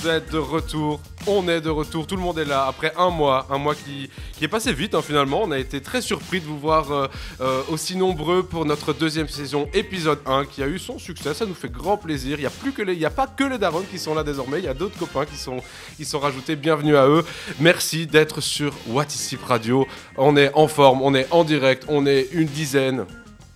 Vous êtes de retour, on est de retour, tout le monde est là après un mois, un mois qui, qui est passé vite hein, finalement. On a été très surpris de vous voir euh, euh, aussi nombreux pour notre deuxième saison, épisode 1, qui a eu son succès. Ça nous fait grand plaisir. Il n'y a, a pas que les darons qui sont là désormais, il y a d'autres copains qui sont, qui sont rajoutés. Bienvenue à eux. Merci d'être sur What Is Radio. On est en forme, on est en direct, on est une dizaine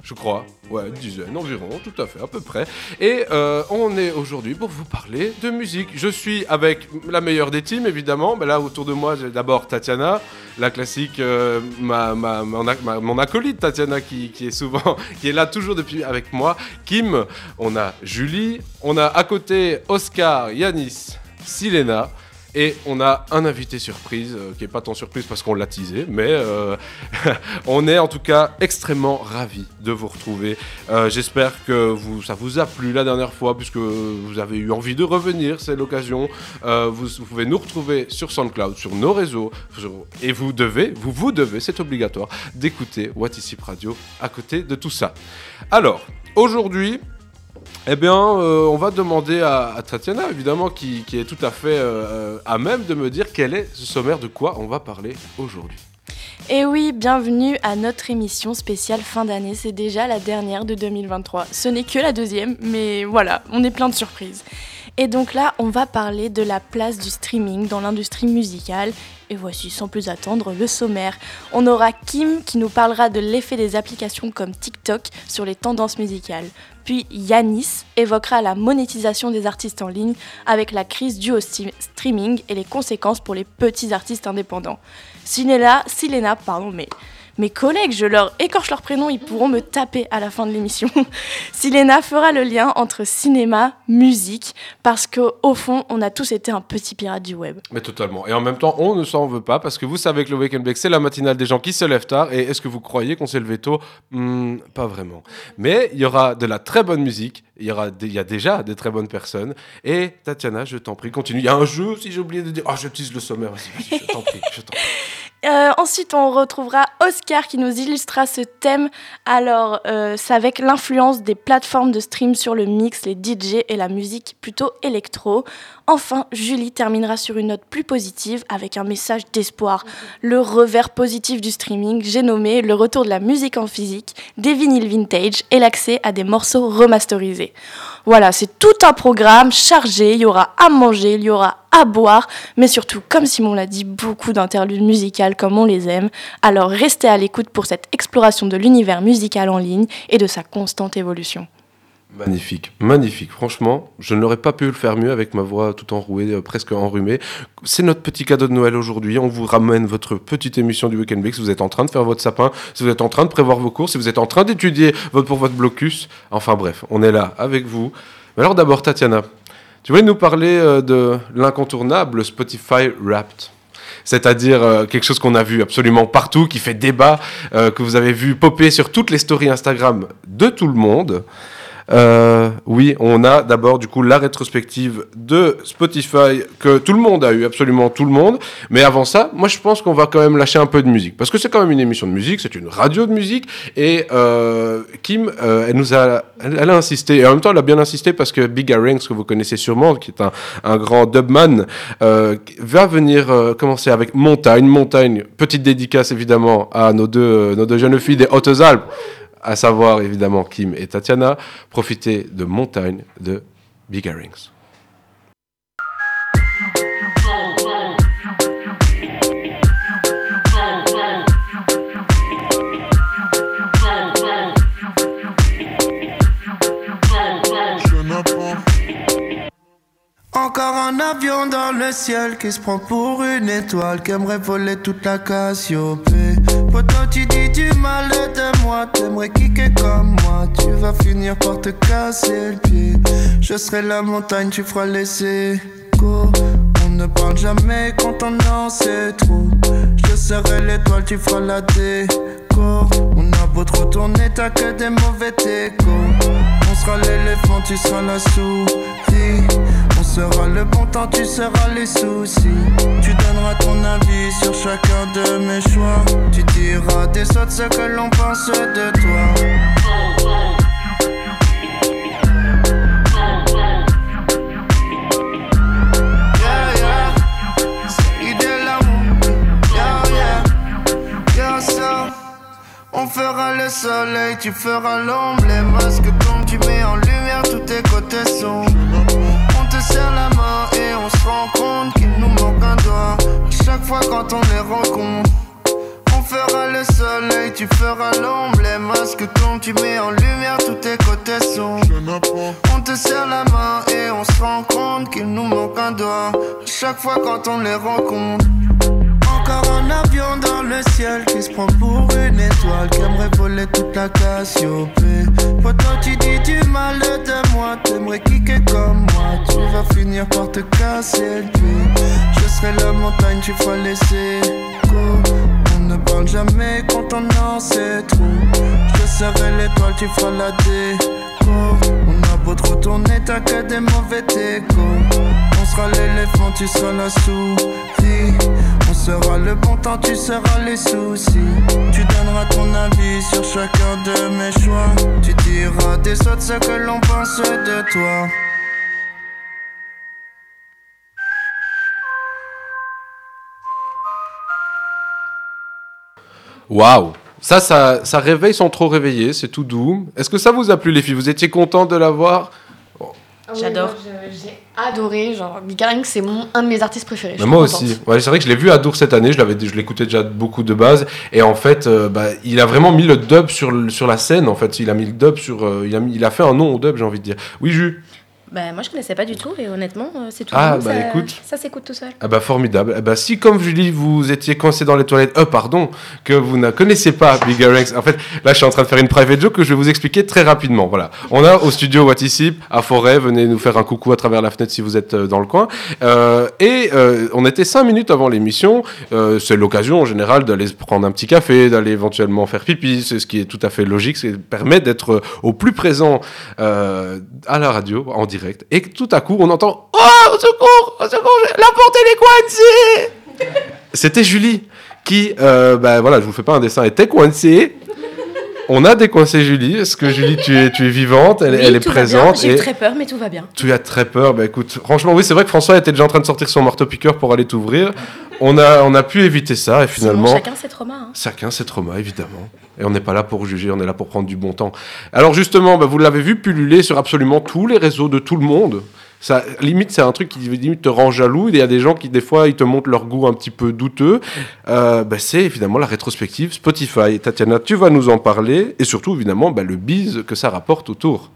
je crois. Ouais, une dizaine environ, tout à fait, à peu près. Et euh, on est aujourd'hui pour vous parler de musique. Je suis avec la meilleure des teams, évidemment. Mais là, autour de moi, j'ai d'abord Tatiana, la classique, euh, ma, ma, mon, acolyte Tatiana, qui, qui est souvent, qui est là toujours depuis avec moi. Kim, on a Julie, on a à côté Oscar, Yanis, Silena. Et on a un invité surprise, euh, qui est pas tant surprise parce qu'on l'a teasé, mais euh, on est en tout cas extrêmement ravis de vous retrouver. Euh, J'espère que ça vous a plu la dernière fois, puisque vous avez eu envie de revenir, c'est l'occasion. Vous, pouvez nous retrouver sur SoundCloud, sur nos réseaux, et vous devez, vous vous devez, c'est obligatoire, d'écouter What Is Radio à côté de tout ça. Alors, aujourd'hui, eh bien, euh, on va demander à, Tatiana, évidemment, qui, qui est tout à fait euh, à même de me dire quel est ce sommaire de quoi on va parler aujourd'hui. Et oui, bienvenue à notre émission spéciale fin d'année. C'est déjà la dernière de 2023. Ce n'est que la deuxième, mais voilà, on est plein de surprises. Et donc là, on va parler de la place du streaming dans l'industrie musicale. Et voici sans plus attendre le sommaire. On aura Kim qui nous parlera de l'effet des applications comme TikTok sur les tendances musicales. Puis Yanis évoquera la monétisation des artistes en ligne avec la crise due au streaming et les conséquences pour les petits artistes indépendants. Silena, Silena, pardon, mais mes collègues, je leur écorche leur prénom, ils pourront me taper à la fin de l'émission. Silena fera le lien entre cinéma, musique, parce qu'au fond, on a tous été un petit pirate du web. Mais totalement. Et en même temps, on ne s'en veut pas parce que vous savez que le Wake and Bake, c'est la matinale des gens qui se lèvent tard. Et est-ce que vous croyez qu'on s'est levé tôt? Hmm, Pas vraiment. Mais il y aura de la très bonne musique. Il y, aura des- il y a déjà des très bonnes personnes. Et Tatiana, je t'en prie, continue. Il y a un jeu, si j'ai oublié de dire. Ah, je tease le sommaire. Vas-y, vas-y, je t'en prie, je t'en prie. Euh, ensuite, on retrouvera Oscar qui nous illustrera ce thème. Alors, euh, c'est avec l'influence des plateformes de stream sur le mix, les DJ et la musique plutôt électro. Enfin, Julie terminera sur une note plus positive avec un message d'espoir. Le revers positif du streaming, j'ai nommé le retour de la musique en physique, des vinyles vintage et l'accès à des morceaux remasterisés. Voilà, c'est tout un programme chargé. Il y aura à manger, il y aura à boire, mais surtout, comme Simon l'a dit, beaucoup d'interludes musicales comme on les aime. Alors restez à l'écoute pour cette exploration de l'univers musical en ligne et de sa constante évolution. Magnifique, magnifique. Franchement, je n'aurais pas pu le faire mieux avec ma voix tout enrouée, euh, presque enrhumée. C'est notre petit cadeau de Noël aujourd'hui. On vous ramène votre petite émission du Weekend Week. Si vous êtes en train de faire votre sapin, si vous êtes en train de prévoir vos cours, si vous êtes en train d'étudier votre- pour votre blocus. Enfin bref, on est là avec vous. Mais alors d'abord, Tatiana, tu voulais nous parler euh, de l'incontournable Spotify Wrapped c'est-à-dire euh, quelque chose qu'on a vu absolument partout, qui fait débat, euh, que vous avez vu popper sur toutes les stories Instagram de tout le monde. Euh, oui, on a d'abord du coup la rétrospective de Spotify que tout le monde a eu, absolument tout le monde. Mais avant ça, moi je pense qu'on va quand même lâcher un peu de musique parce que c'est quand même une émission de musique, c'est une radio de musique. Et euh, Kim, euh, elle nous a, elle, elle a insisté et en même temps elle a bien insisté parce que Big Rings que vous connaissez sûrement, qui est un, un grand dubman, euh, va venir euh, commencer avec Montagne. Montagne, petite dédicace évidemment à nos deux, nos deux jeunes filles des Hautes-Alpes à savoir évidemment Kim et Tatiana, profitez de Montagne de Big Earrings. Encore un avion dans le ciel qui se prend pour une étoile qui aimerait voler toute la Cassiopée. Pourtant tu dis du mal de moi, t'aimerais kicker comme moi, tu vas finir par te casser le pied. Je serai la montagne, tu feras les échos. On ne parle jamais quand on en sait trop. Je serai l'étoile, tu feras la déco. On a beau te retourner, t'as que des mauvais échos. On sera l'éléphant, tu seras la souris seras le bon temps, tu seras les soucis. Tu donneras ton avis sur chacun de mes choix. Tu diras des autres ce que l'on pense de toi. On fera le soleil, tu feras l'ombre, les masques tombent, tu mets en lumière tous tes côtés sombres. On te serre la main et on se rend compte qu'il nous manque un doigt. Chaque fois quand on les rencontre. On fera le soleil, tu feras l'ombre. Les masques tombent, tu mets en lumière tous tes côtés sombres. On te serre la main et on se rend compte qu'il nous manque un doigt. Chaque fois quand on les rencontre. Encore un avion dans le ciel qui se prend pour une étoile qui aimerait voler toute la Cassiopée. Pourtant tu dis du mal de moi, t'aimerais kicker comme moi. Tu vas finir par te casser le pied. Je serai la montagne, tu vas laisser. On ne parle jamais quand on en sait trop. Je serai l'étoile, tu feras la déco. On a beau te retourner, t'as que des mauvais décos. On sera l'éléphant, tu seras la souris. On sera le bon temps, tu seras les soucis. Tu donneras ton avis sur chacun de mes choix. Tu diras des autres ce que l'on pense de toi. Waouh ça, ça, ça réveille sans trop réveiller, c'est tout doux. Est-ce que ça vous a plu les filles? Vous étiez contents de l'avoir J'adore. J'ai adoré. Genre, Bigarang, c'est mon, un de mes artistes préférés. Mais moi aussi. Ouais, c'est vrai que je l'ai vu à Dour cette année. Je l'avais, je l'écoutais déjà beaucoup de base. Et en fait, euh, bah, il a vraiment mis le dub sur, le- sur la scène. En fait, il a mis le dub sur. euh, il, a mis- il a fait un nom au dub, j'ai envie de dire. Oui, Jus. Bah, moi, je connaissais pas du tout et honnêtement, euh, c'est tout. Ah, bah, ça, écoute. Ça s'écoute tout seul. Ah bah formidable. Ah bah si comme Julie vous étiez coincé dans les toilettes, euh pardon, que vous ne connaissez pas Bigger Ranks. En fait, là je suis en train de faire une private joke que je vais vous expliquer très rapidement. Voilà. On a au studio What Is Hip, à Forêt, venez nous faire un coucou à travers la fenêtre si vous êtes euh, dans le coin. Euh, et euh, on était cinq minutes avant l'émission. Euh, c'est l'occasion en général d'aller se prendre un petit café, d'aller éventuellement faire pipi, c'est ce qui est tout à fait logique, c'est permet d'être au plus présent à la radio en direct. Et tout à coup on entend Oh au secours, au secours, la porte elle est coincée C'était Julie qui, euh, bah voilà, je vous fais pas un dessin, était coincée. On a décoincé Julie. Est-ce que Julie, tu es, tu es vivante, elle, Oui, elle est présente J'ai très peur, mais tout va bien. tu as très peur. Bah écoute, franchement, oui, c'est vrai que François était déjà en train de sortir son marteau-piqueur pour aller t'ouvrir. On a, on a pu éviter ça et finalement. Sinon, chacun ses traumas. hein. Chacun ses traumas, évidemment. Et on n'est pas là pour juger, on est là pour prendre du bon temps. Alors justement, bah, vous l'avez vu pulluler sur absolument tous les réseaux de tout le monde. Ça, limite, c'est un truc qui limite te rend jaloux. Il y a des gens qui, des fois, ils te montrent leur goût un petit peu douteux. Euh, bah, c'est évidemment la rétrospective Spotify. Tatiana, tu vas nous en parler. Et surtout, évidemment, bah, le bise que ça rapporte autour.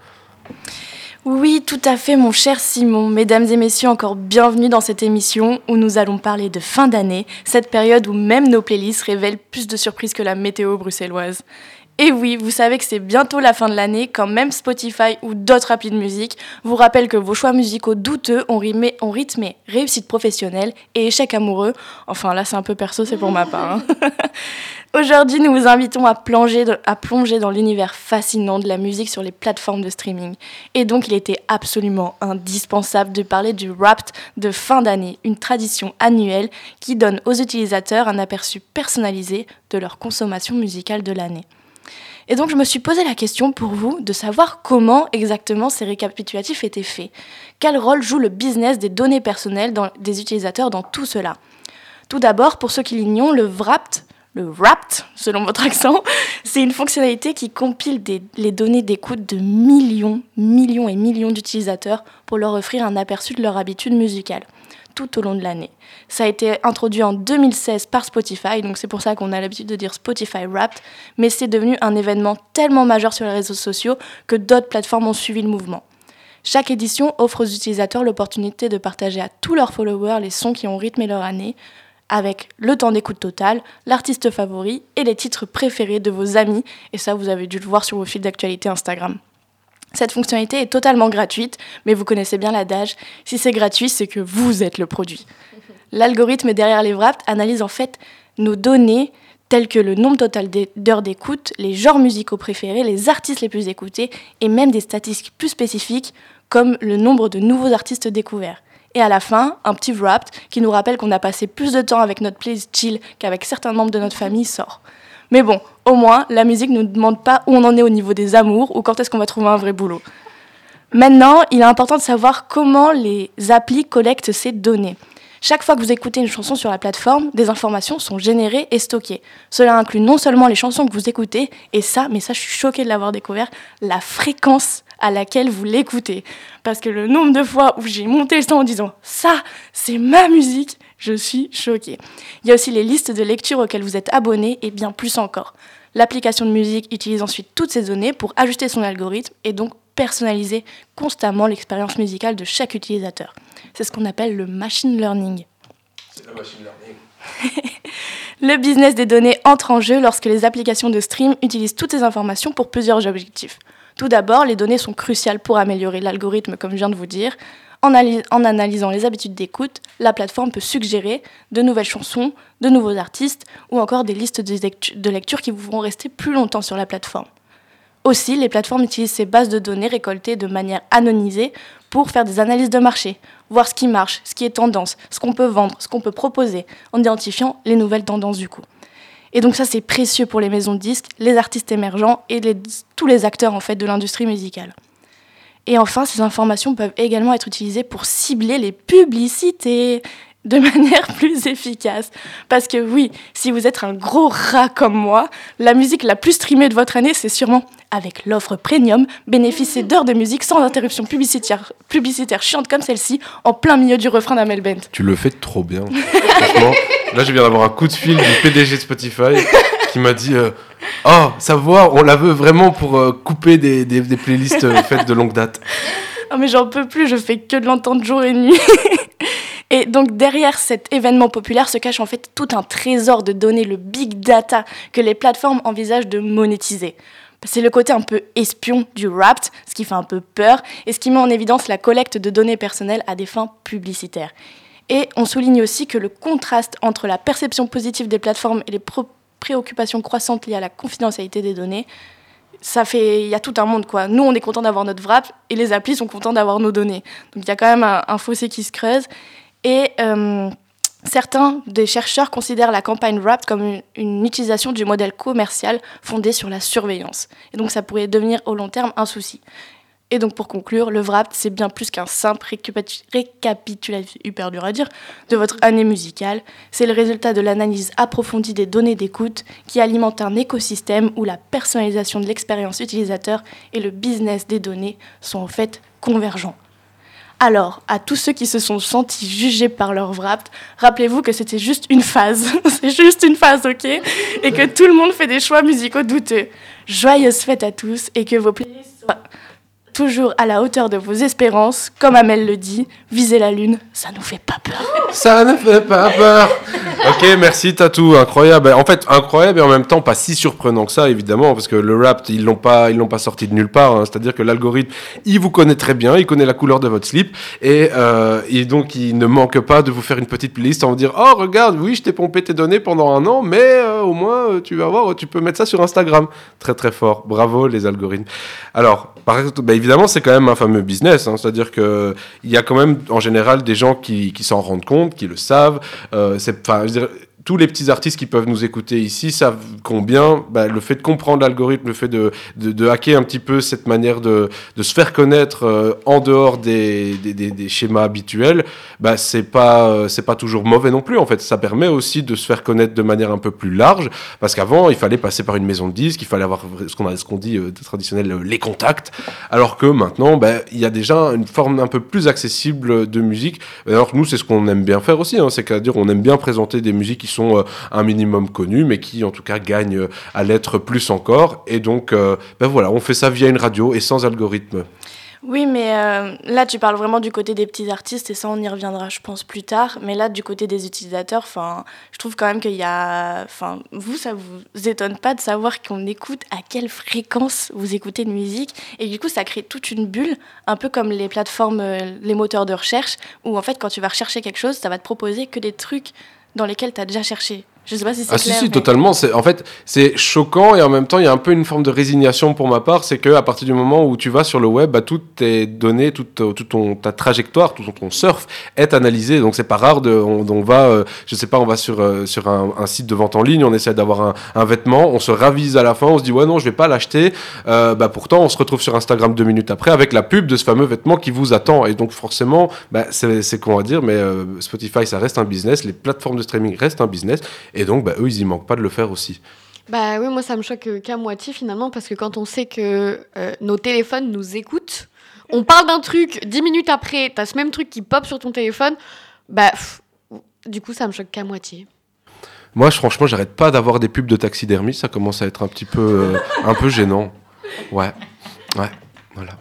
Oui, tout à fait, mon cher Simon. Mesdames et messieurs, encore bienvenue dans cette émission où nous allons parler de fin d'année, cette période où même nos playlists révèlent plus de surprises que la météo bruxelloise. Et oui, vous savez que c'est bientôt la fin de l'année quand même Spotify ou d'autres applis de musique vous rappellent que vos choix musicaux douteux ont, rimé- ont rythmé réussite professionnelle et échec amoureux. Enfin là c'est un peu perso, c'est pour ma part. hein. Aujourd'hui, nous vous invitons à plonger, à plonger dans l'univers fascinant de la musique sur les plateformes de streaming. Et donc, il était absolument indispensable de parler du Wrapped de fin d'année, une tradition annuelle qui donne aux utilisateurs un aperçu personnalisé de leur consommation musicale de l'année. Et donc, je me suis posé la question pour vous de savoir comment exactement ces récapitulatifs étaient faits. Quel rôle joue le business des données personnelles des utilisateurs dans tout cela? Tout d'abord, pour ceux qui l'ignorent, le Wrapped, le Wrapped, selon votre accent, c'est une fonctionnalité qui compile les données d'écoute de millions, millions et millions d'utilisateurs pour leur offrir un aperçu de leur habitude musicale tout au long de l'année. Ça a été introduit en 2016 par Spotify, donc c'est pour ça qu'on a l'habitude de dire Spotify Wrapped, mais c'est devenu un événement tellement majeur sur les réseaux sociaux que d'autres plateformes ont suivi le mouvement. Chaque édition offre aux utilisateurs l'opportunité de partager à tous leurs followers les sons qui ont rythmé leur année, avec le temps d'écoute total, l'artiste favori et les titres préférés de vos amis, et ça vous avez dû le voir sur vos fils d'actualité Instagram. Cette fonctionnalité est totalement gratuite, mais vous connaissez bien l'adage, si c'est gratuit, c'est que vous êtes le produit. L'algorithme derrière les Wrapped analyse en fait nos données telles que le nombre total d'he- d'heures d'écoute, les genres musicaux préférés, les artistes les plus écoutés et même des statistiques plus spécifiques comme le nombre de nouveaux artistes découverts. Et à la fin, un petit Wrapped qui nous rappelle qu'on a passé plus de temps avec notre playlist qu'avec certains membres de notre famille sort. Mais bon, au moins, la musique ne nous demande pas où on en est au niveau des amours ou quand est-ce qu'on va trouver un vrai boulot. Maintenant, il est important de savoir comment les applis collectent ces données. Chaque fois que vous écoutez une chanson sur la plateforme, des informations sont générées et stockées. Cela inclut non seulement les chansons que vous écoutez, et ça, mais ça je suis choquée de l'avoir découvert, la fréquence à laquelle vous l'écoutez. Parce que le nombre de fois où j'ai monté le son en disant ça, c'est ma musique, je suis choquée. Il y a aussi les listes de lecture auxquelles vous êtes abonné et bien plus encore. L'application de musique utilise ensuite toutes ces données pour ajuster son algorithme et donc personnaliser constamment l'expérience musicale de chaque utilisateur. C'est ce qu'on appelle le machine learning. C'est la machine learning. Le business des données entre en jeu lorsque les applications de stream utilisent toutes ces informations pour plusieurs objectifs. Tout d'abord, les données sont cruciales pour améliorer l'algorithme, comme je viens de vous dire. En, analysant les habitudes d'écoute, la plateforme peut suggérer de nouvelles chansons, de nouveaux artistes ou encore des listes de lecture qui vous feront rester plus longtemps sur la plateforme. Aussi, les plateformes utilisent ces bases de données récoltées de manière anonymisée pour faire des analyses de marché, voir ce qui marche, ce qui est tendance, ce qu'on peut vendre, ce qu'on peut proposer, en identifiant les nouvelles tendances du coup. Et donc ça, c'est précieux pour les maisons de disques, les artistes émergents et tous les acteurs en fait de l'industrie musicale. Et enfin, ces informations peuvent également être utilisées pour cibler les publicités de manière plus efficace. Parce que oui, si vous êtes un gros rat comme moi, la musique la plus streamée de votre année, c'est sûrement avec l'offre premium, bénéficier d'heures de musique sans interruption publicitaire, publicitaire chiante comme celle-ci, en plein milieu du refrain d'Amel Bent. Tu le fais trop bien. Là, je viens d'avoir un coup de fil du PDG de Spotify qui m'a dit euh, Oh, sa voix, on la veut vraiment pour euh, couper des, des, playlists euh, faites de longue date. Oh, mais j'en peux plus, je fais que de l'entendre jour et nuit. Et donc derrière cet événement populaire se cache en fait tout un trésor de données, le big data, que les plateformes envisagent de monétiser. C'est le côté un peu espion du rap, ce qui fait un peu peur, et ce qui met en évidence la collecte de données personnelles à des fins publicitaires. Et on souligne aussi que le contraste entre la perception positive des plateformes et les préoccupations croissantes liées à la confidentialité des données, ça fait, il y a tout un monde quoi. Nous, on est content d'avoir notre wrap et les applis sont contents d'avoir nos données. Donc il y a quand même un, un, fossé qui se creuse. Et euh, certains des chercheurs considèrent la campagne WRAP comme une, une, utilisation du modèle commercial fondé sur la surveillance. Et donc ça pourrait devenir au long terme un souci. Et donc pour conclure, le WRAP, c'est bien plus qu'un simple récapitulatif, hyper dur à dire, de votre année musicale. C'est le résultat de l'analyse approfondie des données d'écoute qui alimente un écosystème où la personnalisation de l'expérience utilisateur et le business des données sont en fait convergents. Alors, à tous ceux qui se sont sentis jugés par leur wrapped, rappelez-vous que c'était juste une phase. C'est juste une phase, ok? Et que tout le monde fait des choix musicaux douteux. Joyeuses fêtes à tous et que vos playlists soient toujours à la hauteur de vos espérances. Comme Amel le dit, viser la lune, ça nous fait pas peur. Ça ne fait pas peur. ok, merci Tatou, incroyable. En fait, incroyable et en même temps pas si surprenant que ça, évidemment, parce que le rap, ils l'ont pas, ils l'ont pas sorti de nulle part. Hein. C'est-à-dire que l'algorithme, il vous connaît très bien, il connaît la couleur de votre slip et, euh, et, donc il ne manque pas de vous faire une petite playlist en vous dire, oh regarde, oui, je t'ai pompé tes données pendant un an, mais euh, au moins euh, tu vas voir, tu peux mettre ça sur Instagram. Très très fort. Bravo les algorithmes. Alors, par exemple, bah, évidemment, c'est quand même un fameux business. Hein. C'est-à-dire que il y a quand même en général des gens qui, s'en rendent compte, qui le savent. Euh, tous les petits artistes qui peuvent nous écouter ici savent combien bah, le fait de comprendre l'algorithme, le fait de, de, hacker un petit peu cette manière de, de se faire connaître euh, en dehors des, des, schémas habituels, bah, c'est pas euh, pas toujours mauvais non plus. En fait, ça permet aussi de se faire connaître de manière un peu plus large, parce qu'avant il fallait passer par une maison de disques, il fallait avoir ce qu'on qu'on dit euh, traditionnel les contacts, alors que maintenant bah, il y a déjà une forme un peu plus accessible de musique. Alors nous c'est ce qu'on aime bien faire aussi, hein, c'est qu'à dire on aime bien présenter des musiques qui sont euh, un minimum connus, mais qui en tout cas gagnent euh, à l'être plus encore. Et donc, euh, ben voilà, on fait ça via une radio et sans algorithme. Oui, mais là, tu parles vraiment du côté des petits artistes, et ça, on y reviendra, je pense, plus tard. Mais là, du côté des utilisateurs, je trouve quand même qu'il y a... Enfin, vous, ça vous étonne pas de savoir qu'on écoute à quelle fréquence vous écoutez de musique. Et du coup, ça crée toute une bulle, un peu comme les plateformes, les moteurs de recherche, où en fait, quand tu vas rechercher quelque chose, ça va te proposer que des trucs dans lesquels tu as déjà cherché. Je sais pas si c'est Ah clair. si si mais- totalement. C'est en fait c'est choquant et en même temps il y a un peu une forme de résignation pour ma part. C'est que à partir du moment où tu vas sur le web bah, toutes tes données toute, euh, toute ton ta trajectoire tout ton, ton surf est analysé. Donc c'est pas rare de on, on va euh, je sais pas on va sur euh, sur un, un site de vente en ligne on essaie d'avoir un, un vêtement on se ravise à la fin on se dit ouais non je vais pas l'acheter. Euh, bah pourtant on se retrouve sur Instagram deux minutes après avec la pub de ce fameux vêtement qui vous attend. Et donc forcément bah, c'est qu'on va dire mais Spotify ça reste un business. Les plateformes de streaming restent un business et donc, bah, eux, ils y manquent pas de le faire aussi. Bah oui, moi ça me choque euh, qu'à moitié finalement, parce que quand on sait que euh, nos téléphones nous écoutent, on parle d'un truc, dix minutes après, t'as ce même truc qui pop sur ton téléphone, bah pff, du coup ça me choque qu'à moitié. Moi, franchement, j'arrête pas d'avoir des pubs de taxidermie. Ça commence à être un petit peu, euh, un peu gênant. Ouais, ouais, voilà.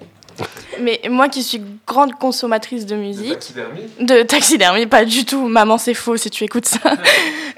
Mais moi qui suis grande consommatrice de musique, de taxidermie, pas du tout. Maman, c'est faux si tu écoutes ça.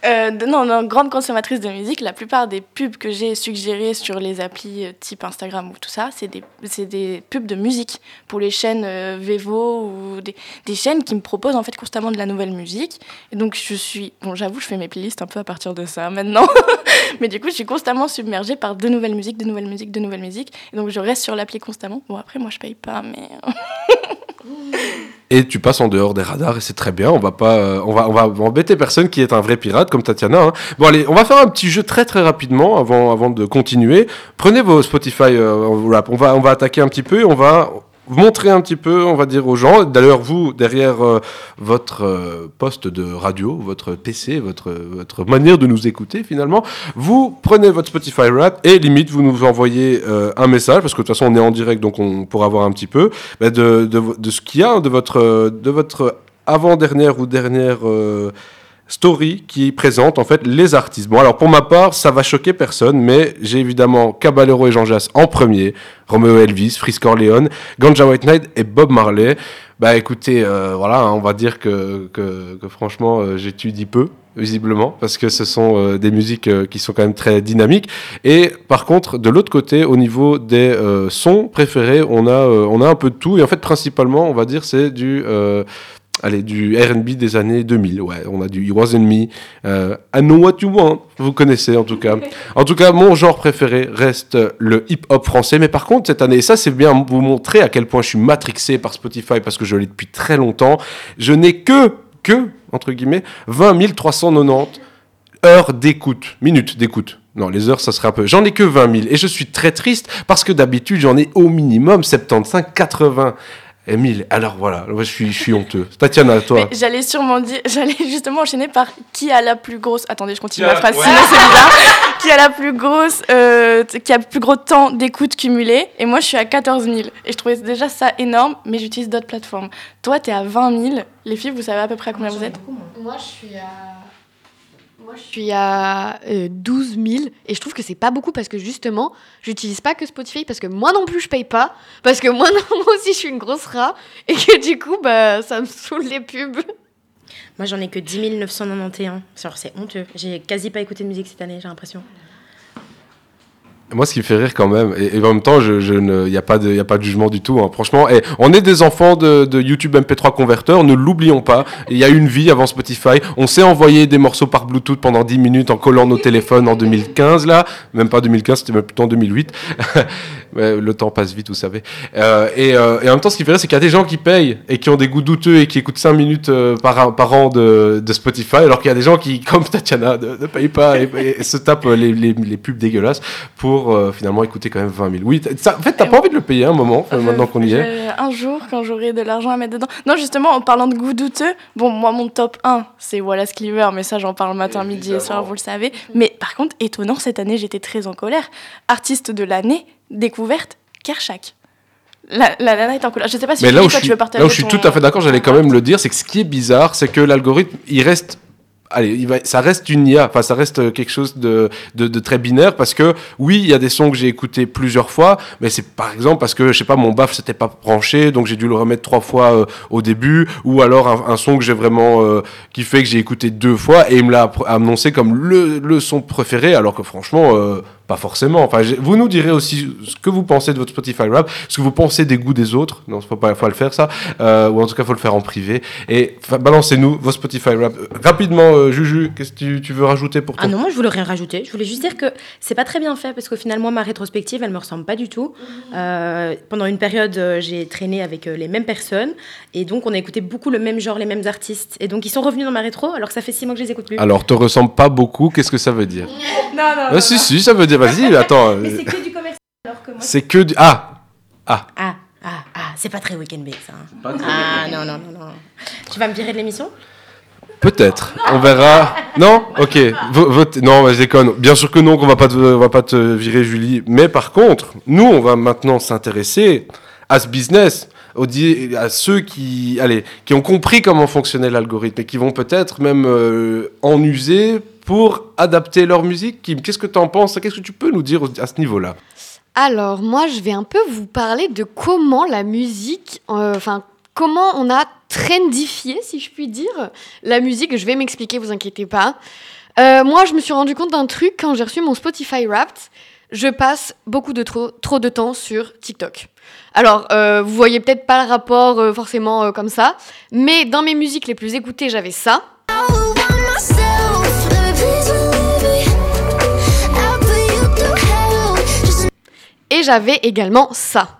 Euh, de- non, non, grande consommatrice de musique. La plupart des pubs que j'ai suggérées sur les applis euh, type Instagram ou tout ça, c'est des, des pubs de musique pour les chaînes euh, Vevo ou des, des chaînes qui me proposent en fait constamment de la nouvelle musique. Et donc je suis, bon, j'avoue, je fais mes playlists un peu à partir de ça maintenant. Mais du coup, je suis constamment submergée par de nouvelles musiques, de nouvelles musiques, de nouvelles musiques. Et donc je reste sur l'appli constamment. Bon, après, moi, je paye pas, mais Et tu passes en dehors des radars et c'est très bien. On va pas, euh, on va, on va embêter personne qui est un vrai pirate comme Tatiana. hein. Bon allez, on va faire un petit jeu très très rapidement avant, avant de continuer. Prenez vos Spotify euh, rap. On va, on va attaquer un petit peu. et On va montrer un petit peu, on va dire aux gens. D'ailleurs, vous derrière euh, votre euh, poste de radio, votre PC, votre votre manière de nous écouter finalement, vous prenez votre Spotify Rap et limite vous nous envoyez euh, un message parce que de toute façon on est en direct donc on pourra voir un petit peu de, de, de ce qu'il y a de votre de votre avant-dernière ou dernière story qui présente en fait les artistes. Bon alors pour ma part ça va choquer personne mais j'ai évidemment Caballero et Jean Jass en premier, Romeo Elvis, Frisk Corleone, Ganja White Knight et Bob Marley. Bah écoutez euh, voilà hein, on va dire que, que, que franchement euh, j'étudie peu visiblement parce que ce sont euh, des musiques euh, qui sont quand même très dynamiques et par contre de l'autre côté au niveau des sons préférés on a on a un peu de tout et en fait principalement on va dire c'est du Allez, du R&B des années 2000, ouais. On a du It Wasn't Me, euh, I Know What You Want, vous connaissez en tout cas. En tout cas, mon genre préféré reste le hip-hop français. Mais par contre, cette année, ça c'est bien vous montrer à quel point je suis matrixé par Spotify parce que je l'ai depuis très longtemps, je n'ai que, que, entre guillemets, 20 390 heures d'écoute, minutes d'écoute. Non, les heures, ça serait un peu. J'en ai que 20 000. Et je suis très triste parce que d'habitude, j'en ai au minimum 75, 80 000. Alors voilà, je suis, je suis honteux. Tatiana, toi. J'allais sûrement dire, j'allais justement enchaîner par qui a la plus grosse. Attendez, je continue ma phrase, ouais. sinon c'est bizarre. qui a la plus grosse, euh, qui a le plus gros temps d'écoute cumulé. Et moi, je suis à 14 000. Et je trouvais déjà ça énorme, mais j'utilise d'autres plateformes. Toi, t'es à 20 000. Les filles, vous savez à peu près à combien vous êtes? Moi je suis à... Moi, je suis à euh, 12 000 et je trouve que c'est pas beaucoup parce que justement, j'utilise pas que Spotify parce que moi non plus je paye pas parce que moi, non, moi aussi je suis une grosse rat et que du coup, bah, ça me saoule les pubs. Moi, j'en ai que 10 991. Genre, c'est honteux. J'ai quasi pas écouté de musique cette année, j'ai l'impression. Moi, ce qui me fait rire quand même, et, en même temps, il n'y a pas de, jugement du tout. hein. Franchement, on est des enfants de, YouTube MP3 converteurs, ne l'oublions pas. Il y a une vie avant Spotify. On s'est envoyé des morceaux par Bluetooth pendant 10 minutes en collant nos téléphones en 2015 là, même pas 2015, c'était plutôt en 2008. Ouais, le temps passe vite, vous savez. Euh, et, euh, et en même temps, ce qui fait rire, c'est qu'il y a des gens qui payent et qui ont des goûts douteux et qui écoutent 5 minutes euh, par, an de, Spotify, alors qu'il y a des gens qui, comme Tatiana, ne, payent pas et, se tapent les, les pubs dégueulasses pour euh, finalement écouter quand même 20 000. Oui, ça- en fait, t'as pas envie de le payer un moment, euh, maintenant qu'on y est. Un jour, quand j'aurai de l'argent à mettre dedans. Non, justement, en parlant de goût douteux, bon, moi, mon top 1, c'est Wallace Cleaver, mais ça, j'en parle matin, midi et soir, vous le savez. Mais par contre, étonnant, cette année, j'étais très en colère. Artiste de l'année, découverte, Kershak. La, la nana est en colère. Je sais pas si Mais là où, Philippe, je toi, suis, tu veux partager là où je suis ton- tout à fait d'accord, j'allais quand même le dire, c'est que ce qui est bizarre, c'est que l'algorithme, il reste. Allez, ça reste une IA, enfin ça reste quelque chose de, de, très binaire parce que oui, il y a des sons que j'ai écoutés plusieurs fois, mais c'est par exemple parce que je sais pas, mon baf s'était pas branché, donc j'ai dû le remettre trois fois euh, au début, ou alors un, son que j'ai vraiment euh, qui fait que j'ai écouté deux fois et il me l'a annoncé comme le, le son préféré, alors que franchement, euh, pas forcément. Enfin, vous nous direz aussi ce que vous pensez de votre Spotify Rap, ce que vous pensez des goûts des autres. Non, faut pas, faut le faire ça, Euh, ou en tout cas, faut le faire en privé. Et balancez-nous vos Spotify Rap Euh, rapidement. euh, Juju, qu'est-ce que tu, tu veux rajouter pour ton Ah non, moi je voulais rien rajouter. Je voulais juste dire que c'est pas très bien fait parce qu'au final, moi, ma rétrospective, elle me ressemble pas du tout. Euh, pendant une période, j'ai traîné avec les mêmes personnes et donc on a écouté beaucoup le même genre, les mêmes artistes. Et donc ils sont revenus dans ma rétro alors que ça fait six mois que je les écoute plus. Alors, te ressemble pas beaucoup. Qu'est-ce que ça veut dire? Non, non, Ah, Si, si, ça veut dire. Vas-y, attends. Mais euh, c'est que du commercial alors que moi. C'est que du. Ah, Ah, ah, ah, c'est pas très week-end bait ça. hein. Ah non, non, non, non. Tu vas me virer de l'émission? Peut-être. On verra. Non? Ok. Vo- vote- Non, mais je déconne. Bien sûr que non, qu'on va pas te, on va pas te virer, Julie. Mais par contre, nous, on va maintenant s'intéresser à ce business, à ceux qui, allez, qui ont compris comment fonctionnait l'algorithme et qui vont peut-être même euh, en user pour adapter leur musique. Kim, qu'est-ce que tu en penses? Qu'est-ce que tu peux nous dire à ce niveau-là? Alors, moi, je vais un peu vous parler de comment la musique, euh, enfin, comment on a trendifié, si je puis dire, la musique. Je vais m'expliquer, vous inquiétez pas. Euh, moi, je me suis rendu compte d'un truc quand j'ai reçu mon Spotify Wrapped. Je passe beaucoup de trop, trop de temps sur TikTok. Alors, euh, vous voyez peut-être pas le rapport euh, forcément comme ça, mais dans mes musiques les plus écoutées, j'avais ça. Et j'avais également ça.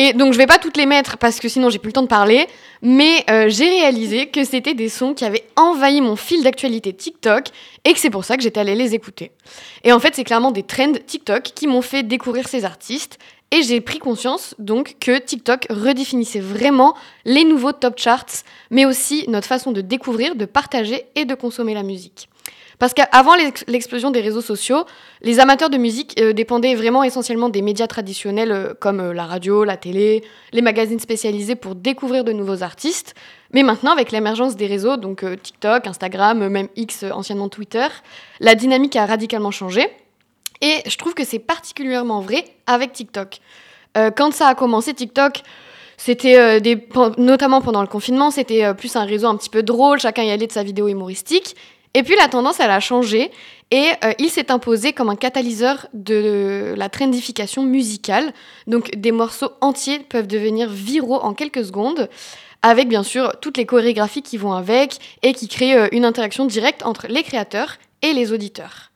Et donc je vais pas toutes les mettre parce que sinon j'ai plus le temps de parler, mais euh, j'ai réalisé que c'était des sons qui avaient envahi mon fil d'actualité TikTok et que c'est pour ça que j'étais allée les écouter. Et en fait c'est clairement des trends TikTok qui m'ont fait découvrir ces artistes et j'ai pris conscience donc que TikTok redéfinissait vraiment les nouveaux top charts, mais aussi notre façon de découvrir, de partager et de consommer la musique. Parce qu'avant l'ex- l'explosion des réseaux sociaux, les amateurs de musique euh, dépendaient vraiment essentiellement des médias traditionnels euh, comme euh, la radio, la télé, les magazines spécialisés pour découvrir de nouveaux artistes. Mais maintenant, avec l'émergence des réseaux, donc TikTok, Instagram, même X, anciennement Twitter, la dynamique a radicalement changé. Et je trouve que c'est particulièrement vrai avec TikTok. Euh, quand ça a commencé, TikTok, c'était euh, notamment pendant le confinement, c'était euh, plus un réseau un petit peu drôle, chacun y allait de sa vidéo humoristique. Et puis la tendance, elle a changé et il s'est imposé comme un catalyseur de la trendification musicale. Donc des morceaux entiers peuvent devenir viraux en quelques secondes, avec bien sûr toutes les chorégraphies qui vont avec et qui créent une interaction directe entre les créateurs et les auditeurs.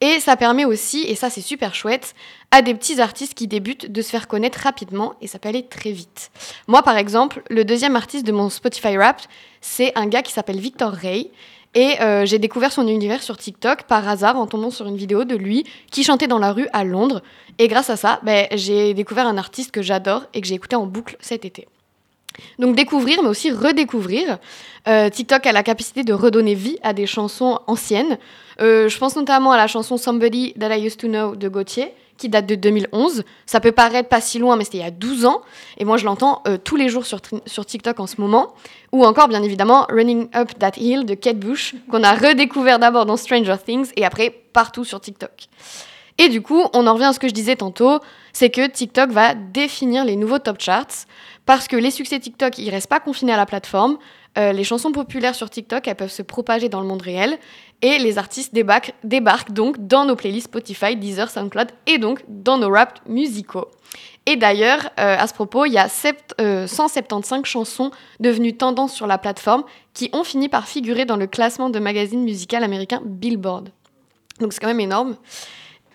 Et ça permet aussi, et ça c'est super chouette, à des petits artistes qui débutent de se faire connaître rapidement et ça peut aller très vite. Moi par exemple, le deuxième artiste de mon Spotify Rap, c'est un gars qui s'appelle Victor Ray. Et euh, j'ai découvert son univers sur TikTok par hasard en tombant sur une vidéo de lui qui chantait dans la rue à Londres. Et grâce à ça, ben, j'ai découvert un artiste que j'adore et que j'ai écouté en boucle cet été. Donc découvrir, mais aussi redécouvrir. Euh, TikTok a la capacité de redonner vie à des chansons anciennes. Euh, je pense notamment à la chanson Somebody That I Used to Know de Gauthier, qui date de 2011. Ça peut paraître pas si loin, mais c'était il y a 12 ans. Et moi, je l'entends euh, tous les jours sur, sur TikTok en ce moment. Ou encore, bien évidemment, Running Up That Hill de Kate Bush, qu'on a redécouvert d'abord dans Stranger Things et après partout sur TikTok. Et du coup, on en revient à ce que je disais tantôt, c'est que TikTok va définir les nouveaux top charts parce que les succès TikTok, ils restent pas confinés à la plateforme. Euh, les chansons populaires sur TikTok, elles peuvent se propager dans le monde réel et les artistes débarquent, débarquent donc dans nos playlists Spotify, Deezer, SoundCloud et donc dans nos raps musicaux. Et d'ailleurs, euh, à ce propos, il y a sept- euh, 175 chansons devenues tendance sur la plateforme qui ont fini par figurer dans le classement de magazine musical américain Billboard. Donc c'est quand même énorme.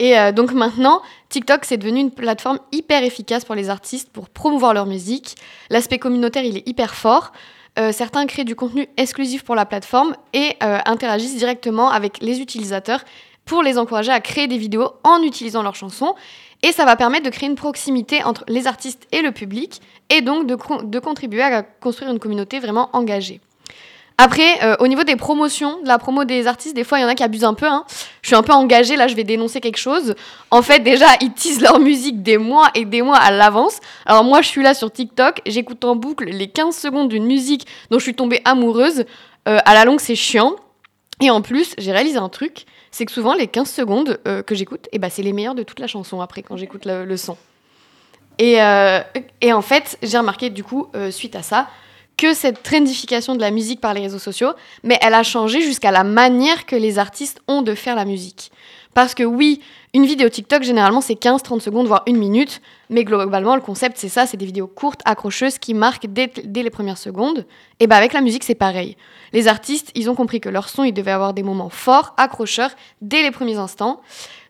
Et euh, donc maintenant, TikTok, c'est devenu une plateforme hyper efficace pour les artistes pour promouvoir leur musique. L'aspect communautaire, il est hyper fort. Euh, certains créent du contenu exclusif pour la plateforme et euh, interagissent directement avec les utilisateurs pour les encourager à créer des vidéos en utilisant leurs chansons. Et ça va permettre de créer une proximité entre les artistes et le public et donc de, con- de contribuer à construire une communauté vraiment engagée. Après, euh, au niveau des promotions, de la promo des artistes, des fois, il y en a qui abusent un peu. hein. Je suis un peu engagée, là, je vais dénoncer quelque chose. En fait, déjà, ils teasent leur musique des mois et des mois à l'avance. Alors moi, je suis là sur TikTok, j'écoute en boucle les 15 secondes d'une musique dont je suis tombée amoureuse. Euh, à la longue, c'est chiant. Et en plus, j'ai réalisé un truc, c'est que souvent, les 15 secondes euh, que j'écoute, eh ben, c'est les meilleures de toute la chanson après, quand j'écoute le, son. Et, euh, et en fait, j'ai remarqué du coup, suite à ça, que cette trendification de la musique par les réseaux sociaux, mais elle a changé jusqu'à la manière que les artistes ont de faire la musique. Parce que oui, une vidéo TikTok, généralement, c'est 15-30 secondes, voire une minute. Mais globalement, le concept, c'est ça, c'est des vidéos courtes, accrocheuses, qui marquent dès, les premières secondes. Et bah avec la musique, c'est pareil. Les artistes, ils ont compris que leur son, il devait avoir des moments forts, accrocheurs, dès les premiers instants.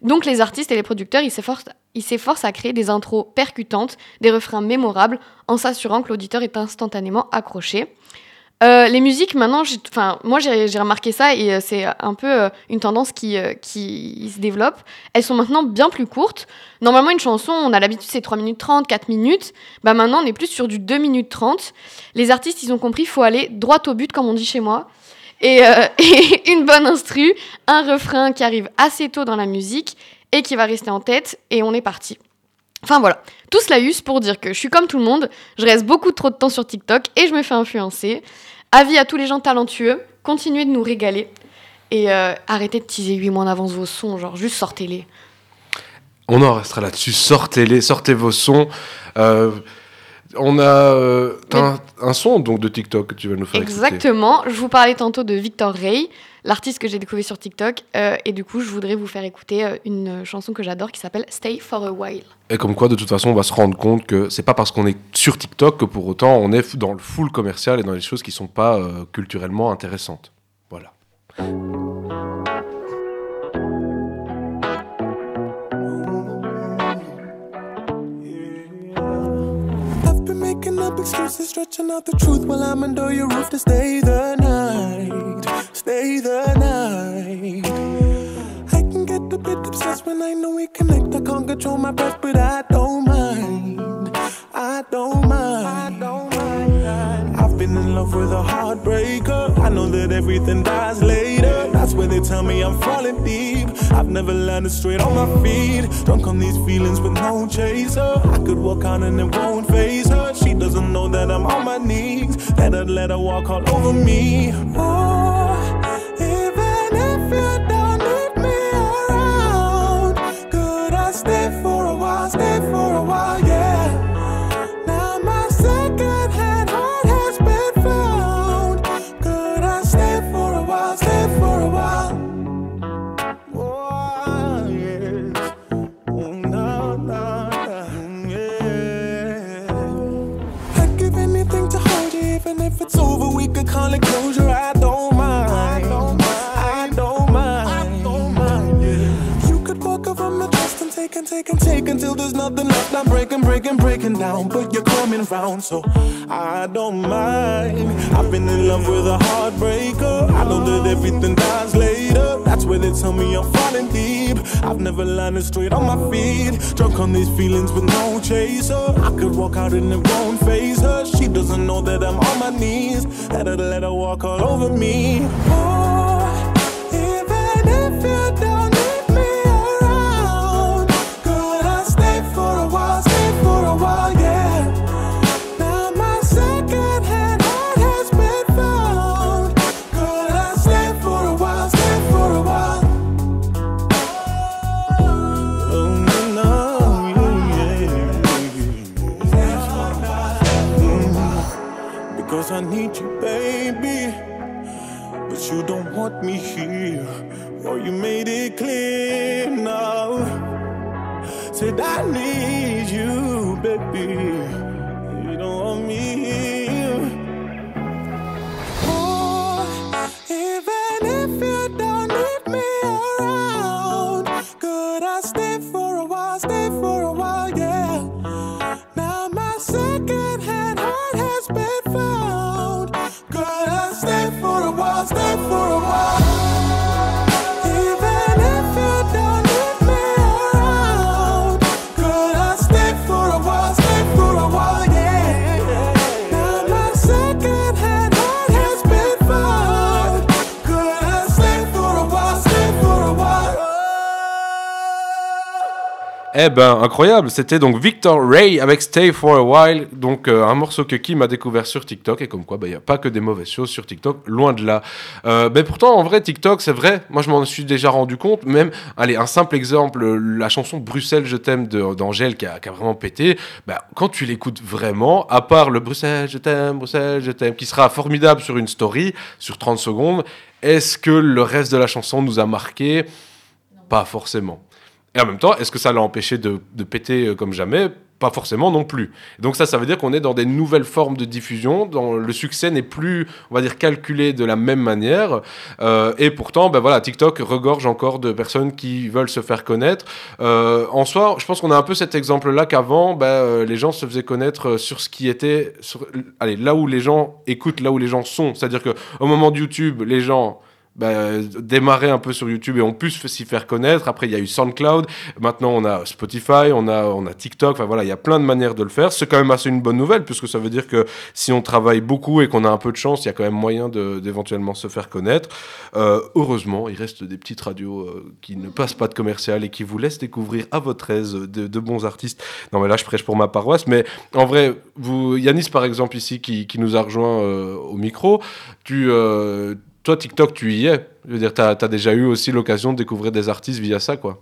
Donc les artistes et les producteurs, ils s'efforcent, ils s'efforcent à créer des intros percutantes, des refrains mémorables, en s'assurant que l'auditeur est instantanément accroché. Euh, les musiques, maintenant, moi j'ai remarqué ça et euh, c'est un peu euh, une tendance qui, se développe. Elles sont maintenant bien plus courtes. Normalement, une chanson, on a l'habitude, c'est 3 minutes 30, 4 minutes. Bah maintenant, on est plus sur du 2 minutes 30. Les artistes, ils ont compris, il faut aller droit au but, comme on dit chez moi. Et, et une bonne instru, un refrain qui arrive assez tôt dans la musique et qui va rester en tête, et on est parti. Enfin voilà, tout cela use pour dire que je suis comme tout le monde, je reste beaucoup trop de temps sur TikTok et je me fais influencer. Avis à tous les gens talentueux, continuez de nous régaler et euh, arrêtez de teaser 8 mois en avance vos sons, genre juste sortez-les. On en restera là-dessus. Sortez-les, sortez vos sons. Euh, on a euh, un, un son donc de TikTok que tu vas nous faire écouter. Exactement, je vous parlais tantôt de Victor Ray, l'artiste que j'ai découvert sur TikTok, euh, et du coup je voudrais vous faire écouter euh, une chanson que j'adore qui s'appelle Stay for a While. Et comme quoi, de toute façon, on va se rendre compte que c'est pas parce qu'on est sur TikTok que pour autant on est dans le full commercial et dans les choses qui sont pas euh, culturellement intéressantes. Voilà. Making up excuses, stretching out the truth while I'm under your roof to stay the night. Stay the night. I can get a bit obsessed when I know we connect. I can't control my breath, but I don't mind. I don't mind. I don't mind. Been in love with a heartbreaker. I know that everything dies later. That's where they tell me I'm falling deep. I've never landed straight on my feet. Drunk on these feelings with no chaser. I could walk out and it won't phase her. She doesn't know that I'm on my knees. Let her let her walk all over me. Oh, take and take until there's nothing left. I'm breaking, breaking, breaking down, but you're coming round, so I don't mind. I've been in love with a heartbreaker. I know that everything dies later. That's where they tell me I'm falling deep. I've never landed straight on my feet. Drunk on these feelings with no chaser. I could walk out and it won't phase her. She doesn't know that I'm on my knees. Let her let her walk all over me. Oh, even if you don't I need you, baby. But you don't want me here. Or you made it clear now. Said I need you, baby. Eh ben, incroyable. C'était donc Victor Ray avec Stay for a While. Donc, euh, un morceau que Kim a découvert sur TikTok. Et comme quoi, il n'y a pas que des mauvaises choses sur TikTok, loin de là. Euh, mais pourtant, en vrai, TikTok, c'est vrai. Moi, je m'en suis déjà rendu compte. Même, allez, un simple exemple, la chanson Bruxelles, je t'aime d'Angèle qui a, qui a, vraiment pété. Bah, quand tu l'écoutes vraiment, à part le Bruxelles, je t'aime, Bruxelles, je t'aime, qui sera formidable sur une story, sur 30 secondes, est-ce que le reste de la chanson nous a marqué? Pas forcément. Et en même temps, est-ce que ça l'a empêché de, de, péter euh, comme jamais? Pas forcément non plus. Donc ça, ça veut dire qu'on est dans des nouvelles formes de diffusion, dont le succès n'est plus, on va dire, calculé de la même manière. Euh, et pourtant, ben voilà, TikTok regorge encore de personnes qui veulent se faire connaître. Euh, en soi, je pense qu'on a un peu cet exemple-là qu'avant, ben, les gens se faisaient connaître sur ce qui était, allez, là où les gens écoutent, là où les gens sont. C'est-à-dire qu'au moment de YouTube, les gens bah, démarrer un peu sur YouTube et on pu s'y faire connaître. Après, il y a eu SoundCloud. Maintenant, on a Spotify, on a, on a TikTok. Enfin voilà, il y a plein de manières de le faire. C'est quand même assez une bonne nouvelle puisque ça veut dire que si on travaille beaucoup et qu'on a un peu de chance, il y a quand même moyen d'éventuellement se faire connaître. Euh, heureusement, il reste des petites radios euh, qui ne passent pas de commercial et qui vous laissent découvrir à votre aise de, de, bons artistes. Non, mais là, je prêche pour ma paroisse. Mais en vrai, vous, Yanis, par exemple, ici, qui, qui nous a rejoint euh, au micro, tu euh, toi, TikTok, tu y es. Je veux dire, tu as, déjà eu aussi l'occasion de découvrir des artistes via ça, quoi.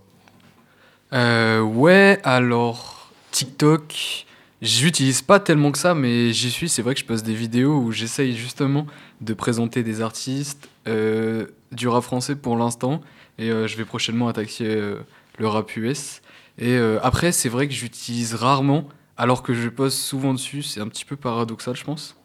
Euh, ouais, alors, TikTok, j'utilise pas tellement que ça, mais j'y suis. C'est vrai que je poste des vidéos où j'essaye justement de présenter des artistes euh, du rap français pour l'instant. Et euh, je vais prochainement attaquer euh, le rap US. Et après, c'est vrai que j'utilise rarement, alors que je poste souvent dessus. C'est un petit peu paradoxal, je pense.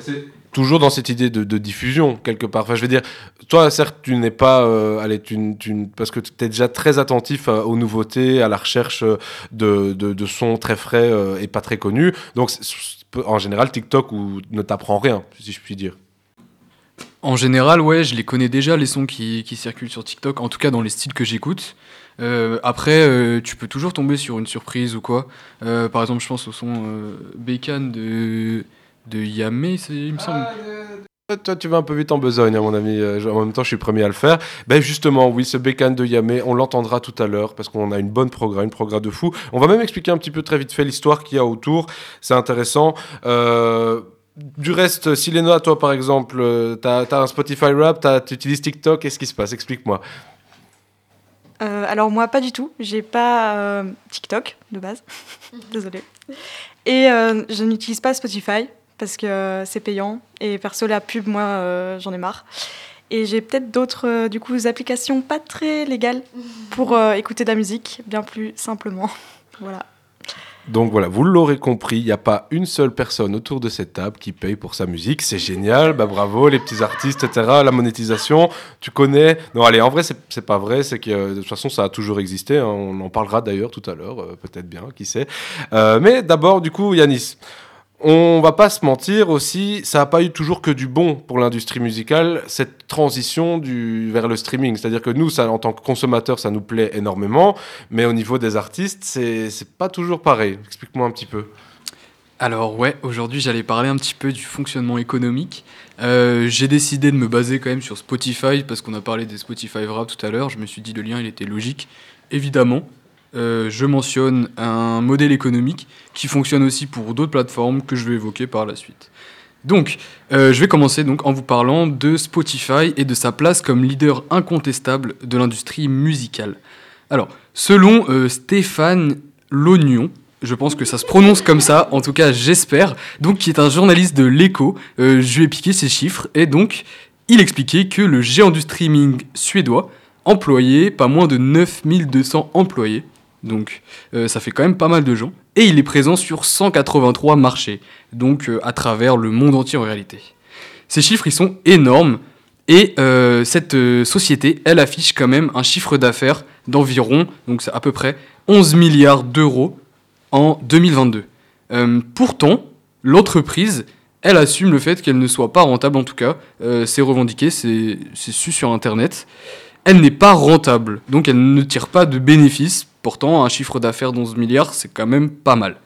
C'est toujours dans cette idée de, de, diffusion, quelque part. Enfin, je veux dire, toi, certes, tu n'es pas. Euh, allez, tu, tu, parce que tu es déjà très attentif à, aux nouveautés, à la recherche de, de, de sons très frais euh, et pas très connus. Donc, en général, TikTok où, ne t'apprend rien, si je puis dire. En général, ouais, je les connais déjà, les sons qui, qui circulent sur TikTok, en tout cas dans les styles que j'écoute. Euh, après, euh, tu peux toujours tomber sur une surprise ou quoi. Euh, par exemple, je pense au son Bacon de de Yamé, il me semble. Ah, toi, tu vas un peu vite en besogne, à mon ami. En même temps, je suis le premier à le faire. Ben justement, oui, ce bécane de Yamé, on l'entendra tout à l'heure parce qu'on a une bonne programme, une programme de fou. On va même expliquer un petit peu très vite fait l'histoire qu'il y a autour. C'est intéressant. Euh, du reste, Silena, toi par exemple, tu as, as, un Spotify Rap, tu utilises TikTok, qu'est-ce qui se passe? Explique-moi. Euh, alors moi, pas du tout. J'ai pas euh, TikTok de base. Désolée. Et euh, je n'utilise pas Spotify parce que c'est payant. Et perso, la pub, moi, euh, j'en ai marre. Et j'ai peut-être d'autres, euh, du coup, applications pas très légales pour euh, écouter de la musique, bien plus simplement. voilà. Donc voilà, vous l'aurez compris, il n'y a pas une seule personne autour de cette table qui paye pour sa musique. C'est génial, bah bravo, les petits artistes, etc. La monétisation, tu connais. Non, allez, en vrai, c'est pas vrai, c'est que de toute façon, ça a toujours existé. Hein. On en parlera d'ailleurs tout à l'heure, peut-être bien, qui sait. Mais d'abord, du coup, Yanis. On va pas se mentir aussi, ça n'a pas eu toujours que du bon pour l'industrie musicale, cette transition vers le streaming. C'est-à-dire que nous, en tant que consommateurs, ça nous plaît énormément, mais au niveau des artistes, c'est pas toujours pareil. Explique-moi un petit peu. Alors ouais, aujourd'hui j'allais parler un petit peu du fonctionnement économique. Euh, j'ai décidé de me baser quand même sur Spotify, parce qu'on a parlé des Spotify Rap tout à l'heure, je me suis dit le lien il était logique. Évidemment, euh, je mentionne un modèle économique qui fonctionne aussi pour d'autres plateformes que je vais évoquer par la suite. Donc, euh, je vais commencer donc en vous parlant de Spotify et de sa place comme leader incontestable de l'industrie musicale. Alors, selon euh, Stéphane Lognon, je pense que ça se prononce comme ça, en tout cas j'espère, donc qui est un journaliste de l'écho, je lui ai piqué ses chiffres, et donc il expliquait que le géant du streaming suédois employait pas moins de 9200 employés, donc euh, ça fait quand même pas mal de gens. Et il est présent sur 183 marchés, donc euh, à travers le monde entier en réalité. Ces chiffres, ils sont énormes. Et euh, cette société, elle affiche quand même un chiffre d'affaires d'environ, donc c'est à peu près 11 milliards d'euros en 2022. Euh, pourtant, l'entreprise, elle assume le fait qu'elle ne soit pas rentable, en tout cas, c'est revendiqué, c'est su sur Internet. Elle n'est pas rentable, donc elle ne tire pas de bénéfices Pourtant, un chiffre d'affaires d'11 milliards, c'est quand même pas mal.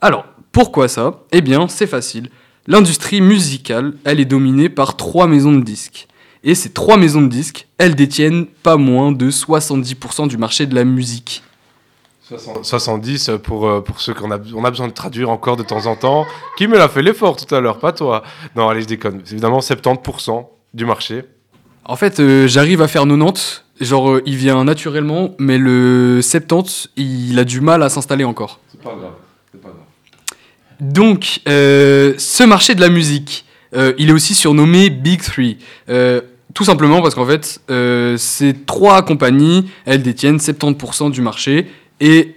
Alors, pourquoi ça? Eh bien, c'est facile. L'industrie musicale, elle est dominée par trois maisons de disques. Et ces trois maisons de disques, elles détiennent pas moins de 70% du marché de la musique. 70 pour, euh, pour ceux qu'on a, besoin de traduire encore de temps en temps. Qui me l'a fait l'effort tout à l'heure? Pas toi. Non, allez, je déconne. C'est évidemment 70% du marché. En fait, euh, j'arrive à faire 90. Genre, euh, il vient naturellement, mais le 70, il a du mal à s'installer encore. C'est pas grave. C'est pas grave. Donc, euh, ce marché de la musique, il est aussi surnommé Big Three. Tout simplement parce qu'en fait, ces trois compagnies, elles détiennent 70% du marché. Et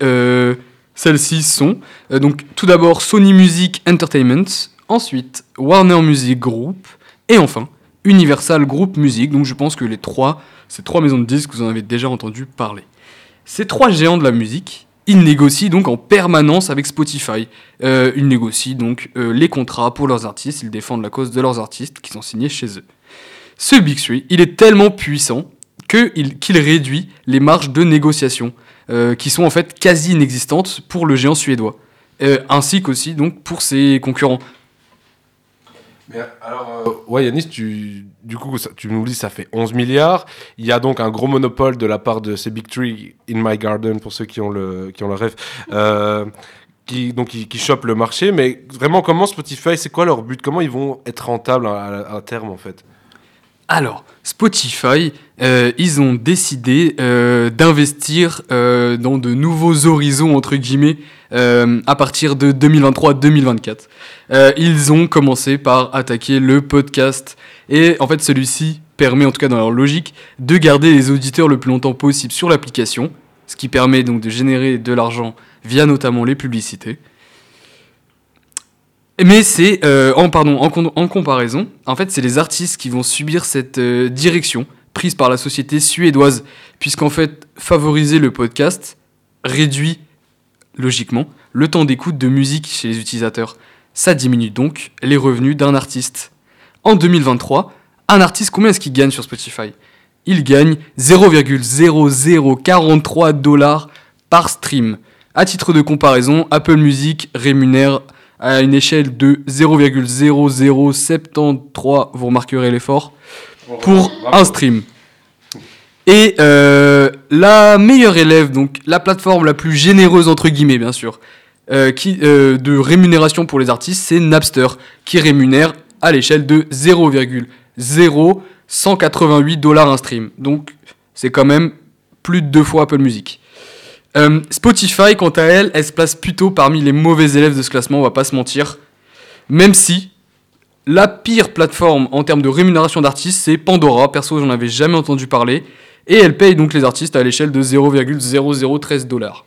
celles-ci sont, donc tout d'abord Sony Music Entertainment, ensuite Warner Music Group, et enfin Universal Group Music. Donc je pense que les trois, ces trois maisons de disques, vous en avez déjà entendu parler. Ces trois géants de la musique, ils négocient donc en permanence avec Spotify. Euh, ils négocient donc euh, les contrats pour leurs artistes, ils défendent la cause de leurs artistes qui sont signés chez eux. Ce Big Three, il est tellement puissant qu'il réduit les marges de négociation, euh, qui sont en fait quasi inexistantes pour le géant suédois, ainsi qu'aussi donc pour ses concurrents. Alors, euh, ouais, Yanis, tu, du coup, tu nous dis ça fait 11 milliards. Il y a donc un gros monopole de la part de ces Big Three in my garden, pour ceux qui ont le, qui ont le rêve, euh, qui, donc, qui, chopent le marché. Mais vraiment, comment Spotify, c'est quoi leur but? Comment ils vont être rentables à, terme, en fait? Alors, Spotify, euh, ils ont décidé euh, d'investir dans de nouveaux horizons, entre guillemets, euh, à partir de 2023-2024. Euh, ils ont commencé par attaquer le podcast. Et en fait, celui-ci permet, en tout cas dans leur logique, de garder les auditeurs le plus longtemps possible sur l'application, ce qui permet donc de générer de l'argent via notamment les publicités. Mais c'est, euh, en, pardon, en, comparaison, en fait, c'est les artistes qui vont subir cette direction prise par la société suédoise, puisqu'en fait, favoriser le podcast réduit, logiquement, le temps d'écoute de musique chez les utilisateurs. Ça diminue donc les revenus d'un artiste. En 2023, un artiste, combien est-ce qu'il gagne sur Spotify? Il gagne 0,0043 dollars par stream. À titre de comparaison, Apple Music rémunère à une échelle de 0,0073, vous remarquerez l'effort, pour un stream. Et euh, la meilleure élève, donc la plateforme la plus généreuse entre guillemets bien sûr, euh, euh, de rémunération pour les artistes, c'est Napster, qui rémunère à l'échelle de 0,0188 dollars un stream. Donc c'est quand même plus de deux fois Apple Music. Spotify, quant à elle, elle se place plutôt parmi les mauvais élèves de ce classement, on va pas se mentir. Même si la pire plateforme en termes de rémunération d'artistes, c'est Pandora. Perso, j'en avais jamais entendu parler. Et elle paye donc les artistes à l'échelle de 0,0013 dollars.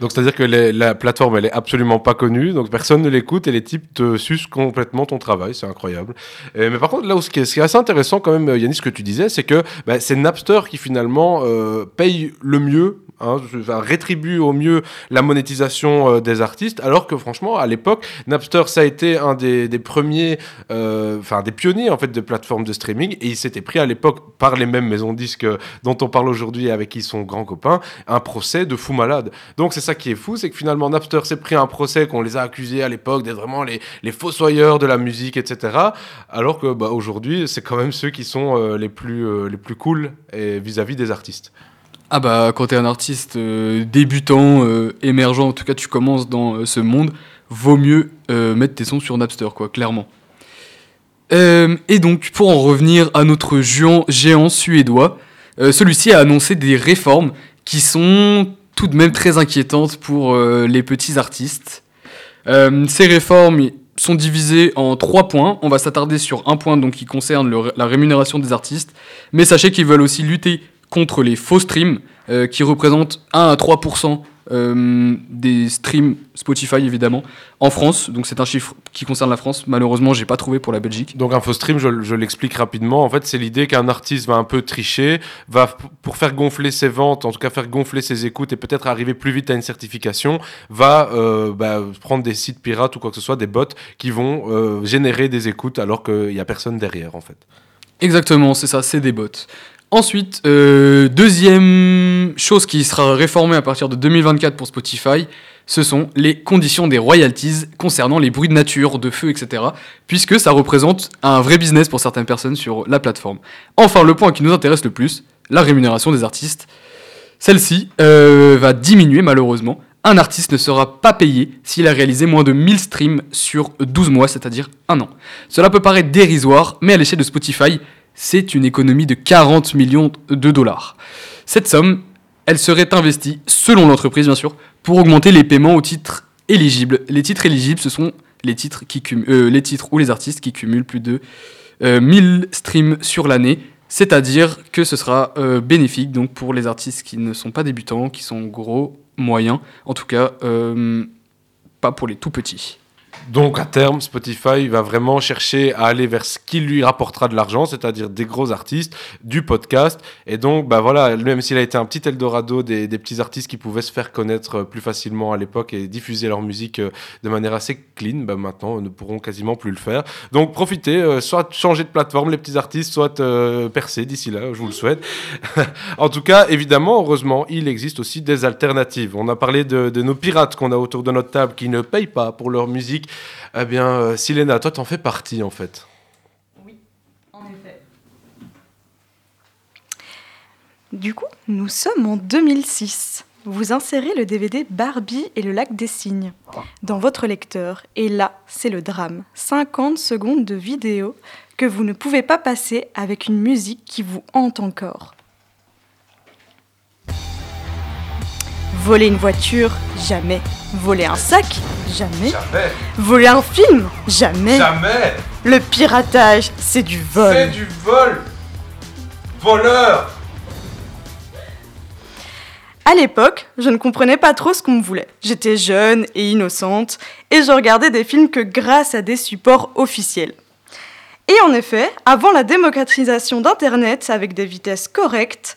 Donc, c'est-à-dire que la plateforme, elle est absolument pas connue, donc personne ne l'écoute et les types te sucent complètement ton travail, c'est incroyable. Euh, mais par contre, là où ce qui est, assez intéressant quand même, Yannis, ce que tu disais, c'est que bah, c'est Napster qui finalement euh, paye le mieux. Hein, rétribue au mieux la monétisation euh, des artistes, alors que franchement, à l'époque, Napster, ça a été un des, premiers, euh, enfin des pionniers en fait de plateformes de streaming, et il s'était pris à l'époque par les mêmes maisons de disques dont on parle aujourd'hui et avec qui sont grands copains, un procès de fou malade. Donc c'est ça qui est fou, c'est que finalement Napster s'est pris un procès qu'on les a accusés à l'époque d'être vraiment les, les fossoyeurs de la musique, etc. Alors que bah, aujourd'hui, c'est quand même ceux qui sont euh, les, plus, euh, les plus cool vis-à-vis des artistes. Ah bah quand t'es un artiste euh, débutant, euh, émergent, en tout cas tu commences dans euh, ce monde, vaut mieux mettre tes sons sur Napster, quoi, clairement. Et donc pour en revenir à notre géant, suédois, celui-ci a annoncé des réformes qui sont tout de même très inquiétantes pour les petits artistes. Ces réformes sont divisées en trois points. On va s'attarder sur un point donc, qui concerne la rémunération des artistes, mais sachez qu'ils veulent aussi lutter contre les faux streams, euh, qui représentent 1 à 3% euh, des streams Spotify évidemment en France. Donc c'est un chiffre qui concerne la France. Malheureusement, j'ai pas trouvé pour la Belgique. Donc un faux stream, je, je l'explique rapidement. En fait, c'est l'idée qu'un artiste va un peu tricher, va pour faire gonfler ses ventes, en tout cas faire gonfler ses écoutes et peut-être arriver plus vite à une certification, va euh, bah, prendre des sites pirates ou quoi que ce soit, des bots qui vont euh, générer des écoutes alors qu'il n'y a personne derrière en fait. Exactement, c'est ça, c'est des bots. Ensuite, euh, deuxième chose qui sera réformée à partir de 2024 pour Spotify, ce sont les conditions des royalties concernant les bruits de nature, de feu, etc. Puisque ça représente un vrai business pour certaines personnes sur la plateforme. Enfin, le point qui nous intéresse le plus, la rémunération des artistes. Celle-ci euh, va diminuer malheureusement. Un artiste ne sera pas payé s'il a réalisé moins de 1000 streams sur 12 mois, c'est-à-dire un an. Cela peut paraître dérisoire, mais à l'échelle de Spotify, c'est une économie de 40 millions de dollars. Cette somme, elle serait investie, selon l'entreprise bien sûr, pour augmenter les paiements aux titres éligibles. Les titres éligibles, ce sont les titres, euh, ou les artistes qui cumulent plus de 1000 euh, streams sur l'année. C'est-à-dire que ce sera euh, bénéfique donc pour les artistes qui ne sont pas débutants, qui sont gros, moyens, en tout cas pas pour les tout petits. Donc à terme, Spotify va vraiment chercher à aller vers ce qui lui rapportera de l'argent, c'est-à-dire des gros artistes, du podcast. Et donc, bah voilà, même s'il a été un petit Eldorado des, petits artistes qui pouvaient se faire connaître plus facilement à l'époque et diffuser leur musique euh, de manière assez clean, bah maintenant ne pourront quasiment plus le faire. Donc profitez, euh, soit changer de plateforme les petits artistes, soit euh, percer d'ici là, je vous le souhaite. en tout cas, évidemment, heureusement, il existe aussi des alternatives. On a parlé de nos pirates qu'on a autour de notre table qui ne payent pas pour leur musique eh bien, euh, Silena, toi, t'en fais partie, en fait. Oui, en effet. Du coup, nous sommes en 2006. Vous insérez le DVD Barbie et le lac des cygnes dans votre lecteur. Et là, c'est le drame. 50 secondes de vidéo que vous ne pouvez pas passer avec une musique qui vous hante encore. Voler une voiture, jamais. Voler un sac, jamais. Jamais. Voler un film, jamais. Jamais. Le piratage, c'est du vol. C'est du vol. Voleur. À l'époque, je ne comprenais pas trop ce qu'on me voulait. J'étais jeune et innocente, et je regardais des films que grâce à des supports officiels. Et en effet, avant la démocratisation d'Internet avec des vitesses correctes,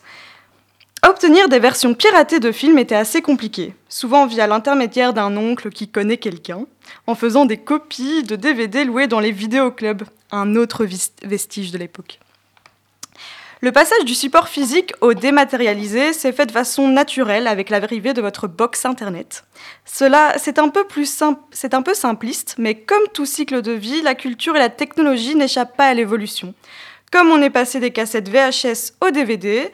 Obtenir des versions piratées de films était assez compliqué, souvent via l'intermédiaire d'un oncle qui connaît quelqu'un, en faisant des copies de DVD loués dans les vidéoclubs, un autre vestige de l'époque. Le passage du support physique au dématérialisé s'est fait de façon naturelle avec l'arrivée de votre box internet. Cela, c'est un peu plus c'est un peu simpliste, mais comme tout cycle de vie, la culture et la technologie n'échappent pas à l'évolution. Comme on est passé des cassettes VHS au DVD,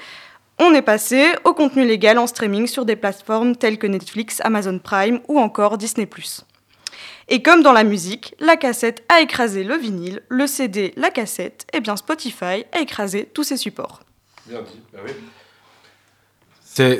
on est passé au contenu légal en streaming sur des plateformes telles que Netflix, Amazon Prime ou encore Disney +. Et comme dans la musique, la cassette a écrasé le vinyle, le CD, la cassette, et bien Spotify a écrasé tous ces supports. Bien dit, bah oui.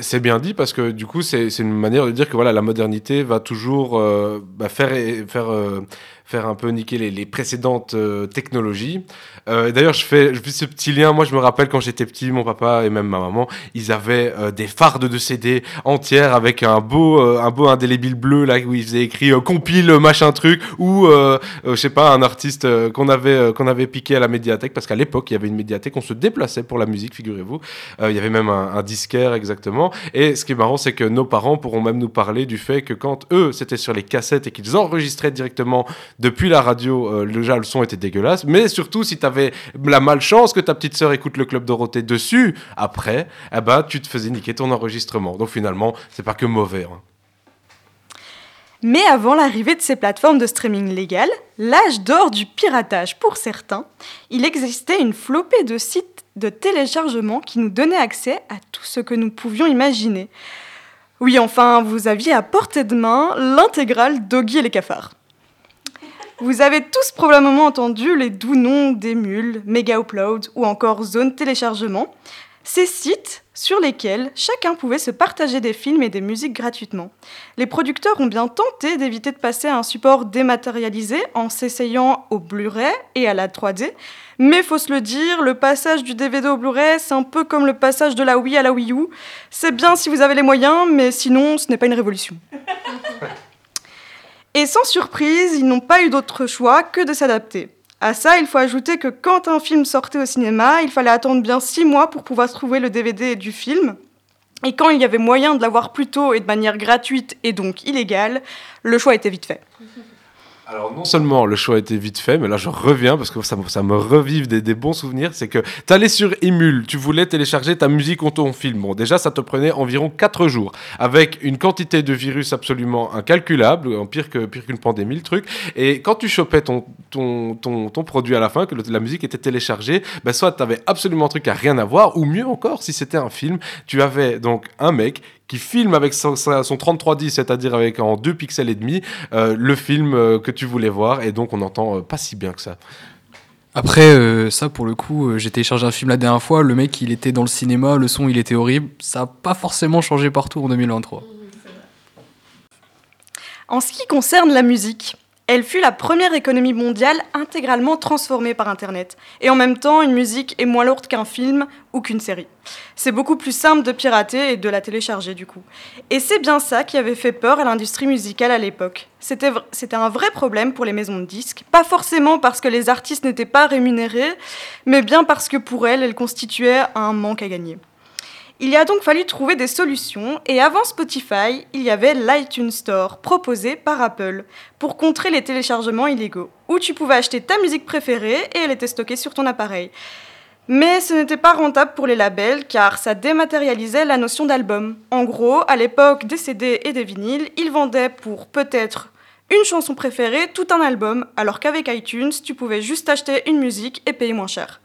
C'est bien dit parce que du coup, c'est une manière de dire que voilà, la modernité va toujours euh, bah, faire, faire euh, faire un peu niquer les, précédentes euh, technologies. Euh, D'ailleurs, je fais, je fais ce petit lien. Moi, je me rappelle quand j'étais petit, mon papa et même ma maman, ils avaient euh, des fardes de CD entières avec un beau, euh, un beau indélébile bleu là où ils faisaient écrit compile machin truc ou je sais pas un artiste qu'on avait qu'on avait piqué à la médiathèque parce qu'à l'époque il y avait une médiathèque, on se déplaçait pour la musique, figurez-vous. il y avait même un, un disquaire exactement. Et ce qui est marrant, c'est que nos parents pourront même nous parler du fait que quand eux c'était sur les cassettes et qu'ils enregistraient directement depuis la radio, euh, déjà le son était dégueulasse, mais surtout si tu avais la malchance que ta petite sœur écoute le Club Dorothée dessus, après, eh ben, tu te faisais niquer ton enregistrement. Donc finalement, c'est pas que mauvais. Hein. Mais avant l'arrivée de ces plateformes de streaming légales, l'âge d'or du piratage pour certains, il existait une flopée de sites de téléchargement qui nous donnaient accès à tout ce que nous pouvions imaginer. Oui, enfin, vous aviez à portée de main l'intégrale Doggy et les cafards. Vous avez tous probablement entendu les doux noms d'Emule, Mega Upload ou encore Zone Téléchargement, ces sites sur lesquels chacun pouvait se partager des films et des musiques gratuitement. Les producteurs ont bien tenté d'éviter de passer à un support dématérialisé en s'essayant au Blu-ray et à la 3D, mais faut se le dire, le passage du DVD au Blu-ray, c'est un peu comme le passage de la Wii à la Wii U. C'est bien si vous avez les moyens, mais sinon, ce n'est pas une révolution. Et sans surprise, ils n'ont pas eu d'autre choix que de s'adapter. À ça, il faut ajouter que quand un film sortait au cinéma, il fallait attendre bien six mois pour pouvoir trouver le DVD du film. Et quand il y avait moyen de l'avoir plus tôt et de manière gratuite et donc illégale, le choix était vite fait. Alors non seulement le choix a été vite fait, mais là je reviens parce que ça, me- revive des, bons souvenirs, c'est que tu allais sur Emule, tu voulais télécharger ta musique ou ton film. Bon déjà ça te prenait environ 4 jours, avec une quantité de virus absolument incalculable, euh, pire que pire qu'une pandémie le truc. Et quand tu chopais ton, produit à la fin, que la musique était téléchargée, ben soit tu avais absolument un truc à rien à voir, ou mieux encore, si c'était un film, tu avais donc un mec qui filme avec son, son 3310, c'est-à-dire avec en 2 pixels et demi, euh, le film euh, que tu voulais voir, et donc on entend euh, pas si bien que ça. Après, euh, ça pour le coup, euh, j'ai téléchargé un film la dernière fois, le mec il était dans le cinéma, le son il était horrible, ça a pas forcément changé partout en 2023. En ce qui concerne la musique, elle fut la première économie mondiale intégralement transformée par Internet. Et en même temps, une musique est moins lourde qu'un film ou qu'une série. C'est beaucoup plus simple de pirater et de la télécharger du coup. Et c'est bien ça qui avait fait peur à l'industrie musicale à l'époque. C'était un vrai problème pour les maisons de disques, pas forcément parce que les artistes n'étaient pas rémunérés, mais bien parce que pour elles, elles constituaient un manque à gagner. Il a donc fallu trouver des solutions et avant Spotify, il y avait l'iTunes Store proposé par Apple pour contrer les téléchargements illégaux, où tu pouvais acheter ta musique préférée et elle était stockée sur ton appareil. Mais ce n'était pas rentable pour les labels car ça dématérialisait la notion d'album. En gros, à l'époque des CD et des vinyles, ils vendaient pour peut-être une chanson préférée tout un album, alors qu'avec iTunes, tu pouvais juste acheter une musique et payer moins cher.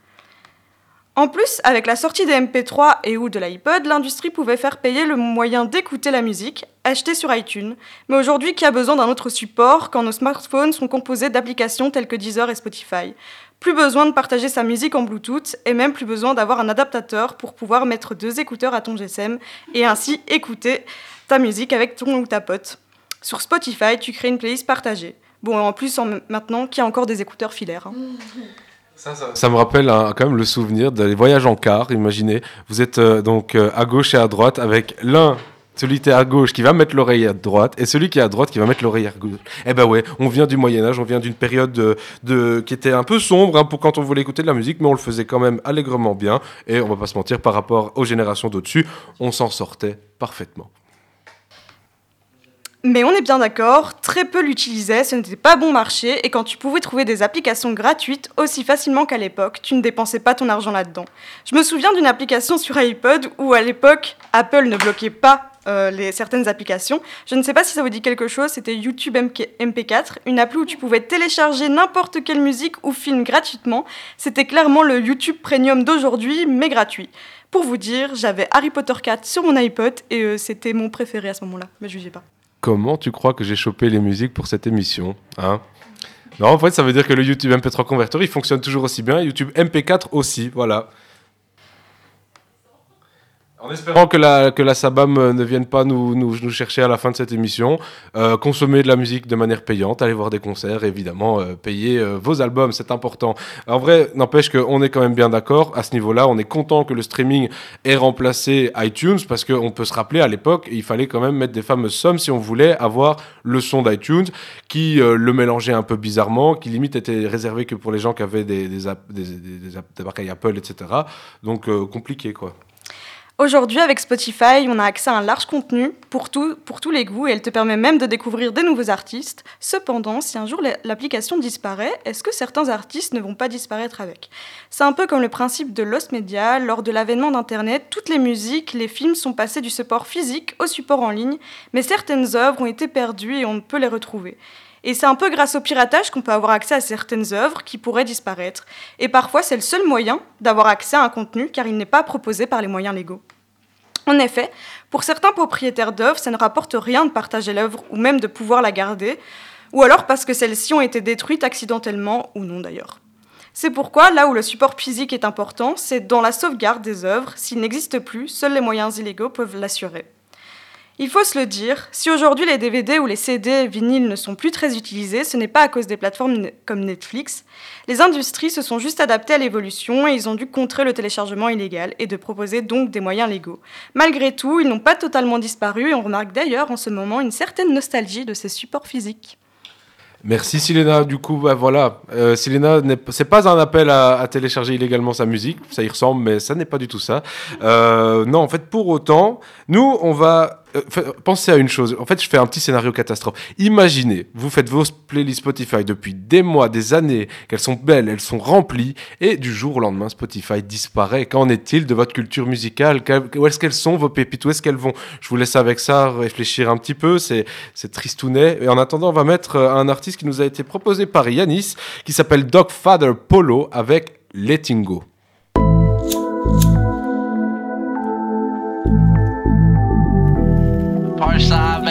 En plus, avec la sortie des MP3 et ou de l'iPod, l'industrie pouvait faire payer le moyen d'écouter la musique, achetée sur iTunes. Mais aujourd'hui, qui a besoin d'un autre support quand nos smartphones sont composés d'applications telles que Deezer et Spotify? Plus besoin de partager sa musique en Bluetooth et même plus besoin d'avoir un adaptateur pour pouvoir mettre deux écouteurs à ton GSM et ainsi écouter ta musique avec ton ou ta pote. Sur Spotify, tu crées une playlist partagée. Bon, en plus, en- maintenant, qu'il y a encore des écouteurs filaires. hein. Ça me rappelle quand même le souvenir des voyages en car. Imaginez, vous êtes euh, donc euh, à gauche et à droite avec l'un, celui qui est à gauche qui va mettre l'oreille à droite et celui qui est à droite qui va mettre l'oreille à gauche. Eh ben ouais, on vient du Moyen Âge, on vient d'une période de, de- qui était un peu sombre hein, pour quand on voulait écouter de la musique, mais on le faisait quand même allègrement bien. Et on va pas se mentir, par rapport aux générations d'au-dessus, on s'en sortait parfaitement. Mais on est bien d'accord, très peu l'utilisaient, ce n'était pas bon marché, et quand tu pouvais trouver des applications gratuites aussi facilement qu'à l'époque, tu ne dépensais pas ton argent là-dedans. Je me souviens d'une application sur iPod où à l'époque, Apple ne bloquait pas euh, les, certaines applications. Je ne sais pas si ça vous dit quelque chose, c'était YouTube MK MP4, une appli où tu pouvais télécharger n'importe quelle musique ou film gratuitement. C'était clairement le YouTube Premium d'aujourd'hui, mais gratuit. Pour vous dire, j'avais Harry Potter 4 sur mon iPod et euh, c'était mon préféré à ce moment-là, mais jugez pas. Comment tu crois que j'ai chopé les musiques pour cette émission hein? Non, en fait, ça veut dire que le YouTube MP3 Converter, il fonctionne toujours aussi bien. YouTube MP4 aussi, voilà. En espérant que la, que Sabam euh, ne vienne pas nous, chercher à la fin de cette émission, euh, consommer de la musique de manière payante, aller voir des concerts, évidemment, euh, payer euh, vos albums, c'est important. En vrai, n'empêche qu'on est quand même bien d'accord à ce niveau-là. On est content que le streaming ait remplacé iTunes parce qu'on peut se rappeler à l'époque, il fallait quand même mettre des fameuses sommes si on voulait avoir le son d'iTunes qui euh, le mélangeait un peu bizarrement, qui limite était réservé que pour les gens qui avaient des, des, des appareils Apple, etc. Donc euh, compliqué quoi. Aujourd'hui, avec Spotify, on a accès à un large contenu pour, pour tous les goûts et elle te permet même de découvrir des nouveaux artistes. Cependant, si un jour la- l'application disparaît, est-ce que certains artistes ne vont pas disparaître avec? C'est un peu comme le principe de Lost Media. Lors de l'avènement d'Internet, toutes les musiques, les films sont passés du support physique au support en ligne, mais certaines œuvres ont été perdues et on ne peut les retrouver. Et c'est un peu grâce au piratage qu'on peut avoir accès à certaines œuvres qui pourraient disparaître. Et parfois, c'est le seul moyen d'avoir accès à un contenu car il n'est pas proposé par les moyens légaux. En effet, pour certains propriétaires d'œuvres, ça ne rapporte rien de partager l'œuvre ou même de pouvoir la garder, ou alors parce que celles-ci ont été détruites accidentellement ou non d'ailleurs. C'est pourquoi, là où le support physique est important, c'est dans la sauvegarde des œuvres. S'il n'existe plus, seuls les moyens illégaux peuvent l'assurer. Il faut se le dire, si aujourd'hui les DVD ou les CD vinyles ne sont plus très utilisés, ce n'est pas à cause des plateformes comme Netflix. Les industries se sont juste adaptées à l'évolution et ils ont dû contrer le téléchargement illégal et de proposer donc des moyens légaux. Malgré tout, ils n'ont pas totalement disparu et on remarque d'ailleurs en ce moment une certaine nostalgie de ces supports physiques. Merci Silena. Du coup, bah, voilà. Euh, c'est pas un appel à, à télécharger illégalement sa musique. Ça y ressemble, mais ça n'est pas du tout ça. Euh, non, en fait, pour autant, nous, on va euh, pensez à une chose. En fait, je fais un petit scénario catastrophe. Imaginez, vous faites vos playlists Spotify depuis des mois, des années, qu'elles sont belles, elles sont remplies, et du jour au lendemain, Spotify disparaît. Qu'en est-il de votre culture musicale? Où est-ce qu'elles sont, vos pépites? Où est-ce qu'elles vont? Je vous laisse avec ça réfléchir un petit peu. C'est tristounet. Et en attendant, on va mettre euh, un artiste qui nous a été proposé par Yanis, qui s'appelle Dog Father Polo, avec Letting Go. Parkside.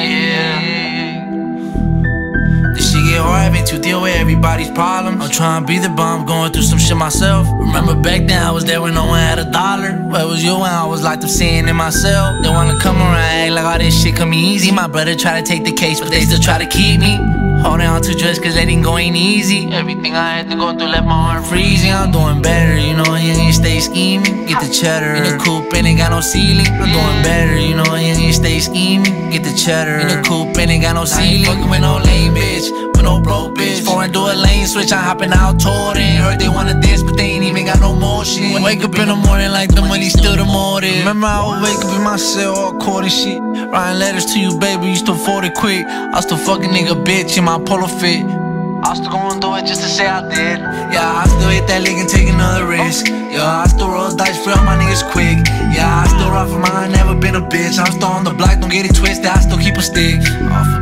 This shit get hard, having to deal with everybody's problems. I'm trying to be the bomb, going through some shit myself. Remember back then, I was there when no one had a dollar. Where was you when I was locked up seeing in myself? They wanna come around, act like all this shit come easy. My brother try to take the case, but they still try to keep me. Holding on to drugs cause go ain't easy. Everything I had to go through left my heart freezing. I'm doing better, you know, you ain't stay scheming. Get the cheddar in the coupe and ain't got no ceiling. I'm doing better, you know, you ain't stay scheming. Get the cheddar in the coupe and ain't got no ceiling. Fucking with no lame bitch, with no broke bitch. Foreign do a lane switch, I'm hopping out toward it. Heard they wanna dance, but they ain't even got no motion. Wake up in the morning like the money still the motive. Remember I would wake up in my cell all and shit. Writing letters to you, baby, you still fold it quick. I still fucking nigga bitch in my polo fit. I still gon' do it just to say I did. Yeah, I still hit that lick and take another risk. Yeah, I still roll dice for all my niggas quick. Yeah, I still rock for mine, never been a bitch. I'm still on the block, don't get it twisted. I still keep a stick. Off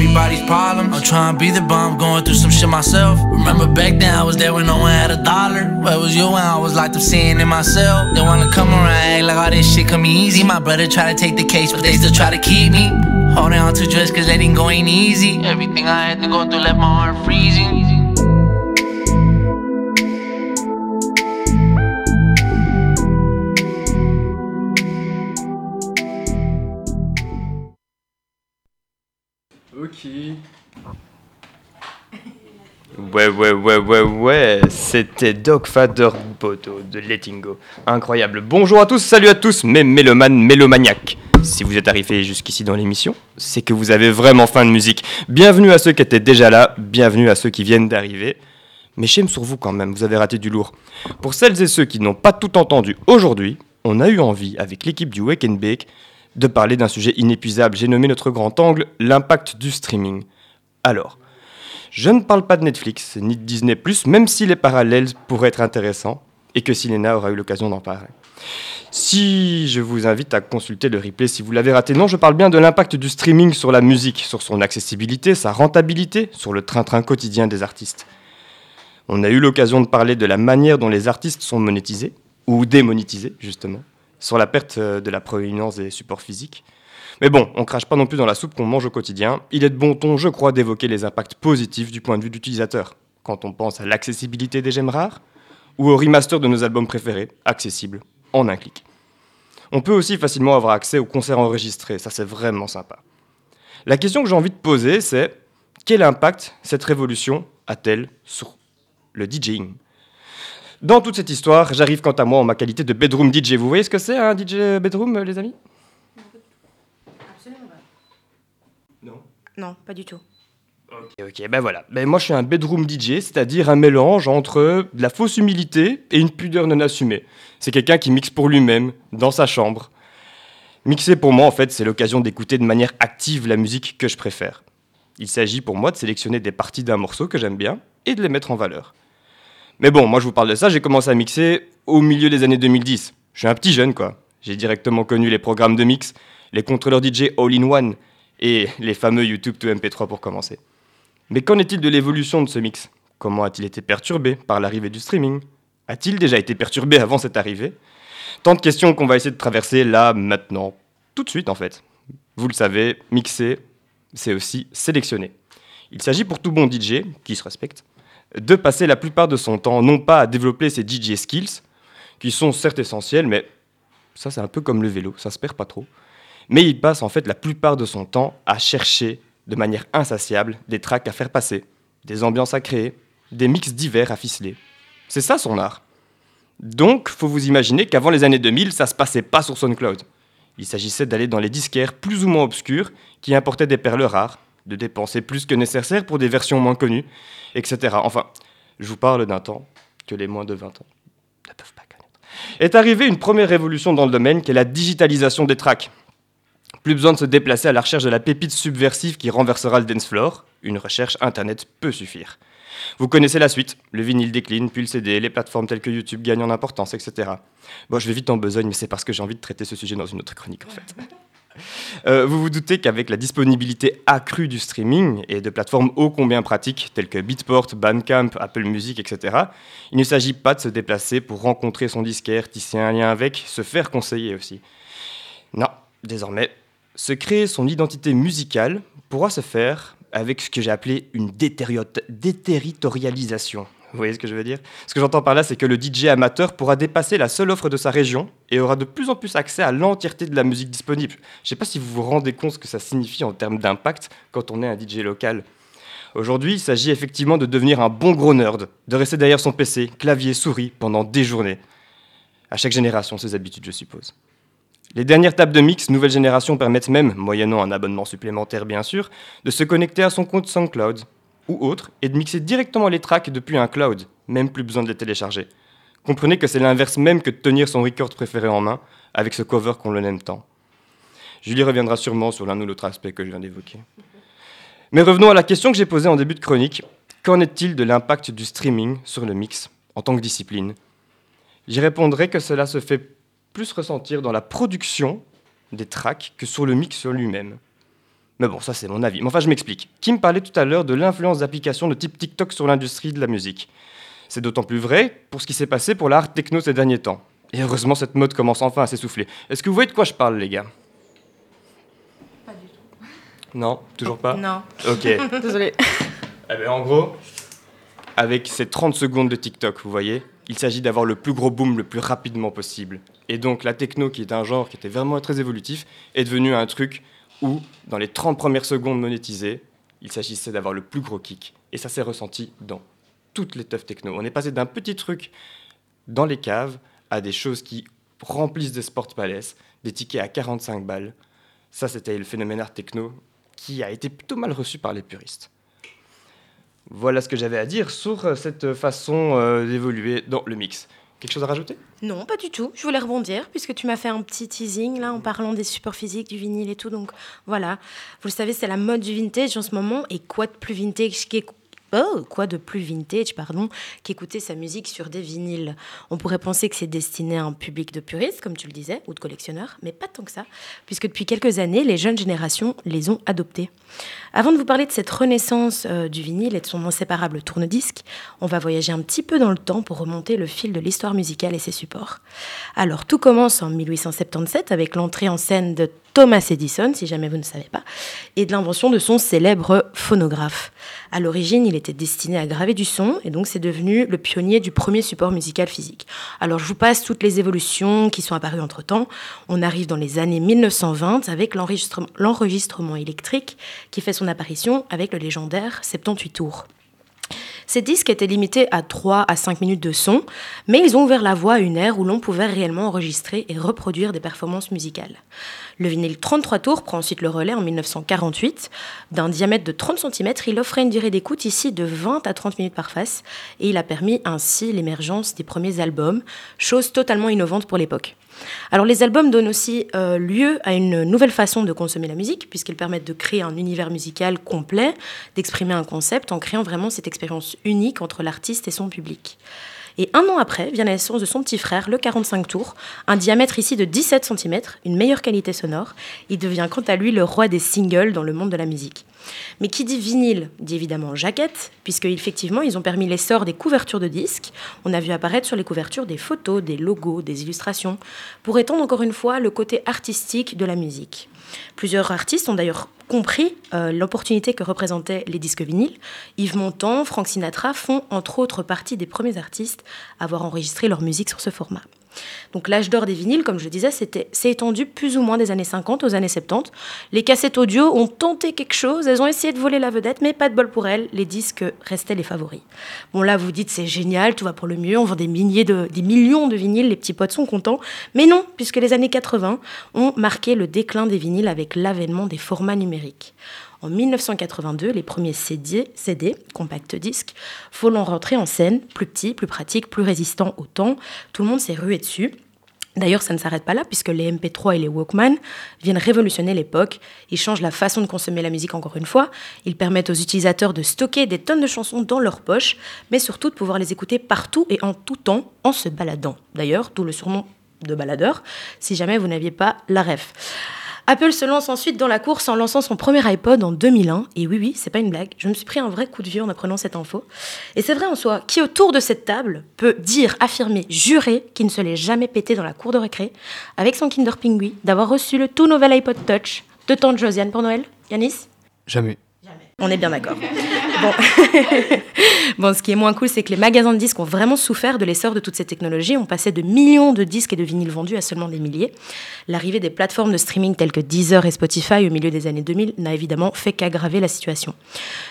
everybody's problems. I'm trying to be the bomb, going through some shit myself. Remember back then, I was there when no one had a dollar. Where was you when I was locked up seeing in myself? They wanna come around, act like all this shit come easy. My brother try to take the case, but they still try to keep me. Holding on to drugs cause they didn't go ain't easy. Everything I had to go through left my heart freezing. Ouais, ouais, ouais, ouais, ouais, c'était Doc Fader Boto de Letting Go. Incroyable. Bonjour à tous, salut à tous, mes mélomanes, mélomaniaques. Si vous êtes arrivés jusqu'ici dans l'émission, c'est que vous avez vraiment faim de musique. Bienvenue à ceux qui étaient déjà là, bienvenue à ceux qui viennent d'arriver. Mais shame sur vous quand même, vous avez raté du lourd. Pour celles et ceux qui n'ont pas tout entendu aujourd'hui, on a eu envie, avec l'équipe du Wake and Bake, de parler d'un sujet inépuisable. J'ai nommé notre grand angle l'impact du streaming. Alors, je ne parle pas de Netflix ni de Disney, même si les parallèles pourraient être intéressants et que Silena aura eu l'occasion d'en parler. Si je vous invite à consulter le replay si vous l'avez raté, non, je parle bien de l'impact du streaming sur la musique, sur son accessibilité, sa rentabilité, sur le train-train quotidien des artistes. On a eu l'occasion de parler de la manière dont les artistes sont monétisés, ou démonétisés justement, sur la perte euh, de la provenance des supports physiques. Mais bon, on crache pas non plus dans la soupe qu'on mange au quotidien. Il est de bon ton, je crois, d'évoquer les impacts positifs du point de vue d'utilisateur. Quand on pense à l'accessibilité des gemmes rares, ou au remaster de nos albums préférés, accessibles en un clic. On peut aussi facilement avoir accès aux concerts enregistrés, ça c'est vraiment sympa. La question que j'ai envie de poser, c'est quel impact cette révolution a-t-elle sur le DJing? Dans toute cette histoire, j'arrive quant à moi en ma qualité de bedroom DJ. Vous voyez ce que c'est un DJ bedroom, les amis? Non, pas du tout. Ok, ok, ben voilà. Ben moi, je suis un bedroom DJ, c'est-à-dire un mélange entre de la fausse humilité et une pudeur non assumée. C'est quelqu'un qui mixe pour lui-même, dans sa chambre. Mixer pour moi, en fait, c'est l'occasion d'écouter de manière active la musique que je préfère. Il s'agit pour moi de sélectionner des parties d'un morceau que j'aime bien et de les mettre en valeur. Mais bon, moi je vous parle de ça, j'ai commencé à mixer au milieu des années 2010. Je suis un petit jeune, quoi. J'ai directement connu les programmes de mix, les contrôleurs DJ all-in-one et les fameux YouTube to MP3 pour commencer. Mais qu'en est-il de l'évolution de ce mix? Comment a-t-il été perturbé par l'arrivée du streaming? A-t-il déjà été perturbé avant cette arrivée? Tant de questions qu'on va essayer de traverser là, maintenant, tout de suite en fait. Vous le savez, mixer, c'est aussi sélectionner. Il s'agit pour tout bon DJ, qui se respecte, de passer la plupart de son temps non pas à développer ses DJ skills, qui sont certes essentiels, mais ça c'est un peu comme le vélo, ça se perd pas trop. Mais il passe en fait la plupart de son temps à chercher de manière insatiable des tracks à faire passer, des ambiances à créer, des mix divers à ficeler. C'est ça son art. Donc, faut vous imaginer qu'avant les années 2000, ça se passait pas sur SoundCloud. Il s'agissait d'aller dans les disquaires plus ou moins obscurs qui importaient des perles rares, de dépenser plus que nécessaire pour des versions moins connues, etc. Enfin, je vous parle d'un temps que les moins de 20 ans ne peuvent pas connaître. Est arrivée une première révolution dans le domaine qui est la digitalisation des tracks. Plus besoin de se déplacer à la recherche de la pépite subversive qui renversera le dance floor. Une recherche internet peut suffire. Vous connaissez la suite. Le vinyle décline, puis le CD, les plateformes telles que YouTube gagnent en importance, etc. Bon, je vais vite en besogne, mais c'est parce que j'ai envie de traiter ce sujet dans une autre chronique, en fait. Euh, vous vous doutez qu'avec la disponibilité accrue du streaming et de plateformes ô combien pratiques telles que Beatport, Bandcamp, Apple Music, etc., il ne s'agit pas de se déplacer pour rencontrer son disquaire, tisser un lien avec, se faire conseiller aussi. Non, désormais, se créer son identité musicale pourra se faire avec ce que j'ai appelé une déterritorialisation. Vous voyez ce que je veux dire? Ce que j'entends par là, c'est que le DJ amateur pourra dépasser la seule offre de sa région et aura de plus en plus accès à l'entièreté de la musique disponible. Je ne sais pas si vous vous rendez compte ce que ça signifie en termes d'impact quand on est un DJ local. Aujourd'hui, il s'agit effectivement de devenir un bon gros nerd, de rester derrière son PC, clavier, souris pendant des journées. À chaque génération, ses habitudes, je suppose. Les dernières tables de mix nouvelle génération permettent même, moyennant un abonnement supplémentaire bien sûr, de se connecter à son compte SoundCloud ou autre et de mixer directement les tracks depuis un cloud, même plus besoin de les télécharger. Comprenez que c'est l'inverse même que de tenir son record préféré en main avec ce cover qu'on le aime tant. Julie reviendra sûrement sur l'un ou l'autre aspect que je viens d'évoquer. Mais revenons à la question que j'ai posée en début de chronique. Qu'en est-il de l'impact du streaming sur le mix en tant que discipline? J'y répondrai que cela se fait plus ressentir dans la production des tracks que sur le mix lui-même. Mais bon, ça c'est mon avis. Mais enfin, je m'explique. Kim parlait tout à l'heure de l'influence d'applications de type TikTok sur l'industrie de la musique. C'est d'autant plus vrai pour ce qui s'est passé pour l'art techno ces derniers temps. Et heureusement, cette mode commence enfin à s'essouffler. Est-ce que vous voyez de quoi je parle, les gars? Pas du tout. Non? Toujours pas? Non. Ok. Désolée. Eh ben, en gros, avec ces 30 secondes de TikTok, vous voyez, il s'agit d'avoir le plus gros boom le plus rapidement possible. Et donc la techno, qui est un genre qui était vraiment très évolutif, est devenu un truc où, dans les 30 premières secondes monétisées, il s'agissait d'avoir le plus gros kick. Et ça s'est ressenti dans toutes les teufs techno. On est passé d'un petit truc dans les caves à des choses qui remplissent des sport palaces, des tickets à 45 balles. Ça, c'était le phénomène art techno qui a été plutôt mal reçu par les puristes. Voilà ce que j'avais à dire sur euh, cette façon euh, d'évoluer dans le mix. Quelque chose à rajouter? Non, pas du tout. Je voulais rebondir puisque tu m'as fait un petit teasing là en parlant des supports physiques, du vinyle et tout. Donc voilà, vous le savez, c'est la mode du vintage en ce moment. Et quoi de plus vintage Oh, quoi de plus vintage, pardon, qu'écouter sa musique sur des vinyles On pourrait penser que c'est destiné à un public de puristes, comme tu le disais, ou de collectionneurs, mais pas tant que ça, puisque depuis quelques années, les jeunes générations les ont adoptés. Avant de vous parler de cette renaissance euh, du vinyle et de son inséparable tourne-disque, on va voyager un petit peu dans le temps pour remonter le fil de l'histoire musicale et ses supports. Alors, tout commence en 1877 avec l'entrée en scène de Thomas Edison, si jamais vous ne savez pas, et de l'invention de son célèbre phonographe. À l'origine, il était destiné à graver du son, et donc c'est devenu le pionnier du premier support musical physique. Alors, je vous passe toutes les évolutions qui sont apparues entre-temps. On arrive dans les années 1920 avec l'enregistrement électrique qui fait son apparition avec le légendaire 78 tours. Ces disques étaient limités à 3 à 5 minutes de son, mais ils ont ouvert la voie à une ère où l'on pouvait réellement enregistrer et reproduire des performances musicales. Le vinyle 33 tours prend ensuite le relais en 1948. D'un diamètre de 30 cm, il offrait une durée d'écoute ici de 20 à 30 minutes par face, et il a permis ainsi l'émergence des premiers albums, chose totalement innovante pour l'époque. Alors les albums donnent aussi euh, lieu à une nouvelle façon de consommer la musique, puisqu'ils permettent de créer un univers musical complet, d'exprimer un concept en créant vraiment cette expérience unique entre l'artiste et son public. Et un an après vient la naissance de son petit frère, le 45 tours, un diamètre ici de 17 cm, une meilleure qualité sonore. Il devient quant à lui le roi des singles dans le monde de la musique. Mais qui dit vinyle dit évidemment jaquette, puisque effectivement ils ont permis l'essor des couvertures de disques. On a vu apparaître sur les couvertures des photos, des logos, des illustrations, pour étendre encore une fois le côté artistique de la musique? Plusieurs artistes ont d'ailleurs compris euh, l'opportunité que représentaient les disques vinyles. Yves Montand, Frank Sinatra font entre autres partie des premiers artistes à avoir enregistré leur musique sur ce format. Donc l'âge d'or des vinyles, comme je disais, s'est étendu plus ou moins des années 50 aux années 70. Les cassettes audio ont tenté quelque chose, elles ont essayé de voler la vedette, mais pas de bol pour elles, les disques restaient les favoris. Bon là, vous dites c'est génial, tout va pour le mieux, on vend des, milliers de, des millions de vinyles, les petits potes sont contents. Mais non, puisque les années 80 ont marqué le déclin des vinyles avec l'avènement des formats numériques. En 1982, les premiers CD, CD compact disques, vont rentrer en scène, plus petits, plus pratiques, plus résistants au temps. Tout le monde s'est rué dessus. D'ailleurs, ça ne s'arrête pas là, puisque les MP3 et les Walkman viennent révolutionner l'époque. Ils changent la façon de consommer la musique encore une fois. Ils permettent aux utilisateurs de stocker des tonnes de chansons dans leur poche, mais surtout de pouvoir les écouter partout et en tout temps en se baladant. D'ailleurs, d'où le surnom de baladeur, si jamais vous n'aviez pas la ref. Apple se lance ensuite dans la course en lançant son premier iPod en 2001. Et oui, oui, c'est pas une blague. Je me suis pris un vrai coup de vieux en apprenant cette info. Et c'est vrai en soi. Qui autour de cette table peut dire, affirmer, jurer qu'il ne se l'est jamais pété dans la cour de récré avec son Kinder Pingui d'avoir reçu le tout nouvel iPod Touch de tante Josiane pour Noël? Yanis? Jamais. on est bien d'accord. Bon. bon, ce qui est moins cool, c'est que les magasins de disques ont vraiment souffert de l'essor de toutes ces technologies. On passait de millions de disques et de vinyles vendus à seulement des milliers. L'arrivée des plateformes de streaming telles que Deezer et Spotify au milieu des années 2000 n'a évidemment fait qu'aggraver la situation.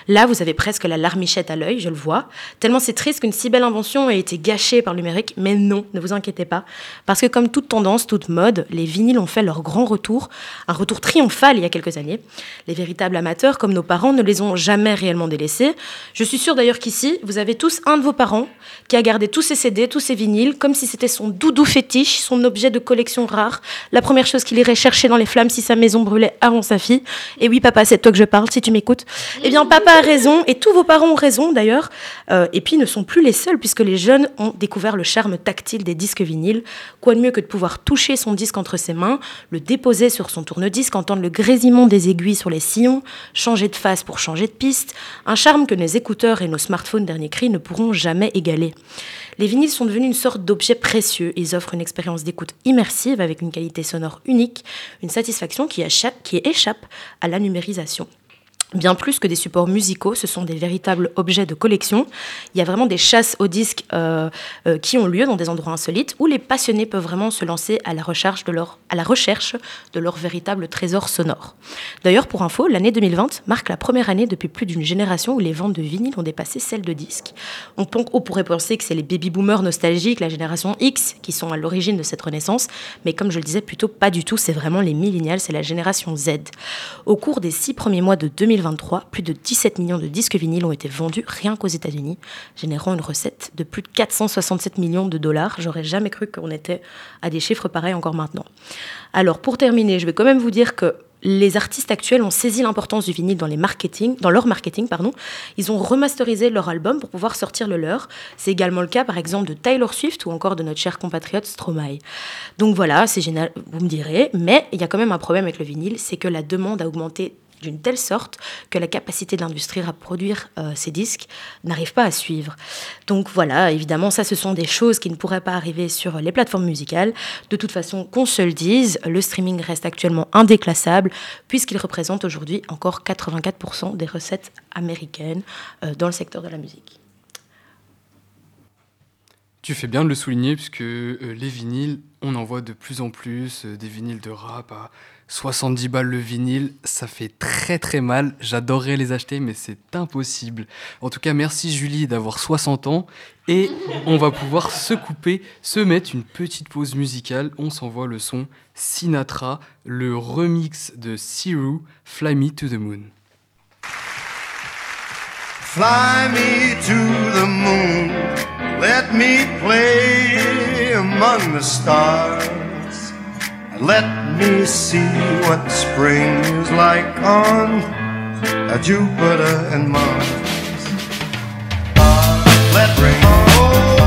Là, vous avez presque la larmichette à l'œil, je le vois. Tellement c'est triste qu'une si belle invention ait été gâchée par le numérique. Mais non, ne vous inquiétez pas. Parce que comme toute tendance, toute mode, les vinyles ont fait leur grand retour. Un retour triomphal il y a quelques années. Les véritables amateurs, comme nos parents, ne les ont jamais réellement délaissés. Je suis sûre d'ailleurs qu'ici, vous avez tous un de vos parents qui a gardé tous ses CD, tous ses vinyles, comme si c'était son doudou fétiche, son objet de collection rare, la première chose qu'il irait chercher dans les flammes si sa maison brûlait avant sa fille. Et oui, papa, c'est toi que je parle, si tu m'écoutes. Eh bien, papa a raison, et tous vos parents ont raison d'ailleurs. Euh, et puis, ne sont plus les seuls, puisque les jeunes ont découvert le charme tactile des disques vinyles. Quoi de mieux que de pouvoir toucher son disque entre ses mains, le déposer sur son tourne-disque, entendre le grésillement des aiguilles sur les sillons, changer de face pour changer de piste, un charme que nos écouteurs et nos smartphones dernier cri ne pourront jamais égaler. Les vinyles sont devenus une sorte d'objet précieux. Ils offrent une expérience d'écoute immersive avec une qualité sonore unique, une satisfaction qui échappe, qui échappe à la numérisation. Bien plus que des supports musicaux, ce sont des véritables objets de collection. Il y a vraiment des chasses aux disques euh, euh, qui ont lieu dans des endroits insolites où les passionnés peuvent vraiment se lancer à la recherche de leur, véritable trésor sonore. D'ailleurs, pour info, l'année 2020 marque la première année depuis plus d'une génération où les ventes de vinyles ont dépassé celles de disques. On, on pourrait penser que c'est les baby-boomers nostalgiques, la génération X, qui sont à l'origine de cette renaissance, mais comme je le disais plutôt pas du tout, c'est vraiment les millénials, c'est la génération Z. Au cours des six premiers mois de 2023, plus de 17 millions de disques vinyles ont été vendus rien qu'aux États-Unis, générant une recette de plus de 467 millions de dollars. J'aurais jamais cru qu'on était à des chiffres pareils encore maintenant. Alors pour terminer, je vais quand même vous dire que les artistes actuels ont saisi l'importance du vinyle dans, les marketing, dans leur marketing. Pardon. Ils ont remasterisé leur album pour pouvoir sortir le leur. C'est également le cas, par exemple, de Taylor Swift ou encore de notre cher compatriote Stromae. Donc voilà, c'est génial, vous me direz. Mais il y a quand même un problème avec le vinyle, c'est que la demande a augmenté d'une telle sorte que la capacité de l'industrie à produire euh, ces disques n'arrive pas à suivre. Donc voilà, évidemment, ça, ce sont des choses qui ne pourraient pas arriver sur les plateformes musicales. De toute façon, qu'on se le dise, le streaming reste actuellement indéclassable puisqu'il représente aujourd'hui encore 84% des recettes américaines euh, dans le secteur de la musique. Tu fais bien de le souligner puisque euh, les vinyles, on en voit de plus en plus, euh, des vinyles de rap à 70 balles le vinyle, ça fait très très mal. J'adorerais les acheter mais c'est impossible. En tout cas, merci Julie d'avoir 60 ans et on va pouvoir se couper, se mettre une petite pause musicale. On s'envoie le son Sinatra, le remix de Siru, Fly Me to the Moon. Fly me to the moon, let me play among the stars. Let me see what spring is like on Jupiter and Mars. Let rain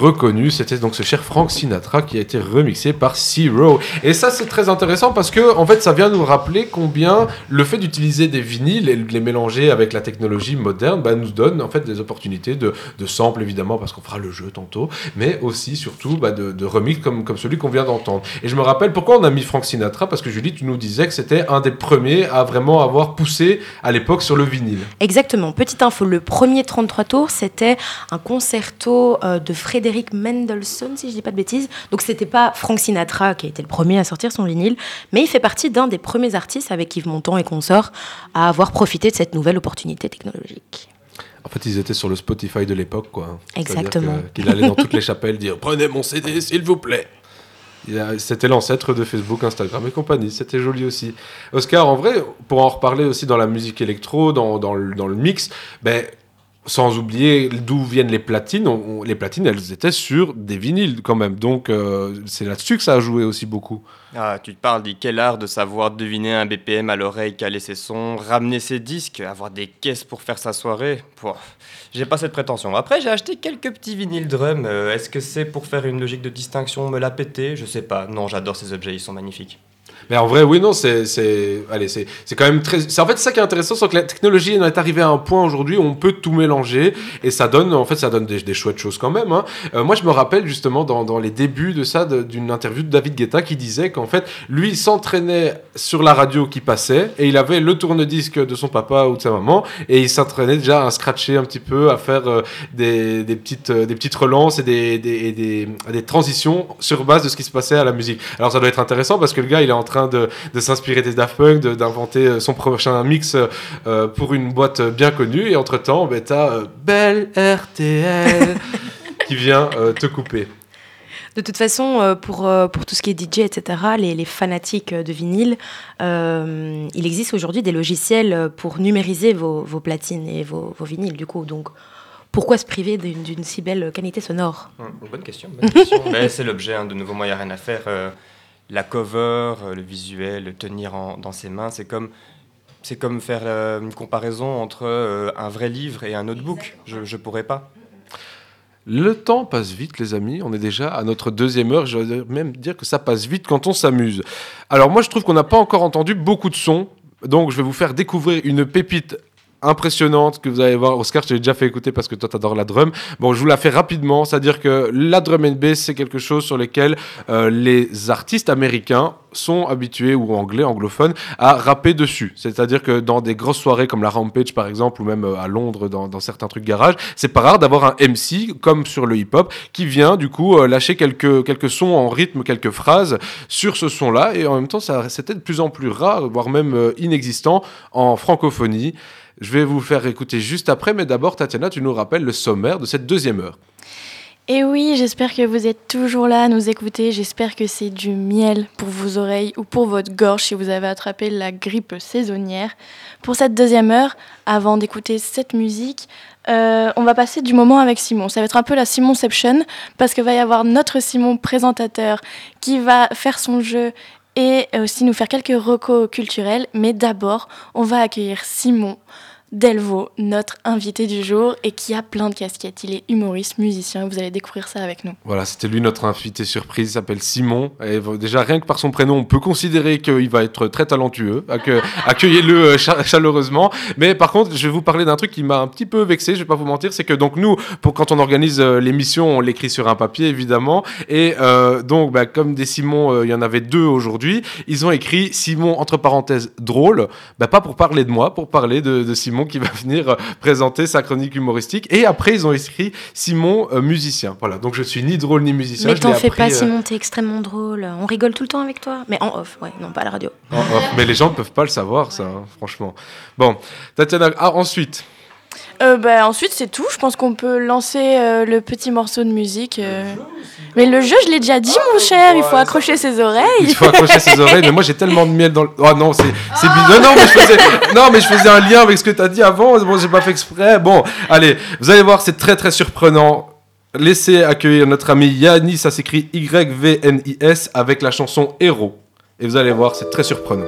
reconnu, c'était donc ce cher Frank Sinatra qui a été remixé par Zero. Et ça, c'est très intéressant parce que, en fait, ça vient nous rappeler combien le fait d'utiliser des vinyles et de les mélanger avec la technologie moderne bah, nous donne en fait des opportunités de, de samples, évidemment, parce qu'on fera le jeu tantôt, mais aussi, surtout, bah, de, remix comme, comme celui qu'on vient d'entendre. Et je me rappelle pourquoi on a mis Frank Sinatra, parce que Julie, tu nous disais que c'était un des premiers à vraiment avoir poussé à l'époque sur le vinyle. Exactement. Petite info, le premier 33 tours, c'était un concerto euh, de Frédéric Mendelssohn, si je dis pas de bêtises. Donc c'était pas Frank Sinatra qui a été le premier à sortir son vinyle, mais il fait partie d'un des premiers artistes avec Yves Montand et consorts à avoir profité de cette nouvelle opportunité technologique. En fait, ils étaient sur le Spotify de l'époque, quoi. Exactement. Qu'il allait dans toutes les chapelles dire Prenez mon CD, s'il vous plaît. C'était l'ancêtre de Facebook, Instagram et compagnie. C'était joli aussi. Oscar, en vrai, pour en reparler aussi dans la musique électro, dans, dans le, dans le mix, ben, sans oublier d'où viennent les platines. les platines, elles étaient sur des vinyles quand même. Donc, euh, c'est là-dessus que ça a joué aussi beaucoup. Ah, tu te parles, dit quel art de savoir deviner un BPM à l'oreille, caler ses sons, ramener ses disques, avoir des caisses pour faire sa soirée. J'ai pas cette prétention. Après, j'ai acheté quelques petits vinyles drum. Euh, Est-ce que c'est pour faire une logique de distinction, me la péter? Je sais pas. Non, j'adore ces objets, ils sont magnifiques. Mais en vrai, oui, non, c'est, c'est, allez, c'est, c'est quand même très. C'est en fait ça qui est intéressant, c'est que la technologie est arrivée à un point aujourd'hui où on peut tout mélanger et ça donne, en fait, ça donne des, des chouettes choses quand même. hein. Euh, moi, je me rappelle justement dans, dans les débuts de ça, d'une interview de David Guetta qui disait qu'en fait, lui il s'entraînait sur la radio qui passait et il avait le tourne-disque de son papa ou de sa maman et il s'entraînait déjà à scratcher un petit peu, à faire euh, des, des petites, euh, des petites relances et des, des, des, des transitions sur base de ce qui se passait à la musique. Alors ça doit être intéressant parce que le gars il est en train de, de s'inspirer des Daft Punk, d'inventer euh, son prochain mix euh, pour une boîte bien connue et entre temps, ben, t'as euh, Belle RTL qui vient euh, te couper. De toute façon, euh, pour, euh, pour tout ce qui est DJ, etc., les, les fanatiques euh, de vinyle, euh, il existe aujourd'hui des logiciels euh, pour numériser vos, vos platines et vos, vos vinyles, du coup. Donc, pourquoi se priver d'une si belle qualité sonore? Hum, Bonne question. bonne question. Mais c'est l'objet, hein, de nouveau, moi, il n'y a rien à faire. Euh, la cover, euh, le visuel, le tenir en- dans ses mains, c'est comme, c'est comme faire euh, une comparaison entre euh, un vrai livre et un notebook. Je ne pourrais pas. Le temps passe vite, les amis. On est déjà à notre deuxième heure. Je vais même dire que ça passe vite quand on s'amuse. Alors moi, je trouve qu'on n'a pas encore entendu beaucoup de sons. Donc je vais vous faire découvrir une pépite impressionnante que vous allez voir. Oscar, je t'ai déjà fait écouter parce que toi, t'adores la drum. Bon, je vous la fais rapidement. C'est-à-dire que la drum and bass, c'est quelque chose sur lequel euh, les artistes américains sont habitués, ou anglais, anglophones, à rapper dessus. C'est-à-dire que dans des grosses soirées comme la Rampage, par exemple, ou même euh, à Londres, dans, certains trucs garage, c'est pas rare d'avoir un MC, comme sur le hip-hop, qui vient, du coup, euh, lâcher quelques, quelques sons en rythme, quelques phrases sur ce son-là. Et en même temps, c'était de plus en plus rare, voire même inexistant en francophonie. Je vais vous faire écouter juste après, mais d'abord, Tatiana, tu nous rappelles le sommaire de cette deuxième heure. Et oui, j'espère que vous êtes toujours là à nous écouter. J'espère que c'est du miel pour vos oreilles ou pour votre gorge si vous avez attrapé la grippe saisonnière. Pour cette deuxième heure, avant d'écouter cette musique, euh, on va passer du moment avec Simon. Ça va être un peu la Simonception parce qu'il va y avoir notre Simon présentateur qui va faire son jeu et aussi nous faire quelques recos culturels. Mais d'abord, on va accueillir Simon. Delvaux, notre invité du jour et qui a plein de casquettes. Il est humoriste, musicien, vous allez découvrir ça avec nous. Voilà, c'était lui notre invité surprise, il s'appelle Simon. Et déjà, rien que par son prénom, on peut considérer qu'il va être très talentueux. Accue- Accueillez-le euh, cha- chaleureusement. Mais par contre, je vais vous parler d'un truc qui m'a un petit peu vexé, je vais pas vous mentir, c'est que donc nous, pour quand on organise euh, l'émission, on l'écrit sur un papier, évidemment. Et euh, donc, bah, comme des Simon, euh, il y en avait deux aujourd'hui, ils ont écrit Simon, entre parenthèses, drôle. Bah, pas pour parler de moi, pour parler de, de Simon qui va venir euh, présenter sa chronique humoristique. Et après, ils ont écrit Simon, euh, musicien. Voilà, donc je suis ni drôle ni musicien. Mais t'en fais appris, pas, euh, Simon, t'es extrêmement drôle. On rigole tout le temps avec toi. Mais en off, ouais, non, pas à la radio. en off. Mais les gens ne peuvent pas le savoir, ça, hein, franchement. Bon, Tatiana, ah, ensuite. Euh, bah, ensuite, c'est tout. Je pense qu'on peut lancer euh, le petit morceau de musique. euh. Mais le jeu, je l'ai déjà dit, mon cher. Il faut accrocher ses Il oreilles. faut accrocher ses oreilles, mais moi j'ai tellement de miel dans le. Oh non, c'est c'est bi- Non, non, mais je faisais, non, mais je faisais un lien avec ce que tu as dit avant. Bon, j'ai pas fait exprès. Bon, allez, vous allez voir, c'est très très surprenant. Laissez accueillir notre ami Yannis, ça s'écrit Y-V-N-I-S, avec la chanson Héros. Et vous allez voir, c'est très surprenant.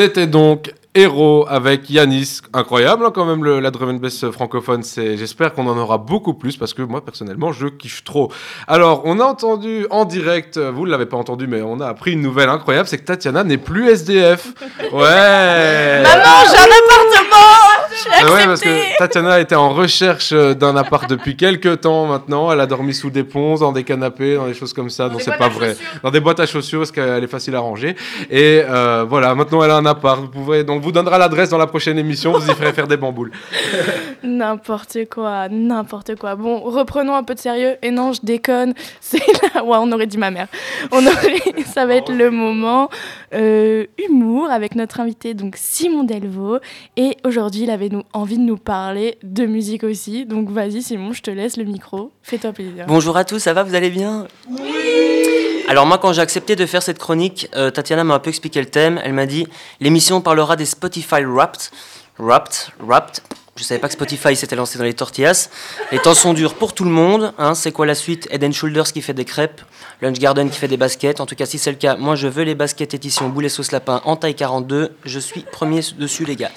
C'était donc Héros avec Yanis. Incroyable hein, quand même le, la drum and bass francophone. C'est, j'espère qu'on en aura beaucoup plus parce que moi personnellement je kiffe trop. Alors on a entendu en direct, vous ne l'avez pas entendu mais on a appris une nouvelle incroyable, c'est que Tatiana n'est plus SDF. Ouais. Maman, j'ai un appartement J'ai Ah ouais, parce accepté que Tatiana était en recherche euh, d'un appart depuis quelques temps maintenant. Elle a dormi sous des ponts, dans des canapés, dans des choses comme ça. Donc c'est pas vrai. Dans des boîtes à chaussures, parce qu'elle est facile à ranger. Et euh, voilà, maintenant elle a un appart. Vous pouvez donc vous donnera l'adresse dans la prochaine émission. Vous y ferez faire des bamboules. N'importe quoi, n'importe quoi. Bon, reprenons un peu de sérieux. Et non, je déconne. C'est là. Ouais, on aurait dit ma mère. On aurait... Ça va être le moment euh, humour avec notre invité, donc Simon Delvaux. Et aujourd'hui, il avait nous, envie de nous parler de musique aussi. Donc vas-y, Simon, je te laisse le micro. Fais-toi plaisir. Bonjour à tous, ça va, vous allez bien? Alors moi, quand j'ai accepté de faire cette chronique, euh, Tatiana m'a un peu expliqué le thème. Elle m'a dit, l'émission parlera des Spotify Wrapped. Wrapped, Wrapped. Je savais pas que Spotify s'était lancé dans les tortillas. Les temps sont durs pour tout le monde. Hein. C'est quoi la suite? Eden Shoulders qui fait des crêpes, Lunch Garden qui fait des baskets. En tout cas, si c'est le cas, moi je veux les baskets édition boulet sauce lapin en taille 42. Je suis premier dessus, les gars.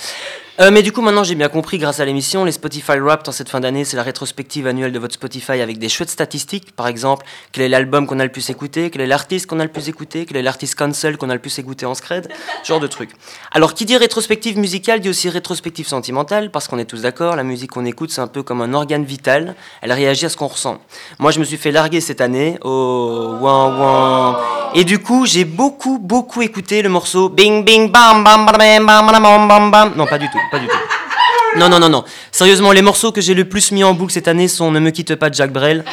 Euh, mais du coup, maintenant j'ai bien compris grâce à l'émission, les Spotify Wrapped en cette fin d'année, c'est la rétrospective annuelle de votre Spotify avec des chouettes statistiques. Par exemple, quel est l'album qu'on a le plus écouté, quel est l'artiste qu'on a le plus écouté, quel est l'artiste cancel qu'on a le plus écouté en scred, genre de trucs. Alors, qui dit rétrospective musicale dit aussi rétrospective sentimentale, parce qu'on est tous d'accord, la musique qu'on écoute, c'est un peu comme un organe vital, elle réagit à ce qu'on ressent. Moi, je me suis fait larguer cette année, oh, ouin, ouin. Et du coup, j'ai beaucoup, beaucoup écouté le morceau Bing Bing Bam Bam Bam Bam Bam Bam Bam Bam. Non, pas du tout, pas du tout. Non, non, non, non. Sérieusement, les morceaux que j'ai le plus mis en boucle cette année sont Ne me quitte pas de Jack Brel,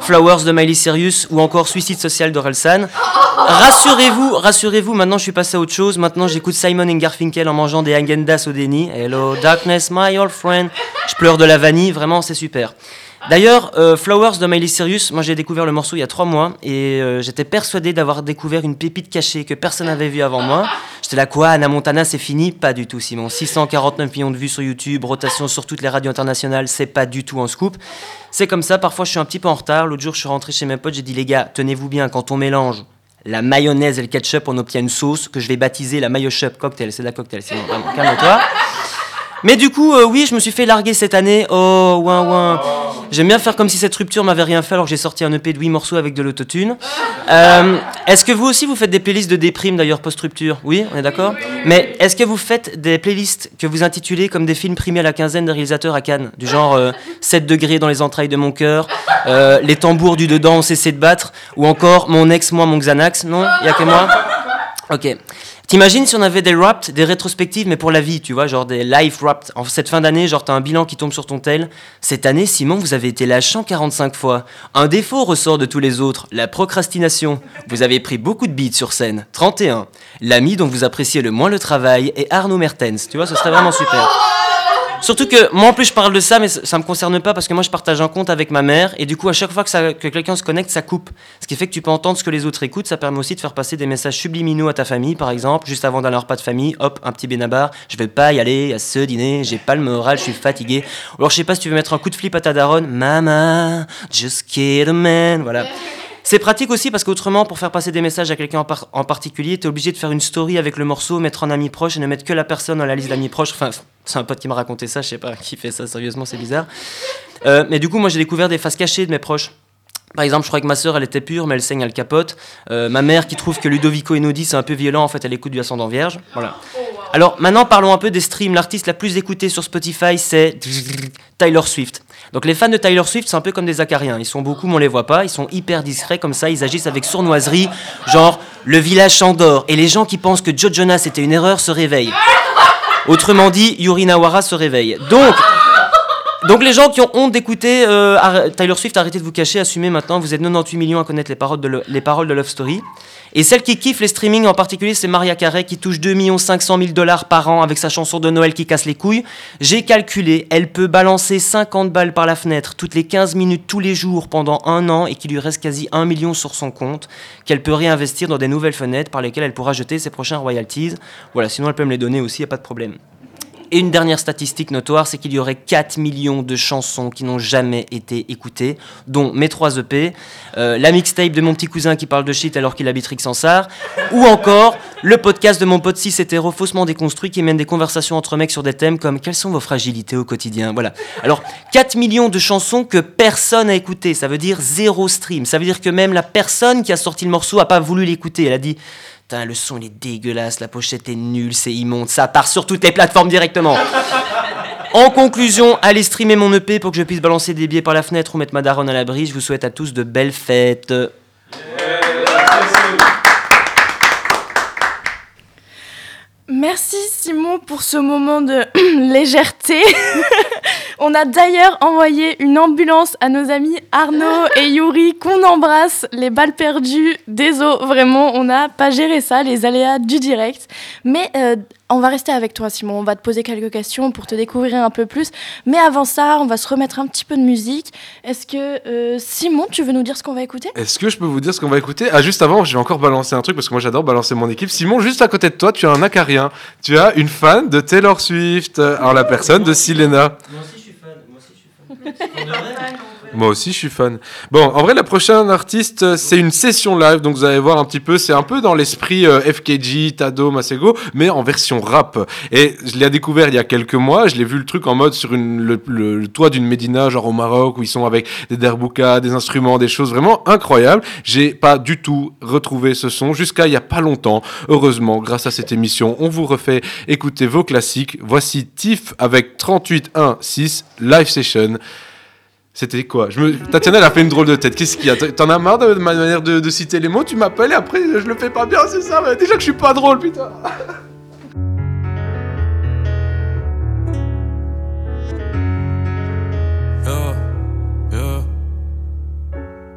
Flowers de Miley Cyrus ou encore Suicide Social de Relsan. Rassurez-vous, rassurez-vous, maintenant je suis passé à autre chose. Maintenant j'écoute Simon and Garfinkel en mangeant des Agendas au déni. Hello darkness, my old friend. Je pleure de la vanille, vraiment c'est super. D'ailleurs, euh, Flowers de Miley Cyrus, moi j'ai découvert le morceau il y a trois mois et euh, j'étais persuadé d'avoir découvert une pépite cachée que personne n'avait vue avant moi. J'étais là, quoi, Anna Montana c'est fini? Pas du tout, Simon. 649 millions de vues sur YouTube, rotation sur toutes les radios internationales, c'est pas du tout un scoop. C'est comme ça, parfois je suis un petit peu en retard. L'autre jour je suis rentré chez mes potes, j'ai dit, les gars, tenez-vous bien, quand on mélange la mayonnaise et le ketchup, on obtient une sauce que je vais baptiser la mayo chup cocktail. C'est la cocktail, Simon, vraiment, calme-toi. Mais du coup, euh, oui, je me suis fait larguer cette année. Oh, ouin, ouin. J'aime bien faire comme si cette rupture m'avait rien fait alors que j'ai sorti un EP de 8 morceaux avec de l'autotune. Euh, est-ce que vous aussi vous faites des playlists de déprime d'ailleurs post-rupture? Oui, on est d'accord? Mais est-ce que vous faites des playlists que vous intitulez comme des films primés à la quinzaine de réalisateurs à Cannes? Du genre euh, 7 degrés dans les entrailles de mon cœur, euh, Les tambours du dedans ont cessé de battre, ou encore Mon ex, moi, mon Xanax? Non Il y a que moi? Ok. T'imagines si on avait des raps, des rétrospectives, mais pour la vie, tu vois, genre des live raps. En cette fin d'année, genre t'as un bilan qui tombe sur ton tel. Cette année, Simon, vous avez été là 145 fois. Un défaut ressort de tous les autres, la procrastination. Vous avez pris beaucoup de beats sur scène, 31. L'ami dont vous appréciez le moins le travail est Arnaud Mertens. Tu vois, ce serait vraiment super. Surtout que moi en plus je parle de ça, mais ça me concerne pas parce que moi je partage un compte avec ma mère et du coup à chaque fois que, que quelqu'un se connecte, ça coupe. Ce qui fait que tu peux entendre ce que les autres écoutent. Ça permet aussi de faire passer des messages subliminaux à ta famille, par exemple, juste avant d'aller à leur repas de famille. Hop, un petit bénabar. Je vais pas y aller à ce dîner. J'ai pas le moral, je suis fatigué. Ou alors je sais pas si tu veux mettre un coup de flip à ta daronne. Mama, just kid a man. Voilà. C'est pratique aussi parce qu'autrement, pour faire passer des messages à quelqu'un en, par- en particulier, t'es obligé de faire une story avec le morceau, mettre un ami proche et ne mettre que la personne dans la liste d'amis proches. Enfin, c'est un pote qui m'a raconté ça, je sais pas qui fait ça, sérieusement, c'est bizarre. Euh, mais du coup, moi j'ai découvert des faces cachées de mes proches. Par exemple, je crois que ma sœur, elle était pure, mais elle saigne, elle capote. Euh, ma mère qui trouve que Ludovico Einaudi, c'est un peu violent, en fait, elle écoute du ascendant vierge. Voilà. Alors maintenant, parlons un peu des streams. L'artiste la plus écoutée sur Spotify, c'est Tyler Swift. Donc les fans de Tyler Swift, c'est un peu comme des acariens. Ils sont beaucoup, mais on les voit pas. Ils sont hyper discrets comme ça. Ils agissent avec sournoiserie, genre le village s'endort. Et les gens qui pensent que Joe Jonas était une erreur se réveillent. Autrement dit, Yuri Nawara se réveille. Donc, donc les gens qui ont honte d'écouter euh, Tyler Swift, arrêtez de vous cacher, assumez maintenant. Vous êtes 98 millions à connaître les paroles de, Love Story. Et celle qui kiffe les streamings en particulier, c'est Maria Carey qui touche 2 500 000 dollars par an avec sa chanson de Noël qui casse les couilles. J'ai calculé, elle peut balancer 50 balles par la fenêtre toutes les 15 minutes tous les jours pendant un an et qu'il lui reste quasi 1 million sur son compte, qu'elle peut réinvestir dans des nouvelles fenêtres par lesquelles elle pourra jeter ses prochains royalties. Voilà, sinon elle peut me les donner aussi, y a pas de problème. Et une dernière statistique notoire, c'est qu'il y aurait 4 millions de chansons qui n'ont jamais été écoutées, dont mes 3 EP, euh, la mixtape de mon petit cousin qui parle de shit alors qu'il habite Rixensart, ou encore le podcast de mon pote 6 hétéro faussement déconstruit qui mène des conversations entre mecs sur des thèmes comme quelles sont vos fragilités au quotidien? Voilà. Alors, 4 millions de chansons que personne n'a écoutées, ça veut dire zéro stream. Ça veut dire que même la personne qui a sorti le morceau a pas voulu l'écouter. Elle a dit Putain, le son il est dégueulasse, la pochette est nulle, c'est immonde, ça part sur toutes les plateformes directement. En conclusion, allez streamer mon EP pour que je puisse balancer des billets par la fenêtre ou mettre ma daronne à l'abri. Je vous souhaite à tous de belles fêtes. Merci Simon pour ce moment de légèreté. On a d'ailleurs envoyé une ambulance à nos amis Arnaud et Yuri qu'on embrasse. Les balles perdues, désolé, vraiment, on n'a pas géré ça, les aléas du direct. Mais euh, on va rester avec toi Simon, on va te poser quelques questions pour te découvrir un peu plus. Mais avant ça, on va se remettre un petit peu de musique. Est-ce que euh, Simon, tu veux nous dire ce qu'on va écouter? Est-ce que je peux vous dire ce qu'on va écouter? Ah, juste avant, je vais encore balancer un truc parce que moi j'adore balancer mon équipe. Simon, juste à côté de toi, tu as un acarien. Tu as une fan de Taylor Swift. Alors, la personne de Silena. Moi aussi, je suis fan. Bon, en vrai, la prochaine artiste, c'est une session live, donc vous allez voir un petit peu, c'est un peu dans l'esprit euh, FKG, Tado, Masego, mais en version rap. Et je l'ai découvert il y a quelques mois, je l'ai vu le truc en mode sur le toit d'une Médina, genre au Maroc, où ils sont avec des derboukas, des instruments, des choses vraiment incroyables. J'ai pas du tout retrouvé ce son jusqu'à il y a pas longtemps. Heureusement, grâce à cette émission, on vous refait écouter vos classiques. Voici Tiff avec 38.1.6 Live Session. C'était quoi? Tatiana, elle a fait une drôle de tête. Qu'est-ce qu'il y a? T'en as marre de ma manière de, citer les mots? Tu m'appelles et après je le fais pas bien, c'est ça? Déjà que je suis pas drôle, putain.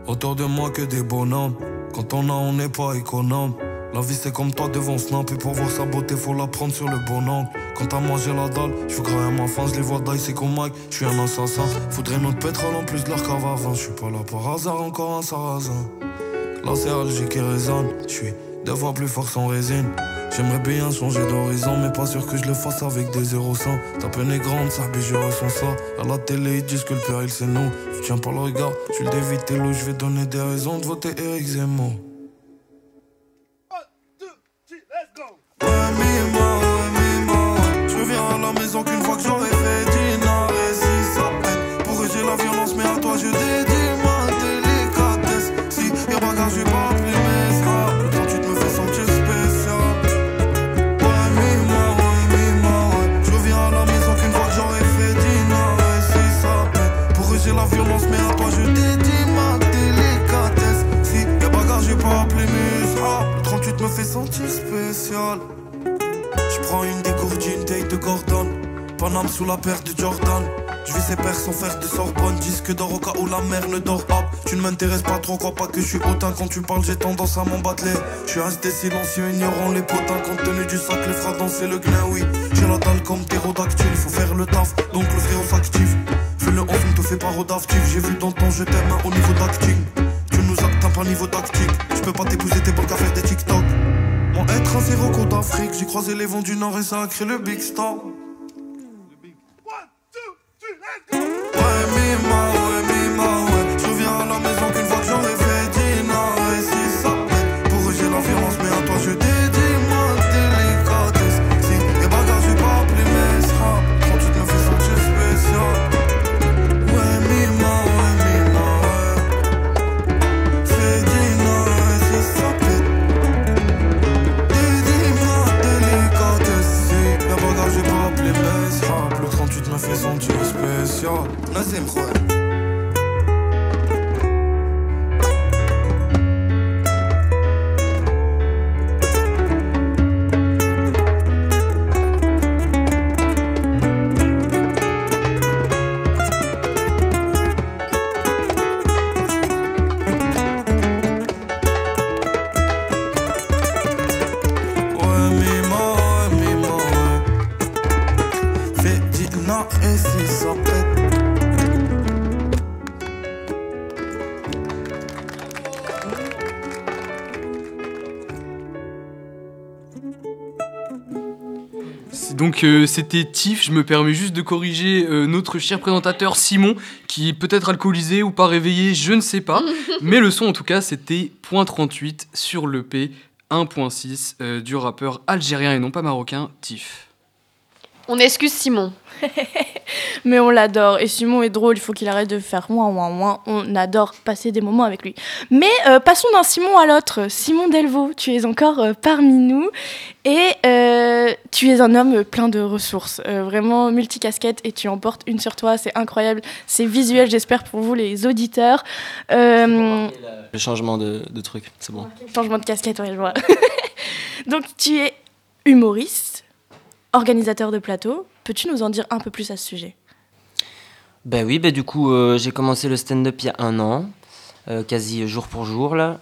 Autour de moi que des bonhommes. Quand on a, on n'est pas économe. La vie c'est comme toi devant Snap et pour voir sa beauté faut la prendre sur le bon angle. Quand t'as mangé la dalle, je veux à ma fin, je les vois c'est comme Mike, je suis un assassin. Faudrait notre pétrole en plus de leur cave à vin. Je suis pas là par hasard, encore un sarrasin. Là c'est Alger qui résonne, je suis deux fois plus fort sans résine. J'aimerais bien changer d'horizon, mais pas sûr que je le fasse avec des 0 Ta peine est grande, ça je ressens ça. À la télé, ils disent que c'est nous. Je tiens pas le regard, je le d'éviter l'eau, je vais donner des raisons de voter Eric Zemmour. Ouais. Je reviens à la maison qu'une fois que j'aurai fait dîner. Et si ça pète, pour eux la violence, mais à toi je dédie ma délicatesse. Si y'a bagarre, je vais pas fait sentir spécial. Je prends une dégourdine, taille de Gordon. Paname sous la paire de Jordan. Je vis ses pères sans faire de Sorbonne. Disque d'or au cas où la mer ne dort pas. Tu ne m'intéresses pas trop, crois pas que je suis hautain. Quand tu parles, j'ai tendance à m'embatteler. Je suis resté silencieux, ignorant les potins. Compte tenu du sac, les fera danser le gna, oui. J'ai la dalle comme ptérodactyle, faut faire le taf. Donc le frérot s'active. Fais-le off, ne te fais pas rodaftif. J'ai vu dans ton je t'aime au niveau d'acting. Tu nous atteins pas niveau tactique. Je peux pas t'épouser, t'es bon qu'à faire des TikTok. Moi, être un zéro contre Afrique. J'ai croisé les vents du Nord et ça a créé le Big Star. Spécial. Donc euh, c'était Tiff, je me permets juste de corriger euh, notre cher présentateur Simon, qui est peut-être alcoolisé ou pas réveillé, je ne sais pas. Mais le son en tout cas c'était .38 sur l'EP 1.6 euh, du rappeur algérien et non pas marocain Tiff. On excuse Simon. Mais on l'adore. Et Simon est drôle, il faut qu'il arrête de faire moins, moins, moins. On adore passer des moments avec lui. Mais euh, passons d'un Simon à l'autre. Simon Delvaux, tu es encore euh, parmi nous. Et euh, tu es un homme plein de ressources. euh, vraiment multicasquette. Et tu en portes une sur toi. C'est incroyable. C'est visuel, j'espère, pour vous, les auditeurs. Euh, Le changement de, de truc, c'est bon. Changement de casquette, ouais, je vois. Donc, tu es humoriste, organisateur de plateau. Peux-tu nous en dire un peu plus à ce sujet? Ben oui, ben du coup, euh, j'ai commencé le stand-up il y a un an, euh, quasi jour pour jour là.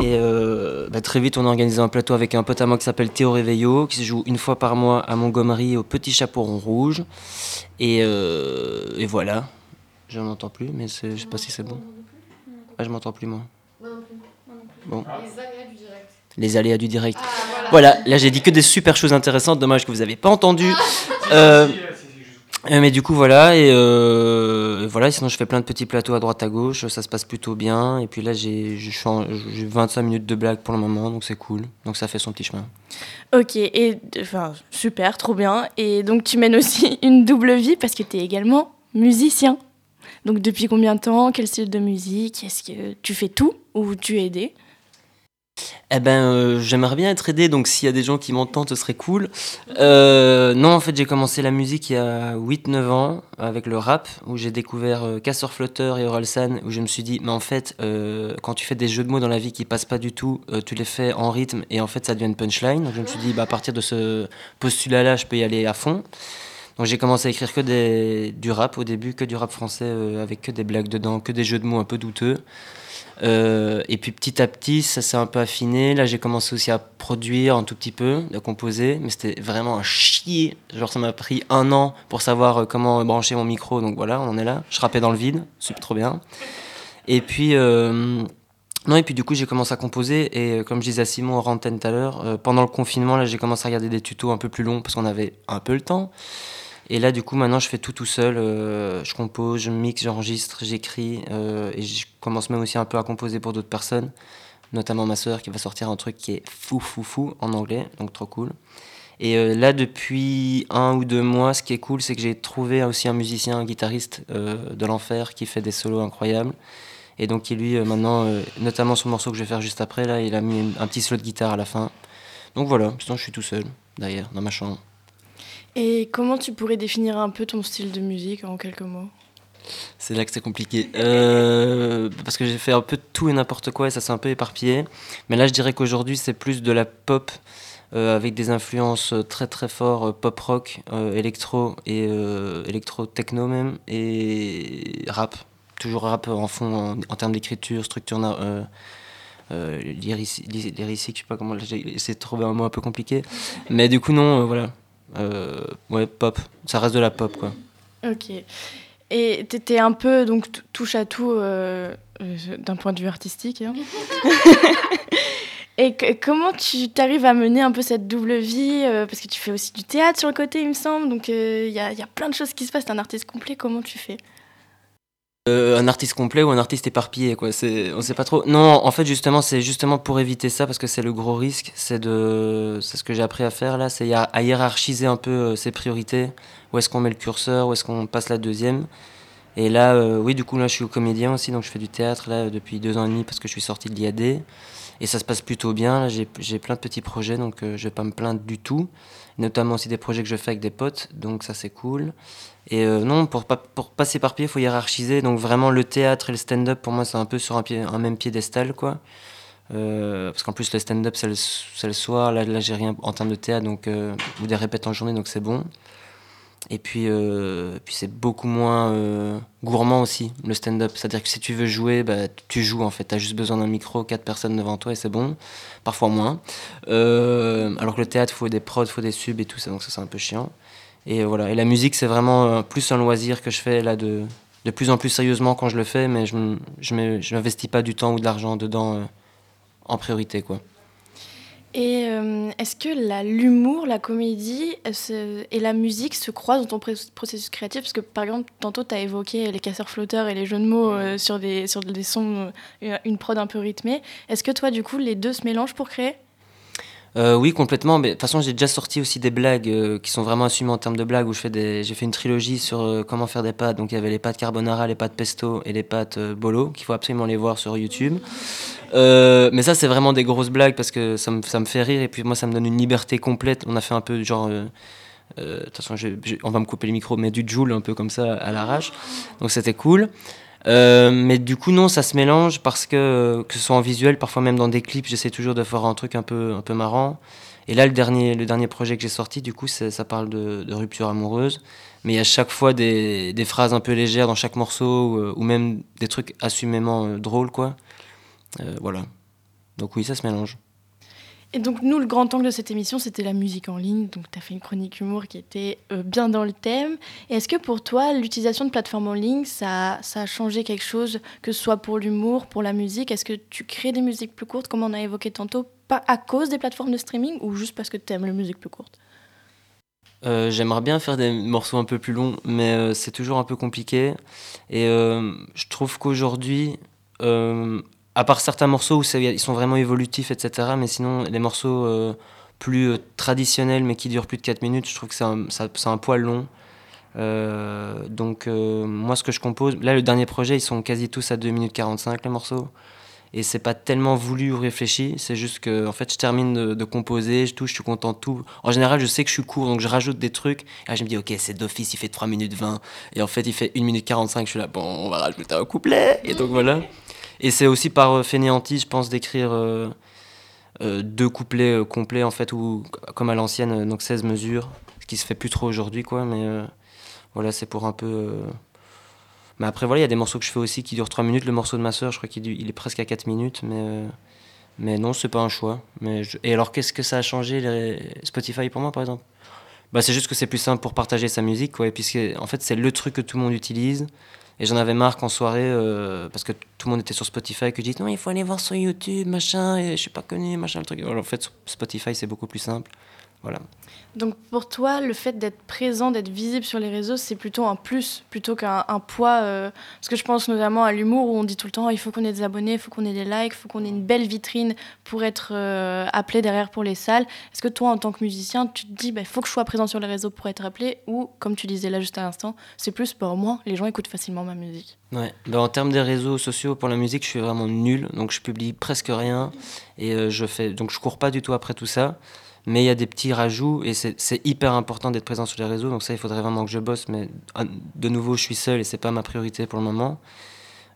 Et euh, ben, très vite, on a organisé un plateau avec un pote à moi qui s'appelle Théo Réveillot, qui se joue une fois par mois à Montgomery au Petit Chaperon Rouge. Et, euh, et voilà. Je n'entends plus, mais je sais pas si c'est bon. Ah, je m'entends plus, moi. Bon. Les aléas du direct. voilà. là j'ai dit que des super choses intéressantes, dommage que vous n'avez pas entendu. Euh, euh, mais du coup voilà, et euh, voilà, sinon je fais plein de petits plateaux à droite à gauche, ça se passe plutôt bien. Et puis là j'ai 25 minutes de blague pour le moment, donc c'est cool. Donc ça fait son petit chemin. Ok, et enfin super, trop bien. Et donc tu mènes aussi une double vie parce que tu es également musicien. Donc depuis combien de temps Quel style de musique Est-ce que tu fais tout ou tu es aidé? Eh ben, euh, j'aimerais bien être aidé, donc s'il y a des gens qui m'entendent, ce serait cool. Euh, non, en fait, j'ai commencé la musique il y a 8-9 ans avec le rap, où j'ai découvert euh, Casseur Flotteur et Orelsan, où je me suis dit, mais en fait, euh, quand tu fais des jeux de mots dans la vie qui passent pas du tout, tu les fais en rythme et en fait, ça devient une punchline. Donc je me suis dit, bah, à partir de ce postulat-là, je peux y aller à fond. Donc j'ai commencé à écrire que du rap au début, que du rap français avec que des blagues dedans, que des jeux de mots un peu douteux. Euh, et puis petit à petit, ça s'est un peu affiné. Là, j'ai commencé aussi à produire un tout petit peu, à composer, mais c'était vraiment un chier. Genre, ça m'a pris un an pour savoir euh, comment brancher mon micro. Donc voilà, on en est là. Je rappais dans le vide, c'est trop bien. Et puis, euh, non, et puis du coup, j'ai commencé à composer. Et comme je disais à Simon en antenne tout à l'heure, pendant le confinement, là, j'ai commencé à regarder des tutos un peu plus longs parce qu'on avait un peu le temps. Et là, du coup, maintenant, je fais tout tout seul. euh, je compose, je mixe, j'enregistre, j'écris. euh, et je commence même aussi un peu à composer pour d'autres personnes, notamment ma sœur qui va sortir un truc qui est fou, fou, fou en anglais, donc trop cool. Et euh, là, depuis un ou deux mois, ce qui est cool, c'est que j'ai trouvé aussi un musicien, un guitariste de l'enfer qui fait des solos incroyables. Et donc, qui lui, maintenant, notamment son morceau que je vais faire juste après, là, il a mis un petit solo de guitare à la fin. Donc voilà, sinon je suis tout seul, d'ailleurs, dans ma chambre. Et comment tu pourrais définir un peu ton style de musique en quelques mots? C'est là que c'est compliqué. Euh, parce que j'ai fait un peu tout et n'importe quoi et ça s'est un peu éparpillé. Mais là, je dirais qu'aujourd'hui, c'est plus de la pop euh, avec des influences très très fortes euh, pop rock, électro et électro techno même et rap. Toujours rap en fond en, termes d'écriture, structure. Euh, lyrici, je sais pas comment, de trouver un mot un peu compliqué. Mais du coup, non, voilà. Ouais, pop. Ça reste de la pop, quoi. Ok. Et tu étais un peu donc touche à tout euh, euh, d'un point de vue artistique. Hein. Et comment tu t'arrives à mener un peu cette double vie euh, Parce que tu fais aussi du théâtre sur le côté, il me semble. Donc il y, a, y, a plein de choses qui se passent. T'es un artiste complet. Comment tu fais? Un artiste complet ou un artiste éparpillé quoi c'est on sait pas trop non en fait justement c'est justement pour éviter ça parce que c'est le gros risque c'est de c'est ce que j'ai appris à faire là c'est à hiérarchiser un peu ses priorités où est-ce qu'on met le curseur, où est-ce qu'on passe la deuxième. Et là, euh, oui, du coup, là, je suis comédien aussi, donc je fais du théâtre là depuis deux ans et demi parce que je suis sorti de l'IAD. Et ça se passe plutôt bien. J'ai plein de petits projets, donc euh, je vais pas me plaindre du tout. Notamment aussi des projets que je fais avec des potes, donc ça c'est cool. Et euh, non, pour pas, pour s'éparpiller, il faut hiérarchiser. Donc vraiment, le théâtre et le stand-up, pour moi, c'est un peu sur un, pied, un même piédestal, quoi. parce qu'en plus, le stand-up, c'est le, soir. Là, là j'ai rien en termes de théâtre, donc, ou des répètes en journée, donc c'est bon. Et puis, euh, puis c'est beaucoup moins euh, gourmand aussi, le stand-up. C'est-à-dire que si tu veux jouer, bah, tu joues en fait. Tu as juste besoin d'un micro, quatre personnes devant toi et c'est bon. Parfois moins. Euh, alors que le théâtre, il faut des prods, faut des subs et tout ça, donc ça c'est un peu chiant. Et voilà. Et la musique, c'est vraiment plus un loisir que je fais là de, de plus en plus sérieusement quand je le fais, mais je n'investis pas du temps ou de l'argent dedans en priorité. quoi. Et euh, est-ce que l'humour, la, comédie euh, et la musique se croisent dans ton processus créatif? Parce que par exemple, tantôt tu as évoqué les casseurs flotteurs et les jeux de mots euh, sur, des, sur des sons, une prod un peu rythmée. Est-ce que toi, du coup, les deux se mélangent pour créer? Oui, complètement. Mais de toute façon, j'ai déjà sorti aussi des blagues qui sont vraiment assumées en termes de blagues. Où je des, j'ai fait une trilogie sur comment faire des pâtes. Donc il y avait les pâtes carbonara, les pâtes pesto et les pâtes bolo, qu'il faut absolument les voir sur YouTube. Euh, mais ça, c'est vraiment des grosses blagues parce que ça me, ça fait rire et puis moi, ça me donne une liberté complète. On a fait un peu genre. Euh, euh, de toute façon, on va me couper les micros, mais du Joule un peu comme ça à l'arrache. Donc c'était cool. Mais du coup, non, ça se mélange parce que, que ce soit en visuel, parfois même dans des clips, j'essaie toujours de faire un truc un peu, un peu marrant. Et là, le dernier, le dernier projet que j'ai sorti, du coup, ça parle de, rupture amoureuse. Mais il y a chaque fois des, phrases un peu légères dans chaque morceau ou, ou même des trucs assumément drôles, quoi. Euh, voilà. Donc oui, ça se mélange. Et donc nous, le grand angle de cette émission, c'était la musique en ligne. Donc tu as fait une chronique humour qui était euh, bien dans le thème. Est-ce que pour toi, l'utilisation de plateformes en ligne, ça, ça, a changé quelque chose, que ce soit pour l'humour, pour la musique? Est-ce que tu crées des musiques plus courtes, comme on a évoqué tantôt, pas à cause des plateformes de streaming ou juste parce que tu aimes les musiques plus courtes euh, J'aimerais bien faire des morceaux un peu plus longs, mais c'est toujours un peu compliqué. Et je trouve qu'aujourd'hui à part certains morceaux où ils sont vraiment évolutifs, etc. Mais sinon, les morceaux euh, plus euh, traditionnels, mais qui durent plus de 4 minutes, je trouve que c'est un, poil long. Euh, donc, moi, ce que je compose, là, le dernier projet, ils sont quasi tous à 2 minutes 45, les morceaux. Et c'est pas tellement voulu ou réfléchi, c'est juste que, en fait, je termine de, composer, je touche, je suis content de tout. En général, je sais que je suis court, donc je rajoute des trucs. Et je me dis, ok, c'est d'office, il fait 3 minutes 20. Et en fait, il fait 1 minute 45, je suis là, bon, on va rajouter un couplet. Et donc voilà. Et c'est aussi par euh, fainéantise, je pense, d'écrire euh, euh, deux couplets complets, en fait, ou comme à l'ancienne, donc 16 mesures, ce qui se fait plus trop aujourd'hui, quoi. Mais voilà, c'est pour un peu. Mais après, voilà, il y a des morceaux que je fais aussi qui durent 3 minutes. Le morceau de ma soeur, je crois qu'il il est presque à 4 minutes, mais. Mais non, c'est pas un choix. Mais Et alors, qu'est-ce que ça a changé. Spotify pour moi, par exemple? Bah, C'est juste que c'est plus simple pour partager sa musique, quoi. Et puisque, en fait, c'est le truc que tout le monde utilise. Et j'en avais marre qu'en soirée, euh, parce que tout le monde était sur Spotify, que je dis non, il faut aller voir sur YouTube, machin, et je suis pas connu, machin, le truc. En fait, Spotify, c'est beaucoup plus simple. Voilà. Donc pour toi, le fait d'être présent, d'être visible sur les réseaux, c'est plutôt un plus plutôt qu'un poids. Euh, parce que je pense notamment à l'humour où on dit tout le temps il faut qu'on ait des abonnés, il faut qu'on ait des likes, il faut qu'on ait une belle vitrine pour être euh, appelé derrière pour les salles. Est-ce que toi, en tant que musicien, tu te dis il bah, faut que je sois présent sur les réseaux pour être appelé Ou, comme tu disais là juste à l'instant, c'est plus bah, au moins les gens écoutent facilement ma musique? Ouais. Ben, en termes des réseaux sociaux pour la musique, je suis vraiment nul, donc je publie presque rien et euh, je fais donc je cours pas du tout après tout ça. Mais il y a des petits rajouts et c'est hyper important d'être présent sur les réseaux. Donc ça, il faudrait vraiment que je bosse. Mais ah, de nouveau, je suis seul et c'est pas ma priorité pour le moment.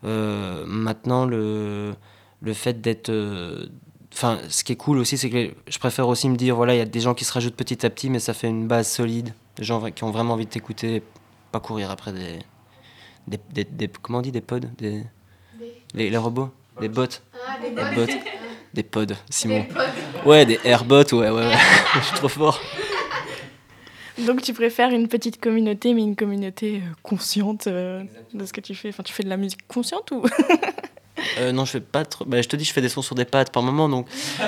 Euh, maintenant, le, le fait d'être. euh, Enfin, ce qui est cool aussi, c'est que je préfère aussi me dire voilà, il y a des gens qui se rajoutent petit à petit, mais ça fait une base solide. Des gens qui ont vraiment envie de t'écouter, pas courir après des. Des, des, des- comment on dit des pods des, les, les robots? Des bots Ah, des bots Des pods, Simon. Des pods. Ouais, des airbots, ouais, ouais, ouais. je suis trop fort. Donc tu préfères une petite communauté, mais une communauté euh, consciente euh, de ce que tu fais. Enfin, tu fais de la musique consciente ou? Euh, non, je fais pas trop. Bah, je te dis, je fais des sons sur des pattes par moment, donc.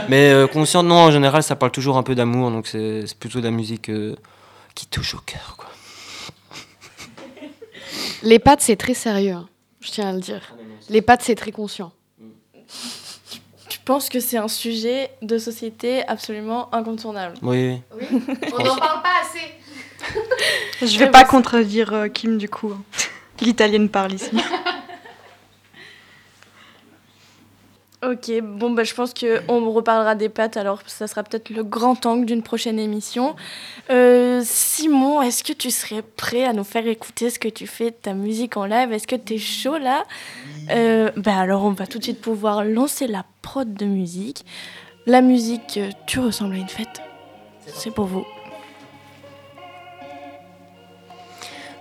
Mais euh, conscient, non, en général, ça parle toujours un peu d'amour, donc c'est c'est plutôt de la musique euh, qui touche au cœur, quoi. Les pattes, c'est très sérieux, hein, je tiens à le dire. Les pattes, c'est très conscient. Tu penses que c'est un sujet de société absolument incontournable Oui, oui. On n'en parle pas assez. Je vais pas contredire euh, Kim du coup. L'italienne parle ici. Ok, bon bah je pense que on reparlera des pâtes, alors ça sera peut-être le grand angle d'une prochaine émission. Euh, Simon, est-ce que tu serais prêt à nous faire écouter ce que tu fais de ta musique en live? Est-ce que tu es chaud là? Euh, Bah alors on va tout de suite pouvoir lancer la prod de musique. La musique, euh, tu ressembles à une fête. C'est pour vous.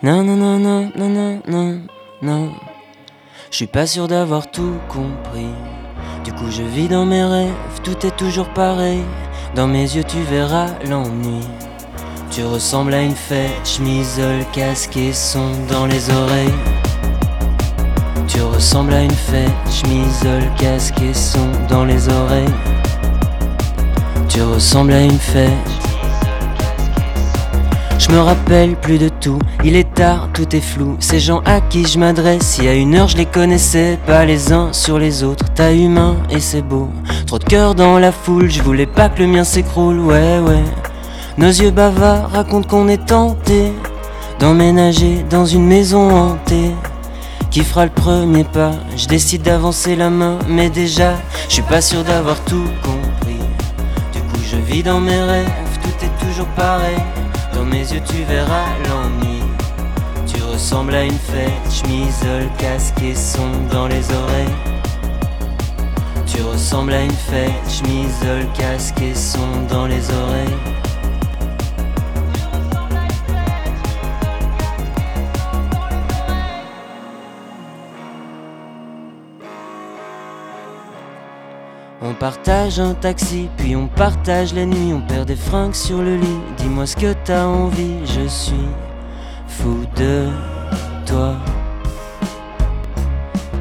Non, non, non, non, non, non, non, non. Je suis pas sûr d'avoir tout compris. Du coup, je vis dans mes rêves, tout est toujours pareil. Dans mes yeux, tu verras l'ennui. Tu ressembles à une fête, chemisole, casque et son dans les oreilles. Tu ressembles à une fête, chemisole, casque et son dans les oreilles. Tu ressembles à une fête. Je me rappelle plus de tout, il est tard, tout est flou. Ces gens à qui je m'adresse, il y a une heure je les connaissais pas les uns sur les autres. T'as humain et c'est beau. Trop de cœur dans la foule, je voulais pas que le mien s'écroule, ouais, ouais. Nos yeux bavards racontent qu'on est tenté d'emménager dans une maison hantée. Qui fera le premier pas? Je décide d'avancer la main, mais déjà, je suis pas sûr d'avoir tout compris. Du coup, je vis dans mes rêves, tout est toujours pareil. Mes yeux, tu verras l'ennui. Tu ressembles à une fête, chemisole, casque et son dans les oreilles. Tu ressembles à une fête, chemisole, casque et son dans les oreilles. On partage un taxi, puis on partage la nuit, on perd des fringues sur le lit. Dis-moi ce que t'as envie, je suis fou de toi.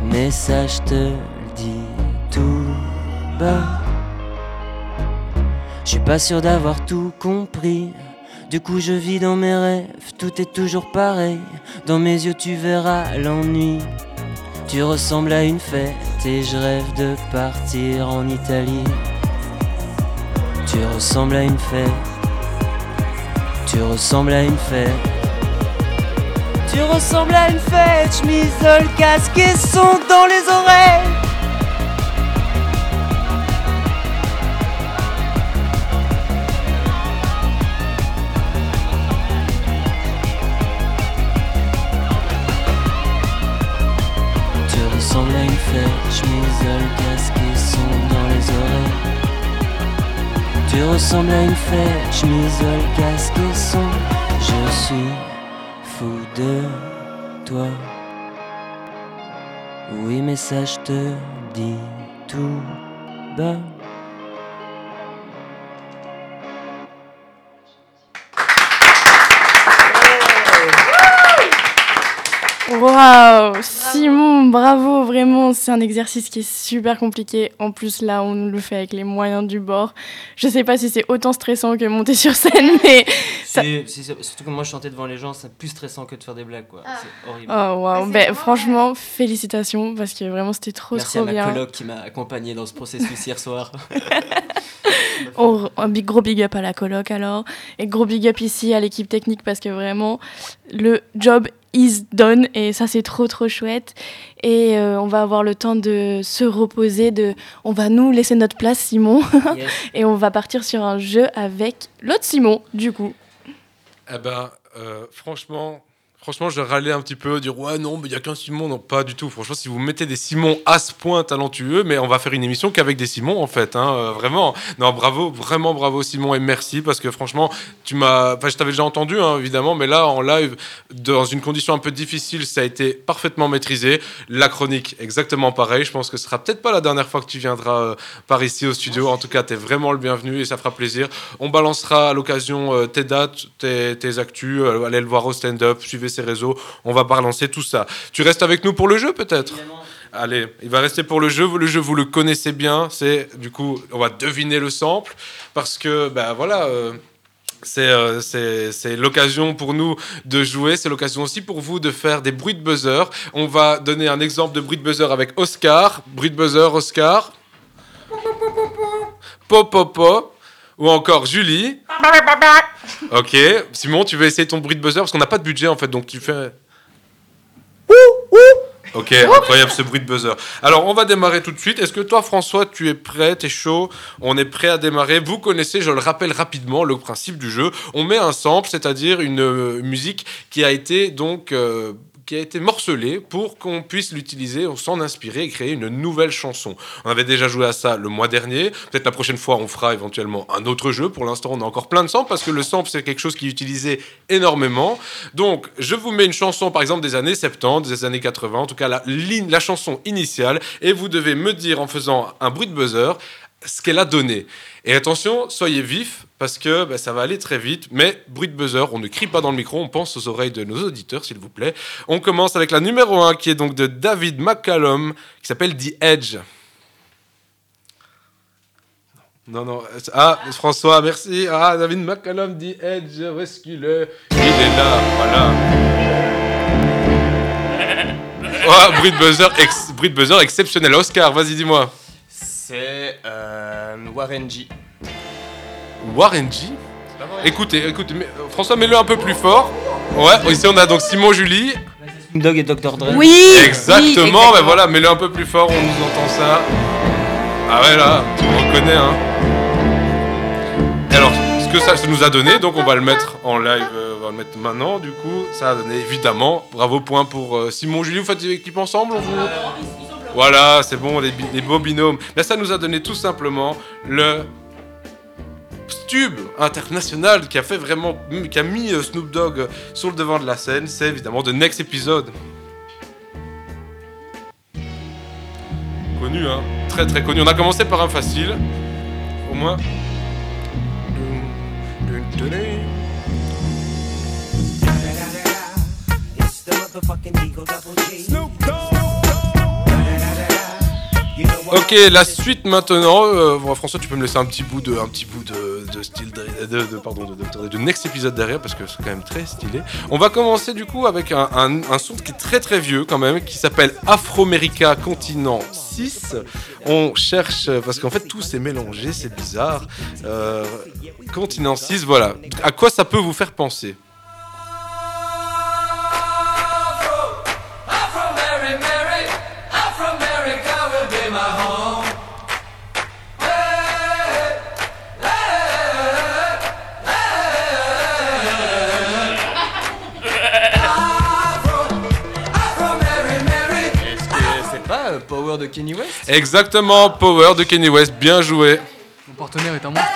Mais ça, je te le dis tout bas. Je suis pas sûr d'avoir tout compris. Du coup, je vis dans mes rêves, tout est toujours pareil. Dans mes yeux, tu verras l'ennui. Tu ressembles à une fête et je rêve de partir en Italie. Tu ressembles à une fête. Tu ressembles à une fête. Tu ressembles à une fête, chemisole, casque et son dans les oreilles. Tu ressembles à une fête, chemisole, casque et son dans les oreilles. Tu ressembles à une fête, chemisole, casque et son. Je suis fou de toi. Oui, mais ça, je te dis tout bas. Waouh Simon, bravo, vraiment, c'est un exercice qui est super compliqué. En plus, là, on le fait avec les moyens du bord. Je sais pas si c'est autant stressant que monter sur scène, mais... ça- Surtout que moi, chanter devant les gens, c'est plus stressant que de faire des blagues, quoi. C'est horrible. Oh waouh, ben, franchement, félicitations, parce que vraiment, c'était trop, Merci trop à ma bien. coloc qui m'a accompagné dans ce processus hier soir. On- un big, gros big up à la coloc alors. Et gros big up ici à l'équipe technique parce que vraiment, le job is done et ça c'est trop trop chouette. Et euh, on va avoir le temps de se reposer, de... on va nous laisser notre place Simon Yes. et on va partir sur un jeu avec l'autre Simon du coup. Eh ben, euh, franchement, franchement, je râlais un petit peu, dire ouais non, mais il y a qu'un Simon, non pas du tout. Franchement, si vous mettez des Simons à ce point talentueux, mais on va faire une émission qu'avec des Simons en fait, hein, euh, vraiment. Non, bravo, vraiment bravo Simon et merci parce que franchement, tu m'as, enfin, je t'avais déjà entendu hein, évidemment, mais là en live, dans une condition un peu difficile, ça a été parfaitement maîtrisé. La chronique, exactement pareil. Je pense que ce sera peut-être pas la dernière fois que tu viendras euh, par ici au studio. En tout cas, tu es vraiment le bienvenu et ça fera plaisir. On balancera à l'occasion euh, tes dates, tes, tes actus, allez le voir au stand-up, suivez ses réseaux, on va balancer tout ça. Tu restes avec nous pour le jeu peut-être? Allez, il va rester pour le jeu. Le jeu, vous le connaissez bien. C'est du coup, on va deviner le sample parce que, ben voilà. euh, c'est euh, c'est- c'est l'occasion pour nous de jouer, c'est l'occasion aussi pour vous de faire des bruits de buzzer. On va donner un exemple de bruit de buzzer avec Oscar. Bruit de buzzer, Oscar. Pop, pop, pop. Ou encore Julie. Ok. Simon, tu veux essayer ton bruit de buzzer? Parce qu'on n'a pas de budget en fait, donc tu fais. Ok, incroyable ce bruit de buzzer. Alors, on va démarrer tout de suite. Est-ce que toi, François, tu es prêt? T'es chaud? On est prêt à démarrer. Vous connaissez, je le rappelle rapidement, le principe du jeu. On met un sample, c'est-à-dire une euh, musique qui a été donc euh, qui a été morcelée pour qu'on puisse l'utiliser, s'en inspirer et créer une nouvelle chanson. On avait déjà joué à ça le mois dernier. Peut-être la prochaine fois, on fera éventuellement un autre jeu. Pour l'instant, on a encore plein de samples parce que le sample, c'est quelque chose qui est utilisé énormément. Donc, je vous mets une chanson, par exemple, des années 70, des années 80, en tout cas la, la chanson initiale, et vous devez me dire en faisant un bruit de buzzer ce qu'elle a donné. Et attention, soyez vifs parce que bah, ça va aller très vite. Mais bruit de buzzer, on ne crie pas dans le micro, on pense aux oreilles de nos auditeurs, s'il vous plaît. On commence avec la numéro 1 qui est donc de David McCallum, qui s'appelle The Edge. Non, non. euh, Ah, François, merci. Ah, David McCallum, The Edge, rescue-le. Il est là, voilà. Oh, bruit de buzzer, bruit de buzzer exceptionnel. Oscar, vas-y, dis-moi. C'est euh, Warren G. Warren G? Écoutez, écoutez, mais, euh, François, mets-le un peu plus fort. Ouais, ici on a donc Simon Julie. Snoop Dogg et Dr. Dre. Oui Exactement, ben voilà, mets-le un peu plus fort, on nous entend ça. Ah ouais, là, tu me reconnais, hein. Et alors, ce que ça, ça nous a donné, donc on va le mettre en live, euh, on va le mettre maintenant, du coup, ça a donné évidemment, bravo point pour euh, Simon Julie, vous faites des équipes ensemble on vous... Voilà, c'est bon, les, bi- les beaux binômes. Là, ça nous a donné tout simplement le tube international qui a fait vraiment, qui a mis euh, Snoop Dogg euh, sur le devant de la scène, c'est évidemment The Next Episode. Connu, hein Très très connu. On a commencé par un facile. Au moins. Ok, la suite maintenant. Euh, François, tu peux me laisser un petit bout de, un petit bout de, de style, de, de- pardon, de, de, next épisode derrière parce que c'est quand même très stylé. On va commencer du coup avec un, un, un son qui est très très vieux quand même, qui s'appelle Afro-America Continent 6. On cherche parce qu'en fait tout s'est mélangé, c'est bizarre. Euh, Continent 6, voilà. À quoi ça peut vous faire penser? Exactement, Power de Kenny West, bien joué. Mon partenaire est un monstre.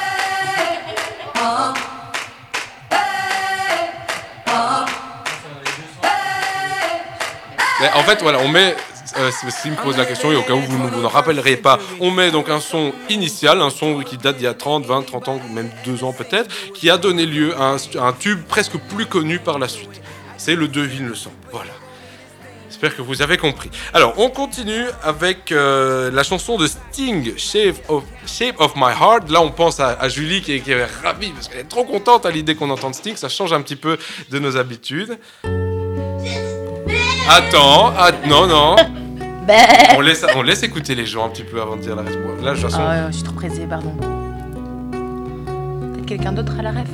En fait, voilà, on met. Euh, S'il me pose la question, et au cas où vous ne vous en rappellerez pas, on met donc un son initial, un son qui date d'il y a 30, 20, 30 ans, même 2 ans peut-être, qui a donné lieu à un, un tube presque plus connu par la suite. C'est le devine le son. Voilà. J'espère que vous avez compris. Alors, on continue avec euh, la chanson de Sting, Shape of, Shape of My Heart. Là, on pense à, à Julie qui est, qui est ravie parce qu'elle est trop contente à l'idée qu'on entende Sting. Ça change un petit peu de nos habitudes. Attends, att- non, non. On laisse, on laisse écouter les gens un petit peu avant de dire la réponse. Là, façon, Ah je suis trop pressée, pardon. quelqu'un d'autre à la ref?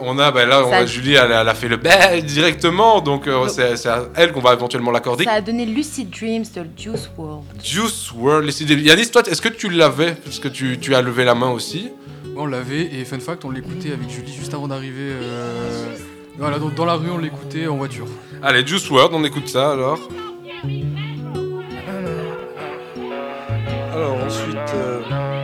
On a, bah là, on a Julie, elle, a- elle a fait le bé directement, donc euh, c'est c'est à elle qu'on va éventuellement l'accorder. Ça a donné Lucid Dreams de Juice WRLD. Juice World, les idées. Yanis, toi, est-ce que tu l'avais? Parce que tu, tu as levé la main aussi. On l'avait et fun fact, on l'écoutait avec Julie juste avant d'arriver. euh, Voilà, dans, dans la rue, on l'écoutait en voiture. Allez, Juice World, on écoute ça alors. Alors ensuite. euh,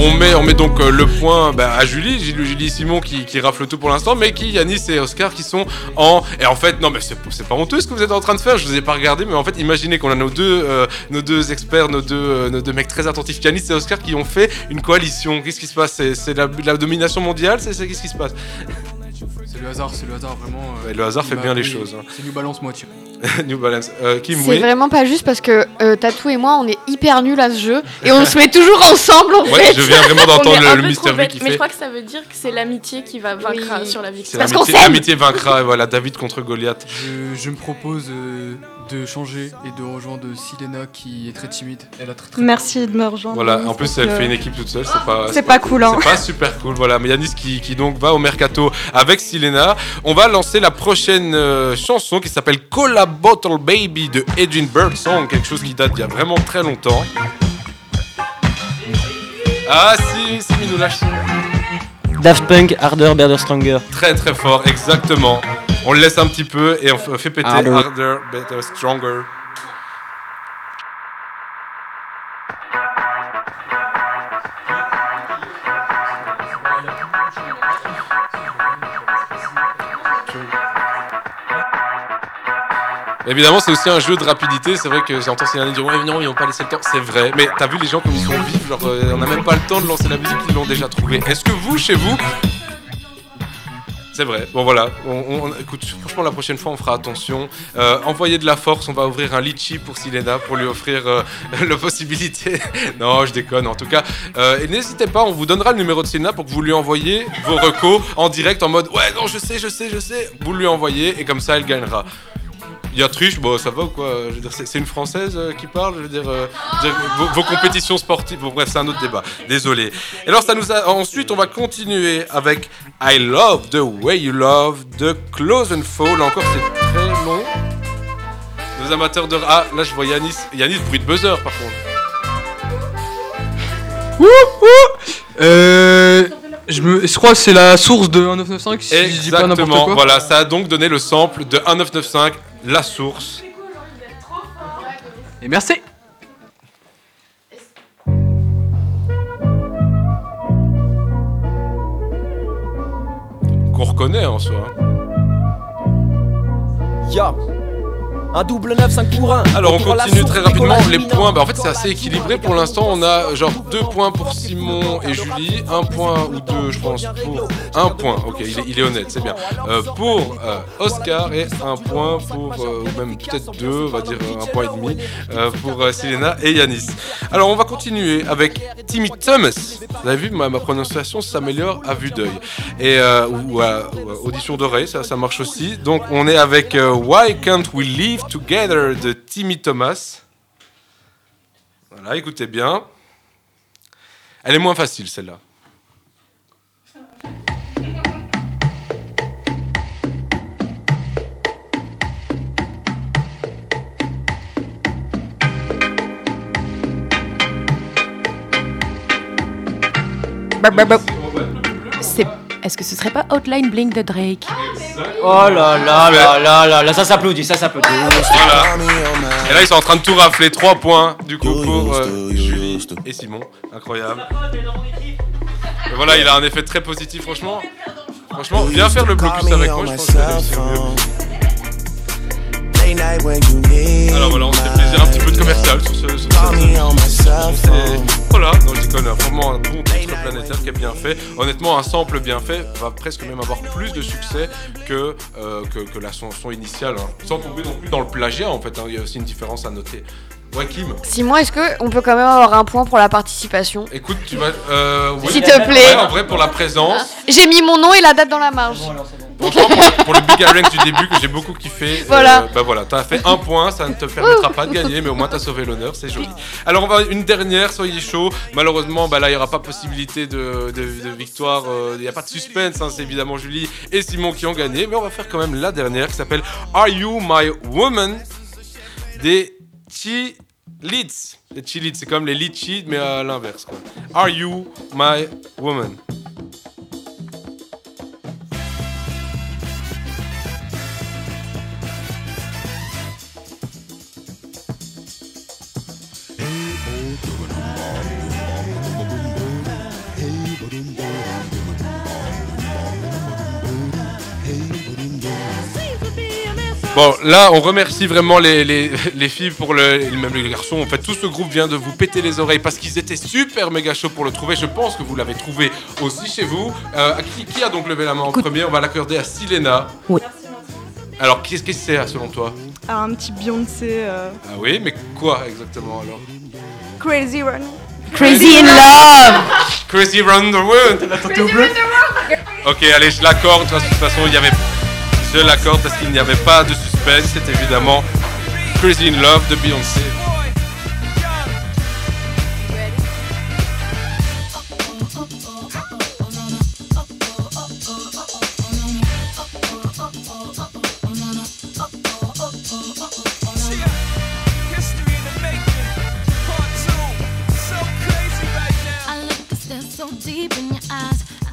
On met, on met donc euh, le point bah, à Julie, Julie, Simon qui, qui rafle tout pour l'instant, mais qui, Yanis et Oscar qui sont en. Et en fait, non, mais c'est pas honteux ce que vous êtes en train de faire, je vous ai pas regardé, mais en fait, imaginez qu'on a nos deux, euh, nos deux experts, nos deux, euh, nos deux mecs très attentifs, Yanis et Oscar, qui ont fait une coalition. Qu'est-ce qui se passe? C'est la, la domination mondiale? C'est- Qu'est-ce qui se passe? C'est le hasard, c'est le hasard vraiment. euh, Ouais, le hasard fait bien les choses, hein. C'est New Balance moitié. New Balance. Euh, Kim, C'est oui vraiment pas juste parce que euh, Tatou et moi, on est hyper nuls à ce jeu et on se met toujours ensemble en Ouais, fait. je viens vraiment d'entendre le, le trop V qui Mais je fait. crois que ça veut dire que c'est l'amitié qui va vaincre Oui. sur la victoire. Parce qu'on l'amitié- vaincra, et voilà, David contre Goliath. Je, je me propose euh, de changer et de rejoindre Silena qui est très timide. Elle a très, très Merci de me rejoindre. Voilà, en plus elle que fait une équipe toute seule, c'est pas C'est pas cool, hein. C'est pas super cool, voilà. Mais Yanis qui, qui donc va au mercato avec Silena. On va lancer la prochaine euh, chanson qui s'appelle Cola Bottle Baby de Edwin Birdsong, quelque chose qui date d'il y a vraiment très longtemps. Ah si, si, il nous lâche. Daft Punk, Harder, Better, Stronger. Très très fort, exactement. On le laisse un petit peu et on fait péter Harder. Harder, Better, Stronger. Évidemment, c'est aussi un jeu de rapidité. C'est vrai que j'entends ces derniers dire Ouais, non, ils n'ont pas laissé le temps. C'est vrai, mais t'as vu les gens comme ils sont vifs. Genre, euh, on n'a même pas le temps de lancer la musique, ils l'ont déjà trouvé. Est-ce que vous, chez vous. C'est vrai. Bon, voilà. Écoute, franchement, la prochaine fois, on fera attention. Euh, envoyez de la force. On va ouvrir un litchi pour Silena pour lui offrir euh, la possibilité. non, je déconne. En tout cas, euh, et n'hésitez pas, on vous donnera le numéro de Silena pour que vous lui envoyiez vos recos en direct en mode Ouais, non, je sais, je sais, je sais. Vous lui envoyez et comme ça, elle gagnera. Il y a triche, bon, ça va ou quoi Je veux dire, c'est une française euh, qui parle. Je veux dire, euh, je veux dire, vos, vos compétitions sportives. Bon, bref, c'est un autre débat. Désolé. Et alors, ça nous a. Ensuite, on va continuer avec I Love the Way You Love de Close and Fall. Là encore, c'est très long. Nos amateurs de. Ah, là, je vois Yanis. Yanis, bruit de buzzer, par contre. Euh, je, me, je crois que c'est la source de 1995 si je dis pas n'importe Exactement. quoi. Voilà, ça a donc donné le sample de 1995, la source. Et merci. Qu'on reconnaît en soi. hein. Ya Un double 9, 5 pour 1. Alors on continue très rapidement les points. Bah, en fait c'est assez équilibré pour l'instant. On a genre deux points pour Simon et Julie, un point ou deux je pense pour un point. Ok, il est, il est honnête, c'est bien. Euh, pour euh, Oscar et un point pour euh, ou même peut-être deux, on va dire euh, un point et demi euh, pour euh, Selena et Yanis. Alors on va continuer avec Timmy Thomas. Vous avez vu ma, ma prononciation s'améliore à vue d'œil et euh, ou, ou audition d'oreille, ça, ça marche aussi. Donc on est avec Why Can't We Live Together de Timmy Thomas. Voilà, écoutez bien. Elle est moins facile celle-là. C'est- Est-ce que ce serait pas Outline Blink de Drake Oh là là là là là là, ça s'applaudit, ça s'applaudit. Voilà. Et là ils sont en train de tout rafler. 3 points du coup pour euh, Julie et Simon. Incroyable. Et voilà, il a un effet très positif franchement. Franchement, viens faire le blocus avec moi, je pense que ça va mieux. Alors voilà, on se fait plaisir un petit peu de commercial sur ce. Sur. Voilà, dans l'icône, vraiment un bon titre planétaire qui est bien fait. Honnêtement, un sample bien fait va presque même avoir plus de succès que, euh, que, que la chanson initiale. hein. Sans tomber non plus dans le plagiat, en fait. hein. Il y a aussi une différence à noter. Ouais, Kim Simon, est-ce qu'on peut quand même avoir un point pour la participation Écoute, tu vas. Euh, oui. S'il te plaît. Ouais, en vrai, pour la présence. J'ai mis mon nom et la date dans la marge. Franchement, pour, pour le Big Rank du début que j'ai beaucoup kiffé, Voilà. euh, bah voilà, t'as fait un point, ça ne te permettra pas de gagner, mais au moins t'as sauvé l'honneur, c'est joli. Alors on va une dernière, soyez chaud. Malheureusement, bah là il y aura pas possibilité de, de- de victoire, euh, il n'y a pas de suspense, hein, c'est évidemment Julie et Simon qui ont gagné, mais on va faire quand même la dernière qui s'appelle Are You My Woman? Des Leads. Les Chi c'est comme les litchis, mais à l'inverse. Are You My Woman? Bon, là, on remercie vraiment les, les, les filles pour le, même les garçons. En fait, tout ce groupe vient de vous péter les oreilles parce qu'ils étaient super méga chauds pour le trouver. Je pense que vous l'avez trouvé aussi chez vous. Euh, qui, qui a donc levé la main en premier? On va l'accorder à Silena. Oui. Alors, qu'est-ce que c'est selon toi? Ah, un petit Beyoncé. euh, Ah oui, mais quoi exactement alors? Crazy Run. Crazy in love. Crazy Round the World Ok, allez, je l'accorde. De toute façon, il y avait. Je l'accorde parce qu'il n'y avait pas de suspense. C'est évidemment Crazy in Love de Beyoncé.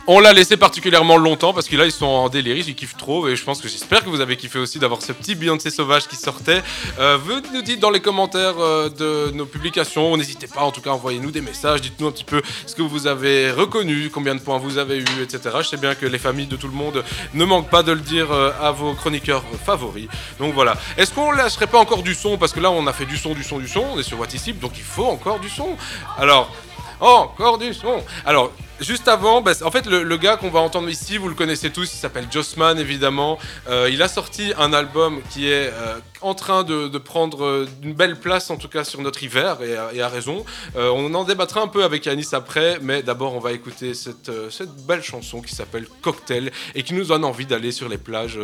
On l'a laissé particulièrement longtemps parce que là ils sont en délire, ils kiffent trop et je pense que j'espère que vous avez kiffé aussi d'avoir ce petit Beyoncé sauvage qui sortait. Euh, vous nous dites dans les commentaires euh, de nos publications, n'hésitez pas en tout cas envoyez-nous des messages, dites-nous un petit peu ce que vous avez reconnu, combien de points vous avez eu, etc. Je sais bien que les familles de tout le monde ne manquent pas de le dire euh, à vos chroniqueurs favoris. Donc voilà. Est-ce qu'on lâcherait pas encore du son? Parce que là on a fait du son, du son, du son, on est sur Whatissip donc il faut encore du son. Alors encore du son. Alors, juste avant, bah, en fait, le, le gars qu'on va entendre ici, vous le connaissez tous, il s'appelle Jossman, évidemment. Euh, il a sorti un album qui est euh, en train de, de prendre euh, une belle place, en tout cas, sur notre hiver, et, à- et à raison. Euh, on en débattra un peu avec Yanis après, mais d'abord, on va écouter cette, cette belle chanson qui s'appelle Cocktail et qui nous donne envie d'aller sur les plages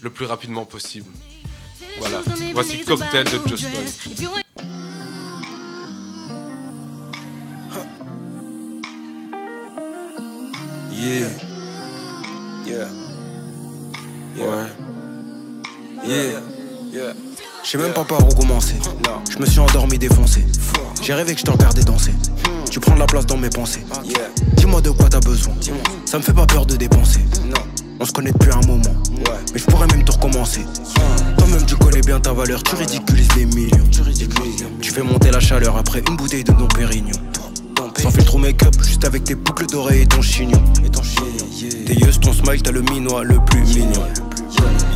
le plus rapidement possible. Voilà, voici Cocktail de Jossman. Yeah. Yeah. Ouais. Yeah. Yeah. Je sais même pas par où commencer. Je me suis endormi défoncé. J'ai rêvé que je te regardais danser. Tu prends de la place dans mes pensées. Dis-moi de quoi t'as besoin. Ça me fait pas peur de dépenser. On se connaît depuis un moment. Mais je pourrais même te recommencer. Toi-même tu connais bien ta valeur. Tu ridiculises les millions. Tu fais monter la chaleur après une bouteille de Dom Pérignon. Sans filtre au make-up, juste avec tes boucles d'oreilles et ton chignon. Tes yeux, ton smile, t'as le minois le plus mignon.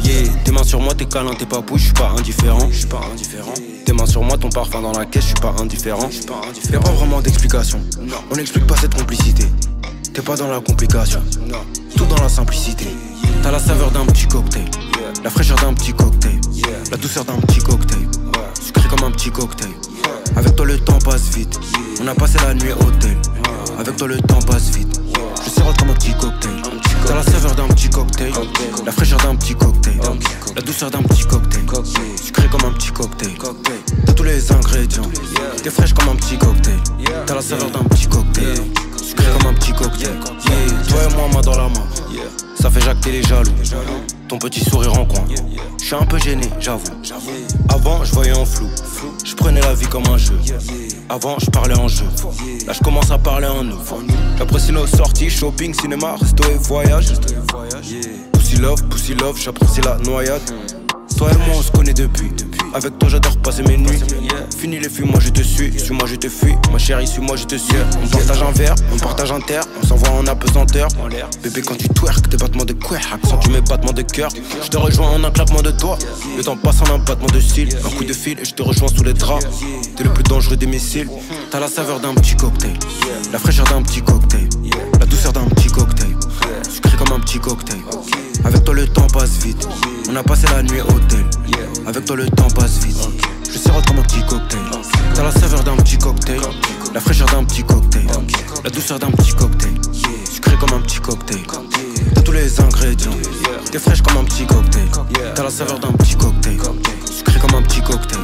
Yeah, tes mains sur moi, t'es câlin, t'es pas je suis pas indifférent. Je pas indifférent. Tes mains sur moi, ton parfum dans la caisse, je suis pas indifférent. Y'a pas vraiment d'explication. On n'explique pas cette complicité. T'es pas dans la complication. Tout dans la simplicité. T'as la saveur d'un petit cocktail. La fraîcheur d'un petit cocktail. La douceur d'un petit cocktail. Sucré comme un petit cocktail. Avec toi le temps passe vite. On a passé la nuit au hôtel. Avec toi le temps passe vite. Je sirote comme un petit cocktail. T'as la saveur d'un petit cocktail. La fraîcheur d'un petit cocktail. La douceur d'un petit cocktail. Sucré comme un petit cocktail. T'as tous les ingrédients. T'es fraîche comme un petit cocktail. T'as la saveur d'un petit cocktail. Comme un petit cocktail. Toi et moi, main dans la main. Ça fait jacter les jaloux. Ton petit sourire en coin. Je suis un peu gêné, j'avoue. Avant, je voyais en flou. Je prenais la vie comme un jeu. Avant, je parlais en jeu. Là, je commence à parler en nous. J'apprécie nos sorties, shopping, cinéma, resto et voyage. Pussy love, pussy love, j'apprécie la noyade. Toi et moi on se connaît depuis. Avec toi j'adore passer mes nuits. Fini les fuis, moi je te suis. Suis-moi, je te fuis. Ma chérie, suis-moi, je te suis. On partage un verre, on partage un terre. On s'envoie en apesanteur. Bébé, quand tu twerk, tes battements de couer. Accent, tu mets battements de cœur. Je te rejoins en un claquement de doigts. Le temps passe en un battement de cils. Un coup de fil et je te rejoins sous les draps. T'es le plus dangereux des missiles. T'as la saveur d'un petit cocktail. La fraîcheur d'un petit cocktail. La douceur d'un petit cocktail. Sucré comme un petit cocktail. Avec toi, le temps passe vite. On a passé la nuit hôtel. Avec toi, le temps passe vite. Je sirote comme un petit cocktail. T'as la saveur d'un petit cocktail. La fraîcheur d'un petit cocktail. La douceur d'un petit cocktail. Sucré comme un petit cocktail. T'as tous les ingrédients. T'es fraîche comme un petit cocktail. T'as la saveur d'un petit cocktail. Sucré comme un petit cocktail.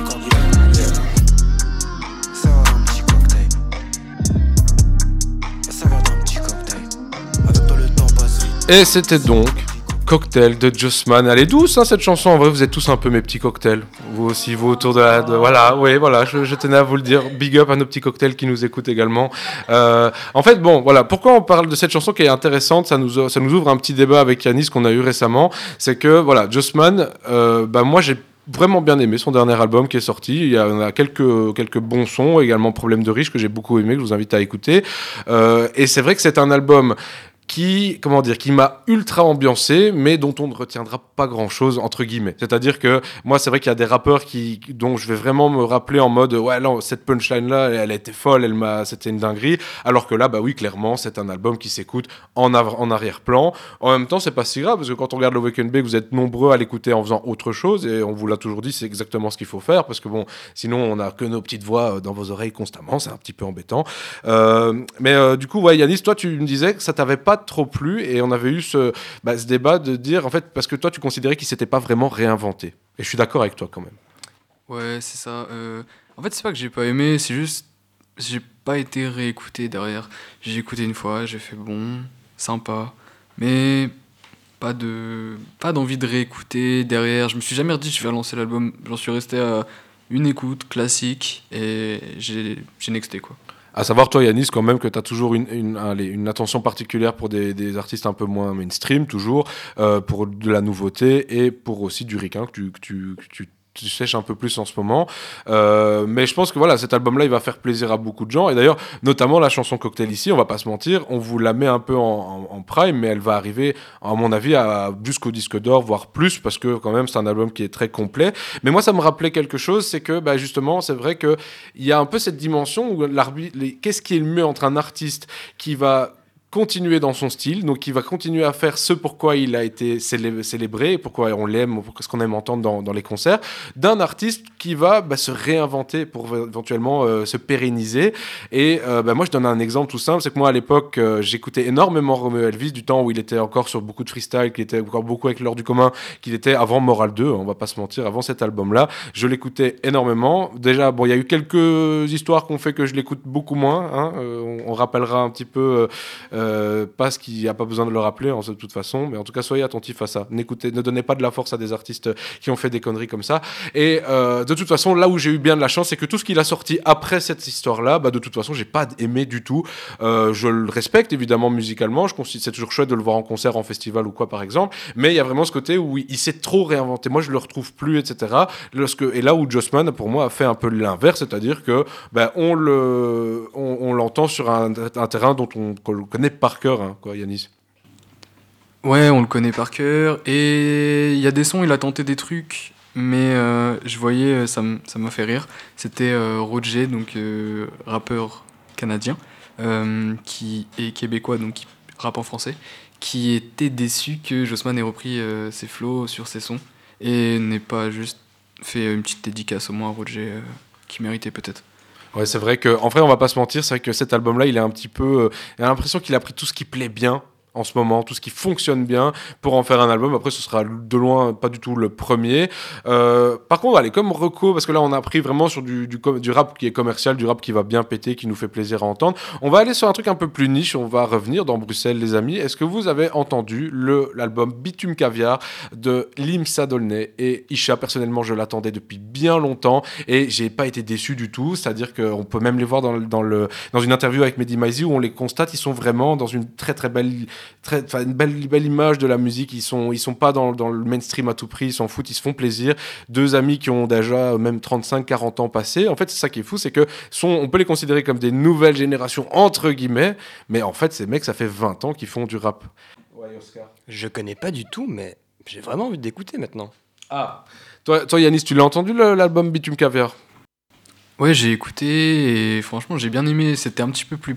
Et c'était donc Cocktail de Jossman. Elle est douce hein, cette chanson. En vrai, vous êtes tous un peu mes petits cocktails. Vous aussi, vous autour de la. de- voilà, oui, voilà. Je, je tenais à vous le dire. Big up à nos petits cocktails qui nous écoutent également. Euh, en fait, bon, voilà. Pourquoi on parle de cette chanson qui est intéressante? Ça nous, ça nous ouvre un petit débat avec Yanis qu'on a eu récemment. C'est que, voilà, Jossman, euh, bah, moi, j'ai vraiment bien aimé son dernier album qui est sorti. Il y a, on a quelques, quelques bons sons, également Problème de riche que j'ai beaucoup aimé, que je vous invite à écouter. Euh, et c'est vrai que c'est un album qui, comment dire, qui m'a ultra ambiancé, mais dont on ne retiendra pas grand chose, entre guillemets. C'est-à-dire que moi, c'est vrai qu'il y a des rappeurs qui, dont je vais vraiment me rappeler en mode, ouais, non, cette punchline-là, elle été folle, elle m'a, c'était une dinguerie. Alors que là, bah oui, clairement, c'est un album qui s'écoute en, en arrière-plan. En même temps, c'est pas si grave, parce que quand on regarde le Weekend Bay, vous êtes nombreux à l'écouter en faisant autre chose, et on vous l'a toujours dit, c'est exactement ce qu'il faut faire, parce que bon, sinon, on n'a que nos petites voix euh, dans vos oreilles constamment, c'est un petit peu embêtant. Euh, mais euh, du coup, ouais, Yanis, toi, tu me disais que ça t'avait pas trop plu, et on avait eu ce, bah, ce débat de dire, en fait, parce que toi, tu considérais qu'il s'était pas vraiment réinventé. Et je suis d'accord avec toi quand même. Ouais, c'est ça. euh, En fait, c'est pas que j'ai pas aimé, c'est juste. J'ai pas été réécouté derrière. J'ai écouté une fois, j'ai fait bon, sympa. Mais pas de pas d'envie de réécouter derrière. Je me suis jamais dit je vais relancer l'album. J'en suis resté à une écoute classique et j'ai nexté quoi. À savoir, toi, Yanis, quand même, que tu as toujours une, une, une attention particulière pour des, des artistes un peu moins mainstream, toujours, euh, pour de la nouveauté et pour aussi du ricain que tu, que tu, que tu, tu sèches un peu plus en ce moment. Euh, mais je pense que voilà, cet album-là, il va faire plaisir à beaucoup de gens. Et d'ailleurs, notamment la chanson Cocktail ici, on va pas se mentir, on vous la met un peu en, prime, mais elle va arriver, à mon avis, jusqu'au disque d'or, voire plus, parce que quand même, c'est un album qui est très complet. Mais moi, ça me rappelait quelque chose, c'est que bah, justement, c'est vrai qu'il y a un peu cette dimension où l'arbitre, qu'est-ce qui est le mieux entre un artiste qui va continuer dans son style, donc il va continuer à faire ce pourquoi il a été célé- célébré, pourquoi on l'aime, ce qu'on aime entendre dans, les concerts, d'un artiste qui va bah, se réinventer pour éventuellement euh, se pérenniser. Et euh, bah, moi, je donne un exemple tout simple, c'est que moi, à l'époque, euh, j'écoutais énormément Romeo Elvis, du temps où il était encore sur beaucoup de freestyle, qui était encore beaucoup avec l'heure du commun, qu'il était avant Moral 2, on va pas se mentir, avant cet album-là. Je l'écoutais énormément. Déjà, bon, il y a eu quelques histoires qu'on fait que je l'écoute beaucoup moins. hein. On rappellera un petit peu, euh, euh, pas ce qu'il n'y a pas besoin de le rappeler de toute façon, mais en tout cas, soyez attentifs à ça. N'écoutez, ne donnez pas de la force à des artistes qui ont fait des conneries comme ça. Et euh, de toute façon, là où j'ai eu bien de la chance, c'est que tout ce qu'il a sorti après cette histoire-là, bah, de toute façon, j'ai pas aimé du tout. Euh, je le respecte évidemment musicalement. Je c'est toujours chouette de le voir en concert, en festival ou quoi, par exemple. Mais il y a vraiment ce côté où il, il s'est trop réinventé. Moi, je le retrouve plus, etc. Lorsque, et là où Jossman, pour moi, a fait un peu l'inverse, c'est-à-dire que ben, on le, on, on l'entend sur un, terrain dont on, qu'on le par cœur, hein, quoi, Yanis. Ouais, on le connaît par cœur. Et il y a des sons, il a tenté des trucs, mais euh, je voyais, euh, ça m'a fait rire. C'était euh, Roger, donc rappeur canadien, qui est québécois, donc qui rappe en français, qui était déçu que Jossman ait repris ses flows sur ses sons et n'ait pas juste fait une petite dédicace au moins à Roger, qui méritait peut-être. Ouais, c'est vrai que, en vrai, on va pas se mentir, c'est vrai que cet album-là, il est un petit peu. euh, a l'impression qu'il a pris tout ce qui plaît bien en ce moment, tout ce qui fonctionne bien pour en faire un album. Après, ce sera de loin pas du tout le premier. Euh, par contre, allez, comme Reco, parce que là, on a pris vraiment sur du, rap qui est commercial, du rap qui va bien péter, qui nous fait plaisir à entendre. On va aller sur un truc un peu plus niche. On va revenir dans Bruxelles, les amis. Est-ce que vous avez entendu l'album Bitume Caviar de Limsa Dolnay et Isha? Personnellement, je l'attendais depuis bien longtemps et j'ai pas été déçu du tout. C'est-à-dire qu'on peut même les voir dans, dans, dans une interview avec Mehdi Maizi où on les constate, ils sont vraiment dans une très très belle très, une belle, belle image de la musique. Ils sont, ils sont pas dans, dans le mainstream à tout prix, ils s'en foutent, ils se font plaisir. Deux amis qui ont déjà même 35, 40 ans passés. En fait, c'est ça qui est fou, c'est que sont, on peut les considérer comme des nouvelles générations, entre guillemets, mais en fait, ces mecs, ça fait 20 ans qu'ils font du rap. Je connais pas du tout, mais j'ai vraiment envie d'écouter maintenant. Ah. Toi, toi Yanis, tu l'as entendu l'album Bitume Caviar? Ouais, j'ai écouté et franchement, j'ai bien aimé. C'était un petit peu plus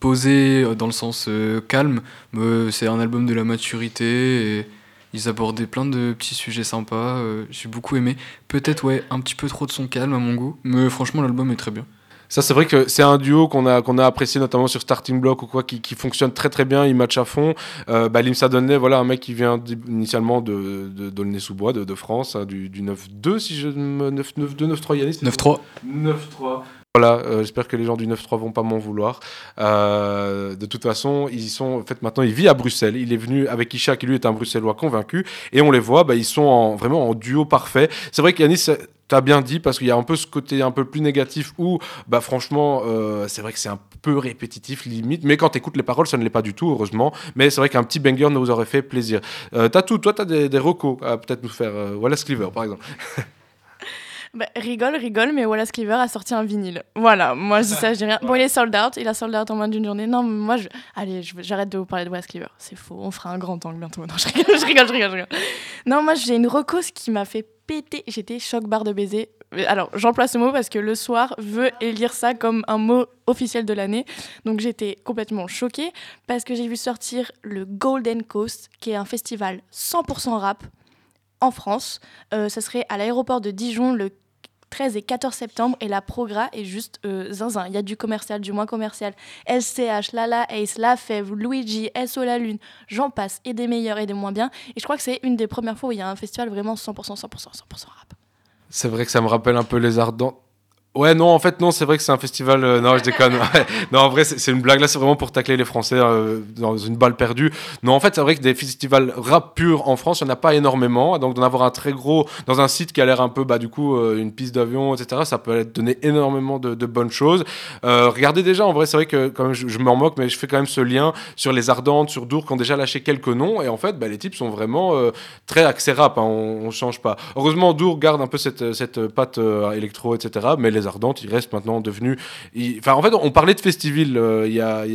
posé euh, dans le sens euh, calme. euh, c'est un album de la maturité et ils abordaient plein de petits sujets sympas. j'ai beaucoup aimé. Peut-être, ouais, un petit peu trop de son calme à mon goût, mais franchement, l'album est très bien. Ça, c'est vrai que c'est un duo qu'on a, qu'on a apprécié notamment sur Starting Block ou quoi, qui, qui fonctionne très très bien, il match à fond. Euh, bah, Limsa Donley, voilà, un mec qui vient initialement de, de d'Aulnay-sous-Bois, de, de France, hein, du, du 9-2, si je me. 9-2, 9-3, Yannis 9-3. 9-3. Voilà, euh, j'espère que les gens du 9-3 vont pas m'en vouloir. Euh, de toute façon, ils y sont. En fait, maintenant, il vit à Bruxelles. Il est venu avec Isha, qui lui est un Bruxellois convaincu. Et on les voit, bah, ils sont en, vraiment en duo parfait. C'est vrai qu'Yanis, t'as bien dit, parce qu'il y a un peu ce côté un peu plus négatif où, bah, franchement, euh, c'est vrai que c'est un peu répétitif, limite. Mais quand t'écoutes les paroles, ça ne l'est pas du tout, heureusement. Mais c'est vrai qu'un petit banger nous aurait fait plaisir. T'as tout, toi, t'as des, des à peut-être nous faire. voilà, Cleaver, par exemple. Bah, rigole, rigole, mais Wallace Cleaver a sorti un vinyle. Voilà, moi je dis ça, je dis rien. Bon, il est sold out, il a sold out en moins d'une journée. Non, mais moi, je... allez, je- j'arrête de vous parler de Wallace Cleaver. C'est faux, on fera un grand angle bientôt. Non, je rigole, je rigole, je rigole. je rigole. Non, moi j'ai une recose qui m'a fait péter. J'étais choc barre de baiser. Euh, Alors, j'emploie ce mot parce que le soir veut élire ça comme un mot officiel de l'année. Donc j'étais complètement choquée parce que j'ai vu sortir le Golden Coast, qui est un festival 100% rap en France. Euh, ça serait à l'aéroport de Dijon le 13 et 14 septembre et la progra est juste euh, zinzin. Il y a du commercial, du moins commercial. SCH, Lala, Ace, La Fève, Luigi, SO La Lune, j'en passe, et des meilleurs et des moins bien. Et je crois que c'est une des premières fois où il y a un festival vraiment 100%, 100%, 100% rap. C'est vrai que ça me rappelle un peu les Ardents. Ouais, non, en fait, non, c'est vrai que c'est un festival. euh, non, je déconne. Ouais. Non, en vrai, c'est une blague. Là, c'est vraiment pour tacler les Français euh, dans une balle perdue. Non, en fait, c'est vrai que des festivals rap pur en France, il n'y en a pas énormément. Donc, d'en avoir un très gros dans un site qui a l'air un peu, bah, du coup, euh, une piste d'avion, etc., ça peut donner énormément de, de bonnes choses. Regardez déjà, en vrai, c'est vrai que, quand même, je, je m'en moque, mais je fais quand même ce lien sur les Ardentes, sur Dour, qui ont déjà lâché quelques noms. Et en fait, bah, les types sont vraiment très axés rap. hein, on, on change pas. Heureusement, Dour garde un peu cette, cette patte électro, etc. Mais les Ardentes, ils restent maintenant devenus. ils- Enfin, en fait, on parlait de Festiville euh, il y a, il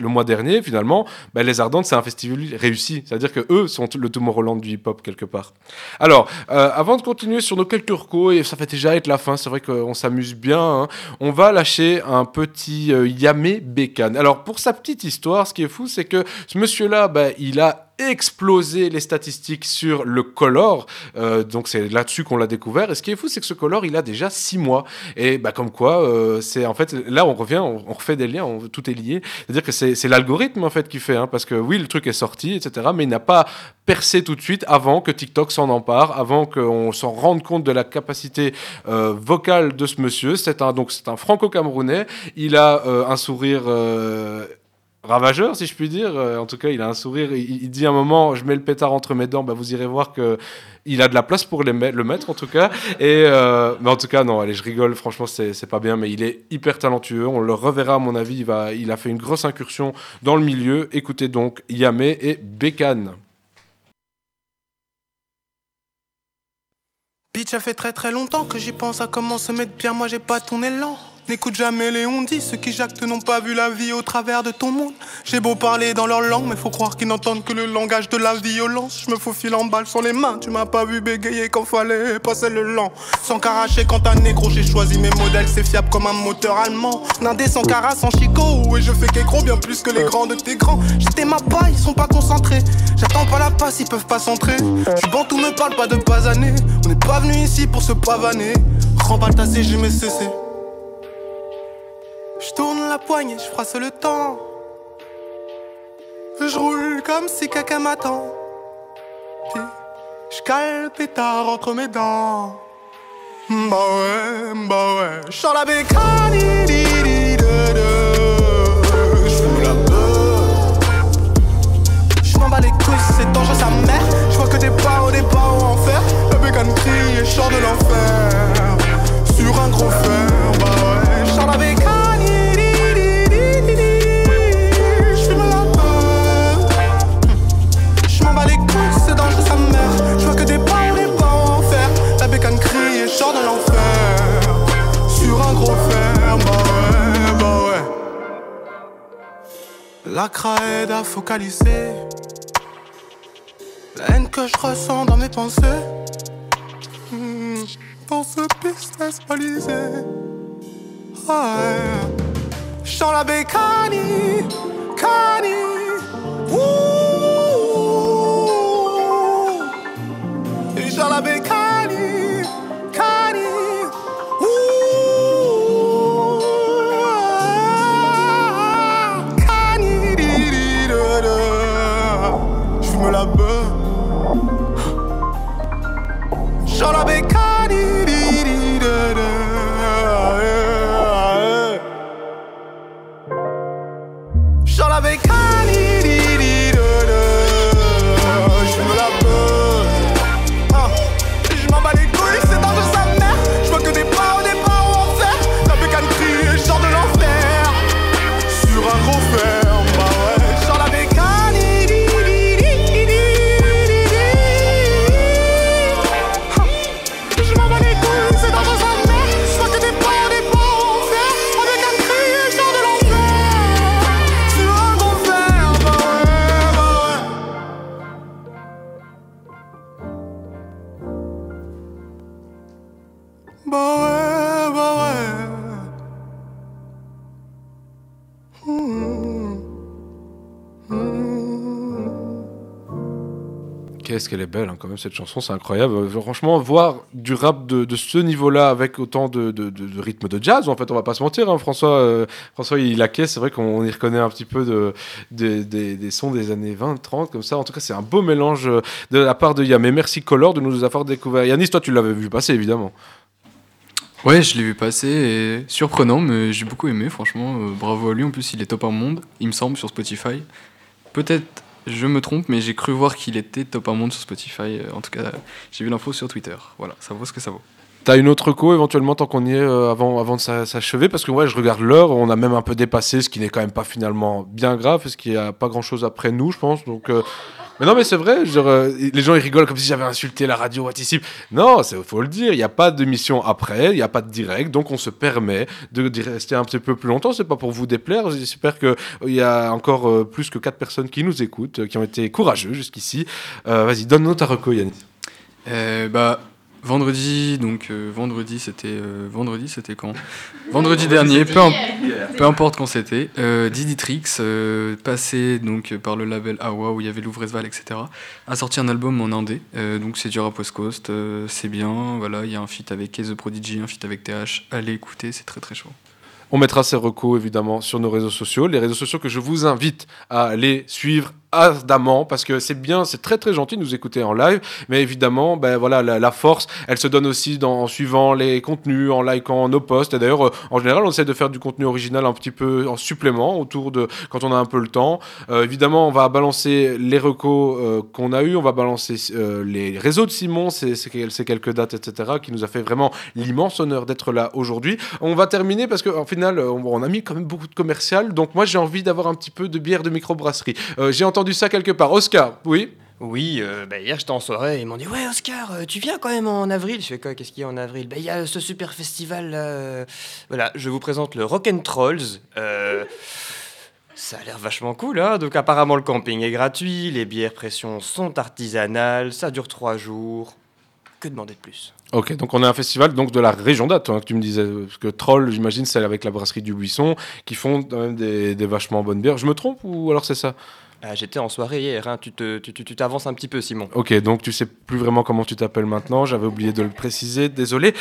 le mois dernier. Finalement, bah, les Ardentes, c'est un festival réussi. C'est-à-dire que eux sont le Tomorrowland du hip-hop quelque part. Alors, euh, avant de continuer sur nos quelques recos, et ça fait déjà être la fin, c'est vrai qu'on s'amuse bien, hein, on va lâcher un petit euh, Yamé Bécane. Alors, pour sa petite histoire, ce qui est fou, c'est que ce monsieur-là, bah, il a explosé les statistiques sur le color, Euh, donc c'est là-dessus qu'on l'a découvert. Et ce qui est fou, c'est que ce color, il a déjà six mois. Et bah, comme quoi, euh, c'est en fait, là on revient, on, refait des liens, on- tout est lié. C'est-à-dire que c'est l'algorithme en fait qui fait, hein, parce que oui, le truc est sorti, etc. Mais il n'a pas percé tout de suite avant que TikTok s'en empare, avant qu'on s'en rende compte de la capacité euh, vocale de ce monsieur. C'est un donc c'est un franco-camerounais. Il a euh, un sourire. Ravageur, si je puis dire. Euh, en tout cas, il a un sourire. Il, dit à un moment, je mets le pétard entre mes dents. Bah, vous irez voir que il a de la place pour le mettre, en tout cas. Et euh, mais en tout cas, non, allez, je rigole. Franchement, c'est c'est pas bien, mais il est hyper talentueux. On le reverra, à mon avis. Il va, il a fait une grosse incursion dans le milieu. Écoutez donc Yamé et Bécane. Bitch, ça fait très très longtemps que j'y pense à comment se mettre bien, moi j'ai pas ton élan. N'écoute jamais les on dit, ceux qui jactent n'ont pas vu la vie au travers de ton monde. J'ai beau parler dans leur langue, mais faut croire qu'ils n'entendent que le langage de la violence. Je me faufile en balle sur les mains, tu m'as pas vu bégayer quand fallait passer le lent. Sans caracher quand un négro, j'ai choisi mes modèles, c'est fiable comme un moteur allemand. Nindé sans cara, sans chico, et je fais qu'écro bien plus que les grands de tes grands. J'étais ma paille, ils sont pas concentrés. J'attends pas la passe, ils peuvent pas s'entrer. Je bantou me parle pas de basaner. On n'est pas venu ici pour se pavaner. Remballe ta CG, mais cessé. Je tourne la poignée, je froisse le temps. Je roule comme si quelqu'un m'attend. Je cale le pétard entre mes dents. Bah ouais, bah ouais. Je la bécane, la haine que je ressens dans mes pensées. Hmm, Dans ce business balisé. Même, cette chanson, c'est incroyable. Euh, Franchement, voir du rap de, ce niveau-là avec autant de, de, de- rythme de jazz, en fait, on va pas se mentir, hein, François, euh, François, il la caisse, c'est vrai qu'on y reconnaît un petit peu de, de- des- sons des années 20, 30, comme ça. En tout cas, c'est un beau mélange euh, de la part de Yam. Et merci Color de nous avoir découvert. Yanis, toi, tu l'avais vu passer, évidemment. Ouais, je l'ai vu passer surprenant, mais j'ai beaucoup aimé, franchement. euh, bravo à lui. En plus, il est top 1 monde, il me semble, sur Spotify. Peut-être je me trompe, mais j'ai cru voir qu'il était top 1 monde sur Spotify. euh, En tout cas, j'ai vu l'info sur Twitter. Voilà, ça vaut ce que ça vaut. T'as une autre co éventuellement tant qu'on y est euh, avant, avant de s'a- s'achever? Parce que ouais je regarde l'heure on a même un peu dépassé ce qui n'est quand même pas finalement bien grave parce qu'il n'y a pas grand chose après nous je pense donc euh, mais non mais c'est vrai euh, les gens ils rigolent comme si j'avais insulté la radio ici non il faut le dire il n'y a pas d'émission après il n'y a pas de direct donc on se permet de, rester un petit peu plus longtemps. C'est pas pour vous déplaire. J'espère que euh, y a encore euh, plus que quatre personnes qui nous écoutent qui ont été courageux jusqu'ici. Vas-y donne-nous ta reco Yannis. Bah, vendredi, donc euh, vendredi, c'était euh, vendredi, c'était quand? Vendredi dernier, peu, peu importe quand c'était. Euh, Diditrix, euh, passé donc par le label Awa où il y avait Louvresval, etc., a sorti un album en indé. Euh, donc c'est du rap West Coast, euh, c'est bien. Voilà, il y a un feat avec the Prodigy, un feat avec TH. Allez écouter, c'est très très chaud. On mettra ces recos évidemment sur nos réseaux sociaux, les réseaux sociaux que je vous invite à aller suivre ardemment parce que c'est bien, c'est très très gentil de nous écouter en live, mais évidemment, ben voilà, la, force, elle se donne aussi en suivant les contenus, en likant nos posts. Et d'ailleurs, euh, en général, on essaie de faire du contenu original un petit peu en supplément autour de quand on a un peu le temps. Euh, évidemment, on va balancer les recos euh, qu'on a eu, on va balancer les réseaux de Simon, c'est c'est quel- c'est quelques dates, etc., qui nous a fait vraiment l'immense honneur d'être là aujourd'hui. On va terminer parce qu'en final, on, on a mis quand même beaucoup de commercial. Donc moi, j'ai envie d'avoir un petit peu de bière de microbrasserie. J'ai entendu ça quelque part. Oscar, oui Oui, euh, bah, hier j'étais en soirée et ils m'ont dit Ouais, Oscar, euh, tu viens quand même en avril Je fais quoi Qu'est-ce qu'il y a en avril? Bah, Il y a ce super festival là. euh, Voilà, je vous présente le Rock and Trolls. Euh, Ça a l'air vachement cool, hein Donc, apparemment, le camping est gratuit, les bières pression sont artisanales, ça dure trois jours. Que demander de plus? Ok, donc on a un festival donc de la région d'Ath, hein, que tu me disais. Parce que Troll, j'imagine, c'est avec la brasserie du Buisson, qui font quand même des, des vachement bonnes bières. Je me trompe ou alors c'est ça? Ah, J'étais en soirée hier, hein. tu t'avances un petit peu, Simon. Ok, donc tu sais plus vraiment comment tu t'appelles maintenant. J'avais oublié de le préciser, désolé.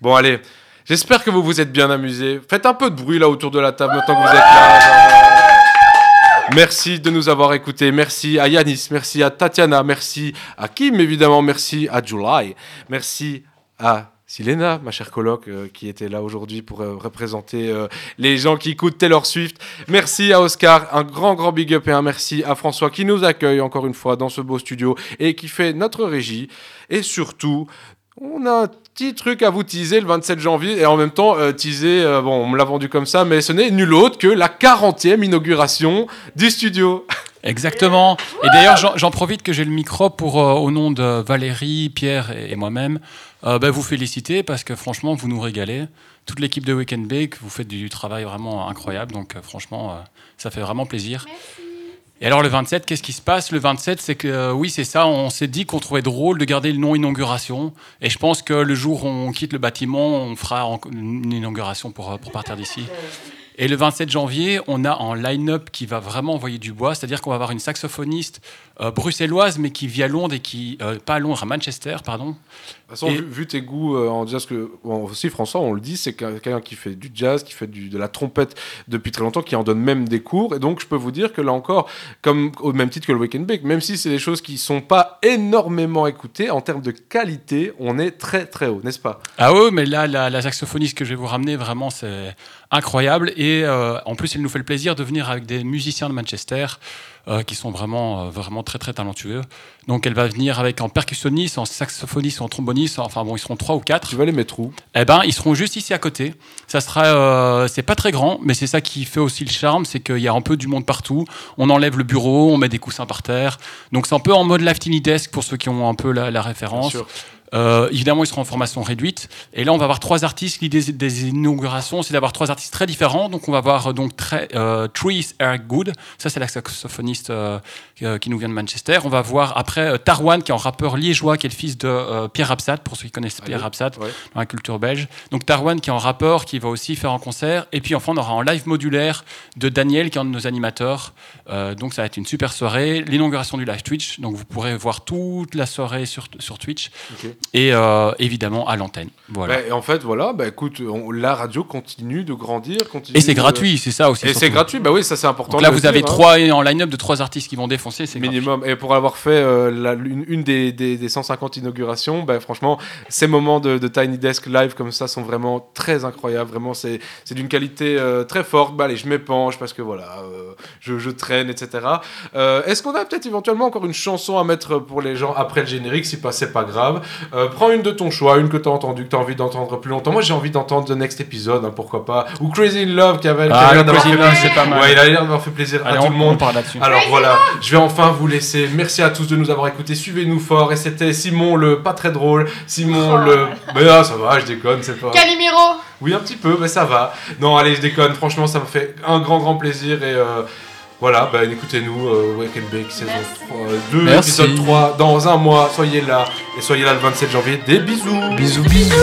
Bon, allez, j'espère que vous vous êtes bien amusés. Faites un peu de bruit là autour de la table maintenant que vous êtes là. Merci de nous avoir écoutés. Merci à Yanis, merci à Tatiana, merci à Kim évidemment, merci à July, merci à Silena, ma chère coloc, euh, qui était là aujourd'hui pour euh, représenter euh, les gens qui écoutent Taylor Swift. Merci à Oscar, un grand, grand big up et un merci à François qui nous accueille encore une fois dans ce beau studio et qui fait notre régie. Et surtout, on a un petit truc à vous teaser le 27 janvier et en même temps teaser, bon, on me l'a vendu comme ça, mais ce n'est nul autre que la 40e inauguration du studio. Exactement. Et d'ailleurs, j'en- profite que j'ai le micro pour, euh, au nom de Valérie, Pierre et, et moi-même, euh, ben, vous féliciter parce que franchement, vous nous régalez. Toute l'équipe de Weekend Bake, vous faites du travail vraiment incroyable. Donc euh, franchement, ça fait vraiment plaisir. Et alors le 27, qu'est-ce qui se passe? Le 27, c'est que oui, c'est ça, on s'est dit qu'on trouvait drôle de garder le nom inauguration. Et je pense que le jour où on quitte le bâtiment, on fera une inauguration pour, pour partir d'ici. Et le 27 janvier, on a en line-up qui va vraiment envoyer du bois, c'est-à-dire qu'on va avoir une saxophoniste euh, bruxelloise, mais qui vit à Londres et qui. euh, pas à Londres, à Manchester, pardon. De toute façon, Et- vu, vu tes goûts euh, en jazz, que bon, aussi François, on le dit, c'est quel- quelqu'un qui fait du jazz, qui fait du- de la trompette depuis très longtemps, qui en donne même des cours. Et donc, je peux vous dire que là encore, comme au même titre que le Wake and Bake, même si c'est des choses qui sont pas énormément écoutées, en termes de qualité, on est très très haut, n'est-ce pas? Ah ouais, mais là, la, la saxophoniste que je vais vous ramener, vraiment, c'est incroyable. Et euh, en plus, elle nous fait le plaisir de venir avec des musiciens de Manchester euh, qui sont vraiment, euh, vraiment très, très talentueux. Donc, elle va venir avec en percussionniste, en saxophoniste, en tromboniste. Enfin, bon, ils seront trois ou quatre. Tu vas les mettre où? Eh ben, ils seront juste ici à côté. Ça sera, euh, c'est pas très grand, mais c'est ça qui fait aussi le charme, c'est qu'il y a un peu du monde partout. On enlève le bureau, on met des coussins par terre. Donc, c'est un peu en mode live tiny desk pour ceux qui ont un peu la, la référence. Bien sûr. Euh, évidemment, ils seront en formation réduite. Et là, on va avoir trois artistes. L'idée des, inaugurations, c'est d'avoir trois artistes très différents. Donc, on va avoir donc très, euh, Trees Good. Ça, c'est la saxophoniste euh, euh, qui nous vient de Manchester. On va voir après euh, Tarwan, qui est un rappeur liégeois, qui est le fils de Pierre Absat, pour ceux qui connaissent Pierre Absat dans la culture belge. Donc, Tarwan, qui est un rappeur, qui va aussi faire un concert. Et puis, enfin, on aura un live modulaire de Daniel, qui est un de nos animateurs. Donc, ça va être une super soirée. L'inauguration du live Twitch. Donc, vous pourrez voir toute la soirée sur, sur Twitch. Et évidemment à l'antenne. Voilà. Bah, et en fait, voilà, bah, écoute, on- la radio continue de grandir. Continue Et c'est de- gratuit, c'est ça aussi, Et c'est gratuit, bah oui, ça c'est important. Donc là, vous avez hein. trois en line-up de trois artistes qui vont défoncer, c'est minimum. Et pour avoir fait euh, la- une, une des, des, des 150 inaugurations, bah, franchement, ces moments de, de Tiny Desk live comme ça sont vraiment très incroyables. Vraiment, c'est c'est d'une qualité euh, très forte. Bah, allez, je m'épanche parce que voilà, euh, je, je traîne, etc. Euh, Est-ce qu'on a peut-être éventuellement encore une chanson à mettre pour les gens après le générique? Si pas, c'est pas grave. Euh, prends une de ton choix, une que tu as entendue, que tu as envie d'entendre plus longtemps. Moi, j'ai envie d'entendre The Next Episode, hein, pourquoi pas. Ou Crazy in Love qui avait Ah, Crazy in Love, c'est pas mal. Ouais, il a l'air d'avoir fait plaisir Allez, à tout on- le monde. on là-dessus. Alors voilà, je vais enfin vous laisser. Merci à tous de nous avoir écoutés. Suivez-nous fort. Et c'était Simon le pas très drôle. Simon le. Mais ah, ça va, je déconne, c'est pas. Calimiro Oui, un petit peu, mais ça va. Non, allez, je déconne. Franchement, ça me fait un grand, grand plaisir. Et euh, voilà, bah, écoutez-nous, euh, Wake and Bake saison 2, Merci. épisode 3, dans un mois. Soyez là. Et soyez là le 27 janvier. Des bisous. Bisous, bisous.